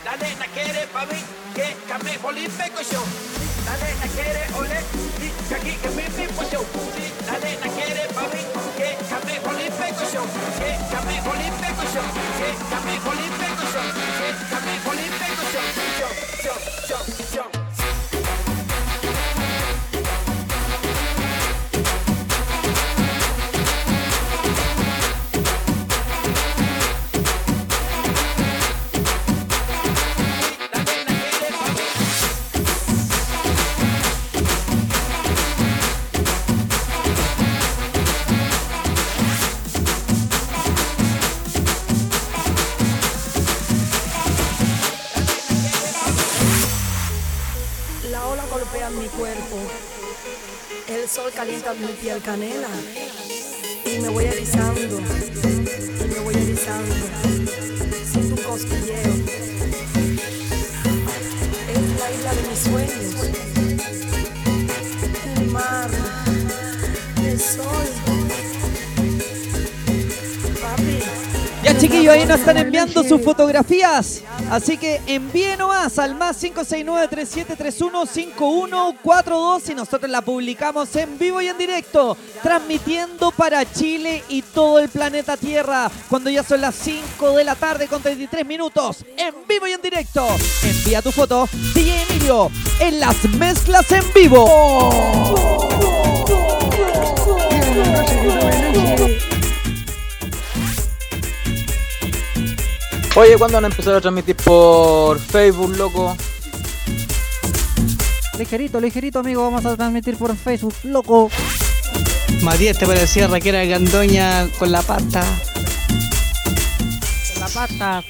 La nena quiere oler, sí, que aquí que mi mi pasión. Sí, la nena quiere pa' mí, que came bolín pecochón. Sí, la nena quiere oler, sí, que aquí que mi mi pasión. Sí, la nena quiere pa' mí, que came bolín pecochón. Que came bolín pecochón. Que came bolín pecochón. Que came El sol calienta mi piel canela. Y me voy erizando. Y me voy erizando. Siento un cosquilleo. Es la isla de mis sueños. El mar. El sol. Papi. Ya chiquillos, ahí nos están enviando sus fotografías. Así que envíe nomás al más 569-3731-5142 y nosotros la publicamos en vivo y en directo, transmitiendo para Chile y todo el planeta Tierra, cuando ya son las 5 de la tarde con 33 minutos, en vivo y en directo. Envía tu foto, DJ Emilio, en las mezclas en vivo. Oye, ¿cuándo van a empezar a transmitir por Facebook, loco? Ligerito, ligerito, amigo. Vamos a transmitir por Facebook. Loco. Matías te parecía Raquera Gandoña con la pata. Con la pata.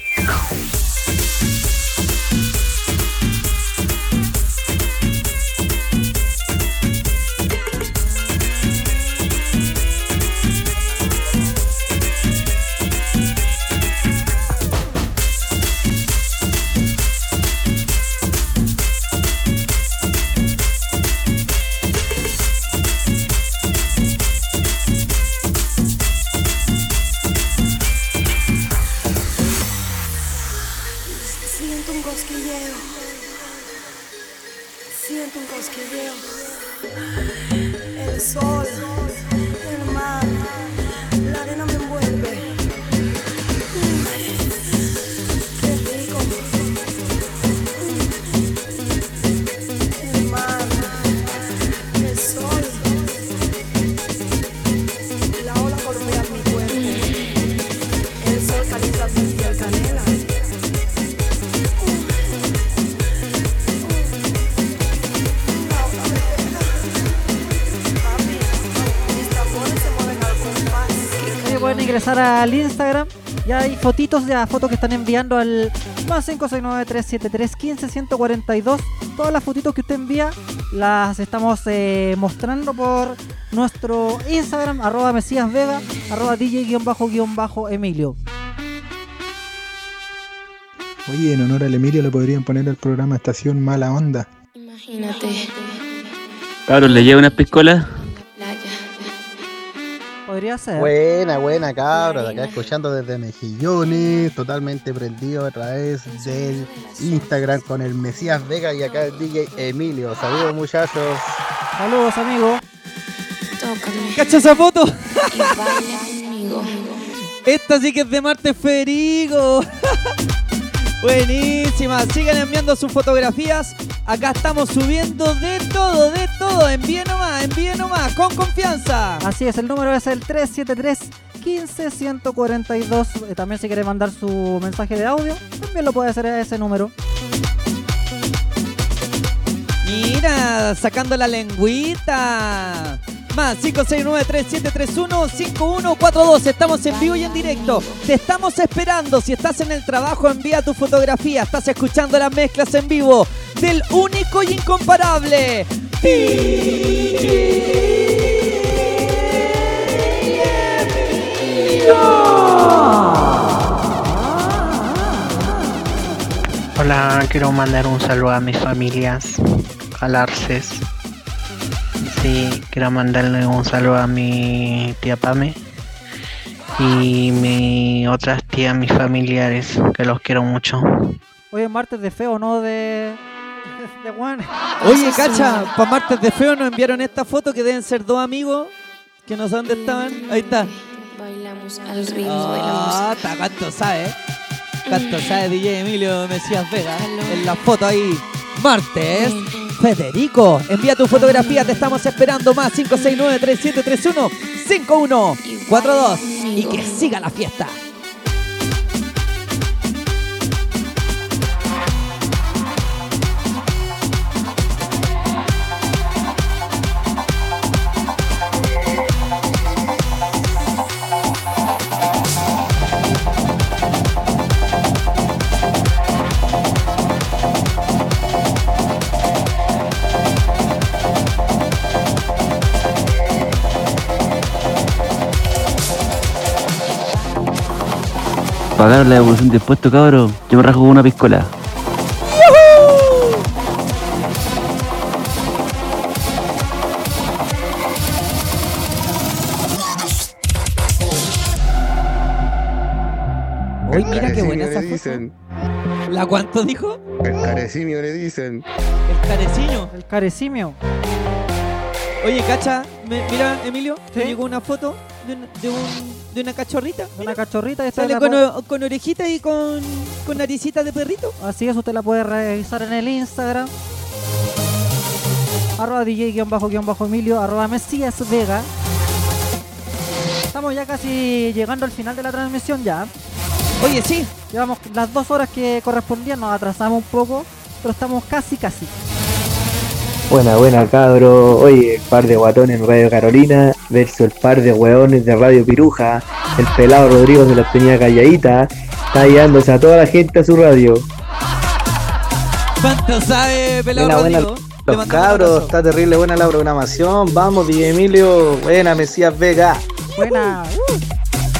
Al Instagram. Ya hay fotitos, ya fotos que están enviando al más 569-373-15-142. Todas las fotitos que usted envía las estamos eh, mostrando por nuestro Instagram, arroba Mesías Vega, arroba DJ-Emilio. Oye, en honor al Emilio le podrían poner el programa Estación Mala Onda. Imagínate. Cabros, ¿le lleva unas piscolas? Podría ser. Buena, buena cabros, acá escuchando desde Mejillones, totalmente prendido a través del Instagram con el Mesías Vega y acá el DJ Emilio. Saludos muchachos. Saludos, amigo. Tócame. ¿Cacha esa foto? Esta sí que es de Marte Federico. Buenísima. Sigan enviando sus fotografías. Acá estamos subiendo de todo, de todo. Envíe nomás, envíe nomás, con confianza. Así es, el número es el 373 15 142. Eh, También si quiere mandar su mensaje de audio, también lo puede hacer a ese número. Mira, sacando la lengüita. Más 569-3731-5142. Estamos en vivo y en directo. Te estamos esperando. Si estás en el trabajo, envía tu fotografía. Estás escuchando las mezclas en vivo del único y incomparable. Hola, quiero mandar un saludo a mis familias, al Arces. Sí, quiero mandarle un saludo a mi tía Pame y mi otras tías, mis familiares, que los quiero mucho. Hoy es martes de feo, no de. de Juan. Oye, cacha, para martes de feo nos enviaron esta foto que deben ser dos amigos que no sé dónde estaban. Ahí está. Bailamos al ritmo de la Ah, está, cuánto sabe. Cuánto sabe DJ Emilio Mesías Vega en la foto ahí. Martes. Federico, envía tu fotografía, te estamos esperando más 569-3731-5142 y que siga la fiesta. Pagaron la devolución de impuestos, cabrón. Yo me rajo con una piscola. Uy, mira qué buena Carecimio esa le foto. dicen. ¿La cuánto dijo? El carecimio le dicen. El careciño. El carecimio. Oye, cacha, me- mira, Emilio, te llegó una foto de, un- de, un- de una cachorrita. Una cachorrita. esta Sale con, puede- o- con orejita y con, con naricita de perrito. Así es, usted la puede revisar en el Instagram. Arroba DJ-Emilio, arroba Mesías Vega. Estamos ya casi llegando al final de la transmisión ya. Oye, sí. Llevamos las dos horas que correspondían, nos atrasamos un poco, pero estamos casi, casi. Buena, buena cabro. Oye, el par de guatones en Radio Carolina versus el par de hueones de Radio Piruja. El pelado Rodrigo se los tenía calladita. Está llevándose a toda la gente a su radio. ¿Cuánto sabe, pelado Buena, buena. Rodrigo? Le Los cabros, está terrible buena la programación. Vamos, DJ Emilio. Buena, Mesías Vega. Buena.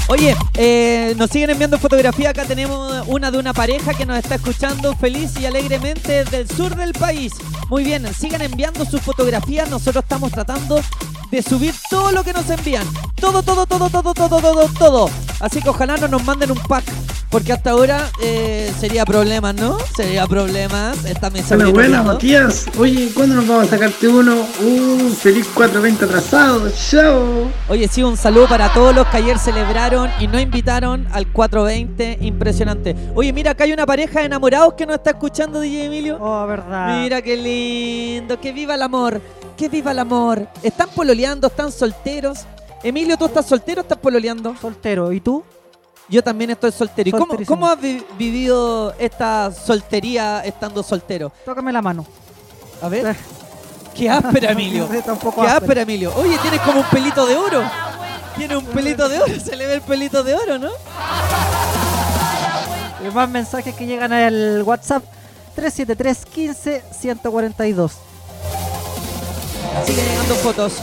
Oye, eh, nos siguen enviando fotografías. Acá tenemos una de una pareja que nos está escuchando feliz y alegremente desde el sur del país. Muy bien, sigan enviando sus fotografías. Nosotros estamos tratando de subir todo lo que nos envían. Todo, todo, todo, todo, todo, todo, todo. Así que ojalá no nos manden un pack. Porque hasta ahora eh, sería problemas, ¿no? Sería problemas. Esta mesa Buena, buena, viendo. Matías. Oye, ¿cuándo nos vamos a sacarte uno? Uh, feliz 420 atrasado. Chao. Oye, sí, un saludo para todos los que ayer celebraron y no invitaron al 420. Impresionante. Oye, mira, acá hay una pareja de enamorados que nos está escuchando, DJ Emilio. Oh, verdad. Mira qué lindo. Que viva el amor. Que viva el amor. ¿Están pololeando? ¿Están solteros? Emilio, ¿tú estás soltero o estás pololeando? Soltero. ¿Y tú? Yo también estoy soltero. ¿Y cómo, has vi- vivido esta soltería estando soltero? Tócame la mano. A ver. Qué áspera, Emilio. Qué áspera. áspera, Emilio. Oye, tienes como un pelito de oro. Tiene un pelito de oro. Se le ve el pelito de oro, ¿no? Y más mensajes que llegan al WhatsApp 373 15 142. Siguen llegando fotos.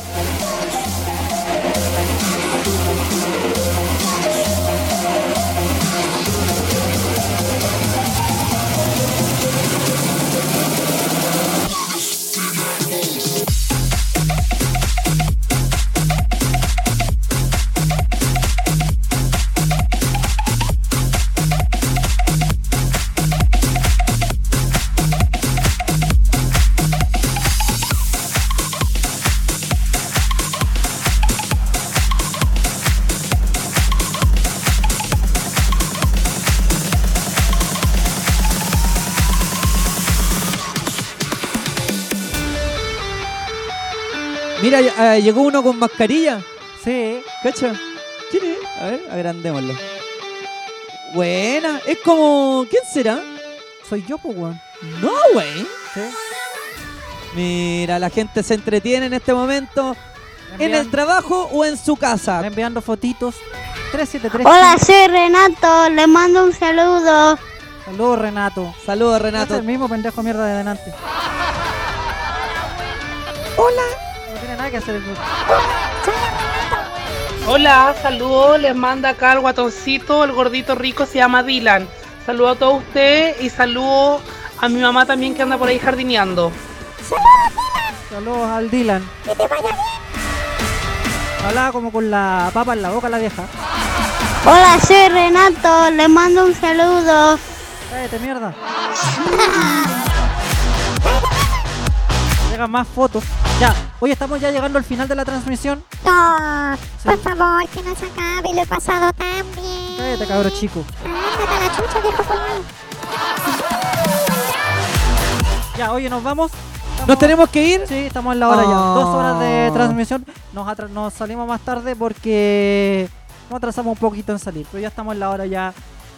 Mira, eh, llegó uno con mascarilla. Sí. ¿Cacha? ¿Quién es? A ver, agrandémoslo. Buena. Es como... ¿Quién será? Soy yo, pues, weón. No, güey. Sí. Mira, la gente se entretiene en este momento. ¿En el trabajo o en su casa? Enviando fotitos. 373. Hola, soy Renato. Le mando un saludo. Saludos, Renato. Saludos, Es Renato. el mismo pendejo mierda de delante. Hola. Nada que hacer Hola, saludos, les manda acá el guatoncito, el gordito rico, se llama Dylan. Saludo a todos ustedes y saludo a mi mamá también que anda por ahí jardineando. Saludos al Dylan. Hablaba como con la papa en la boca la vieja. Hola, soy Renato. Le mando un saludo. Cállate, mierda. Llegan más fotos. Ya, hoy estamos ya llegando al final de la transmisión. No, por favor, que no se acabe, lo he pasado tan bien. Cállate, cabro chico. A la chucha, viejo. Ya, oye, nos vamos. ¿Nos tenemos que ir? Sí, estamos en la hora ya. Dos horas de Oh. transmisión. Nos, atra- nos salimos más tarde porque nos atrasamos un poquito en salir. Pero ya estamos en la hora ya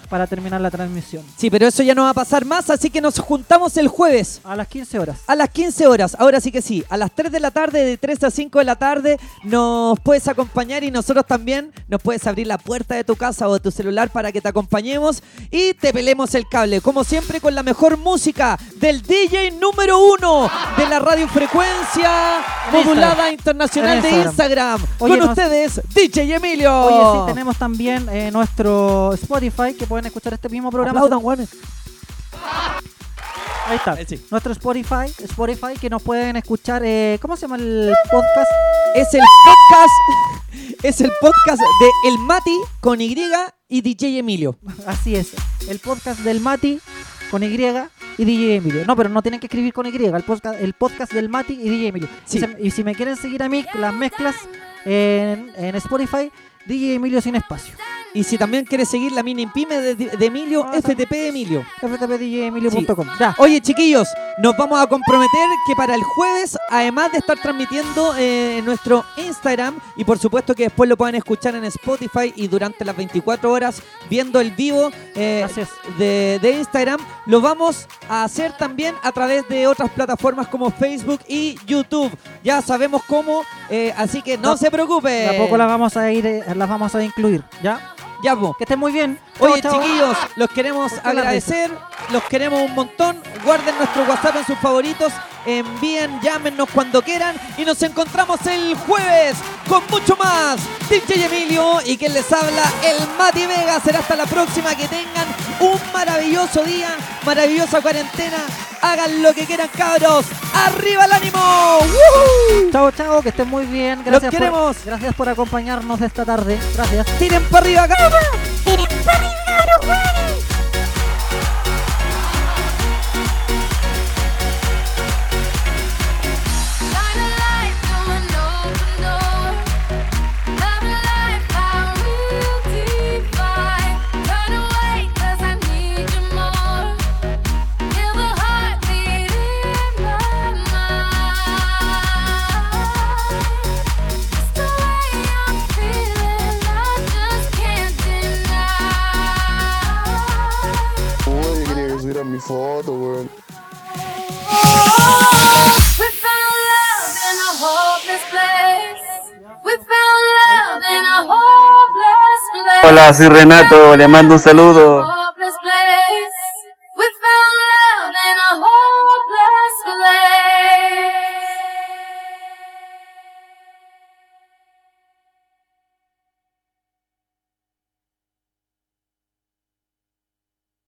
para terminar la transmisión. Sí, pero eso ya no va a pasar más, así que nos juntamos el jueves. A las 15 horas. A las 15 horas, ahora sí que sí. A las 3 de la tarde, de 3 a 5 de la tarde, nos puedes acompañar y nosotros también nos puedes abrir la puerta de tu casa o de tu celular para que te acompañemos y te pelemos el cable. Como siempre, con la mejor música del DJ número uno de la radiofrecuencia En modulada internacional de Instagram. Oye, con nos- ustedes, DJ Emilio. Oye, sí, tenemos también eh, nuestro Spotify que pueden escuchar este mismo programa. Aplaudan. Ahí está. Sí. Nuestro Spotify, Spotify que nos pueden escuchar. eh, ¿Cómo se llama el podcast? Es el podcast. Es el podcast de El Mati con Y y DJ Emilio. Así es. El podcast del Mati con Y y DJ Emilio. No, pero no tienen que escribir con Y. El podcast, el podcast del Mati y DJ Emilio. Sí. Y, se- y si me quieren seguir a mí, las mezclas en, en Spotify, DJ Emilio sin espacio. Y si también quieres seguir la mini pyme de, de Emilio, FTP Emilio. ftpdjemilio.com. Ya. Oye, chiquillos, nos vamos a comprometer que para el jueves, además de estar transmitiendo eh, en nuestro Instagram, y por supuesto que después lo pueden escuchar en Spotify y durante las 24 horas viendo el vivo eh, de, de Instagram, lo vamos a hacer también a través de otras plataformas como Facebook y YouTube. Ya sabemos cómo, eh, así que no, No, se preocupe. De a poco las vamos a ir, las vamos a incluir, ¿ya? Ya, po. Que estén muy bien. Oye, chiquillos, los queremos ¿Por qué la agradecer, los queremos un montón. Guarden nuestro WhatsApp en sus favoritos, envíen, llámenos cuando quieran y nos encontramos el jueves con mucho más. DJ Emilio y quien les habla, el Mati Vega. Será hasta la próxima. Que tengan un maravilloso día, maravillosa cuarentena. Hagan lo que quieran, cabros. ¡Arriba el ánimo! ¡Woohoo! Chao, chao, que estén muy bien. Los Gracias queremos. Por, gracias por acompañarnos esta tarde. Gracias. Tiren para arriba, cabros. Tiren para arriba, cabros, jueves. Uy, mi foto, weón. Hola, soy Renato, le mando un saludo. We found love in a hopeless place.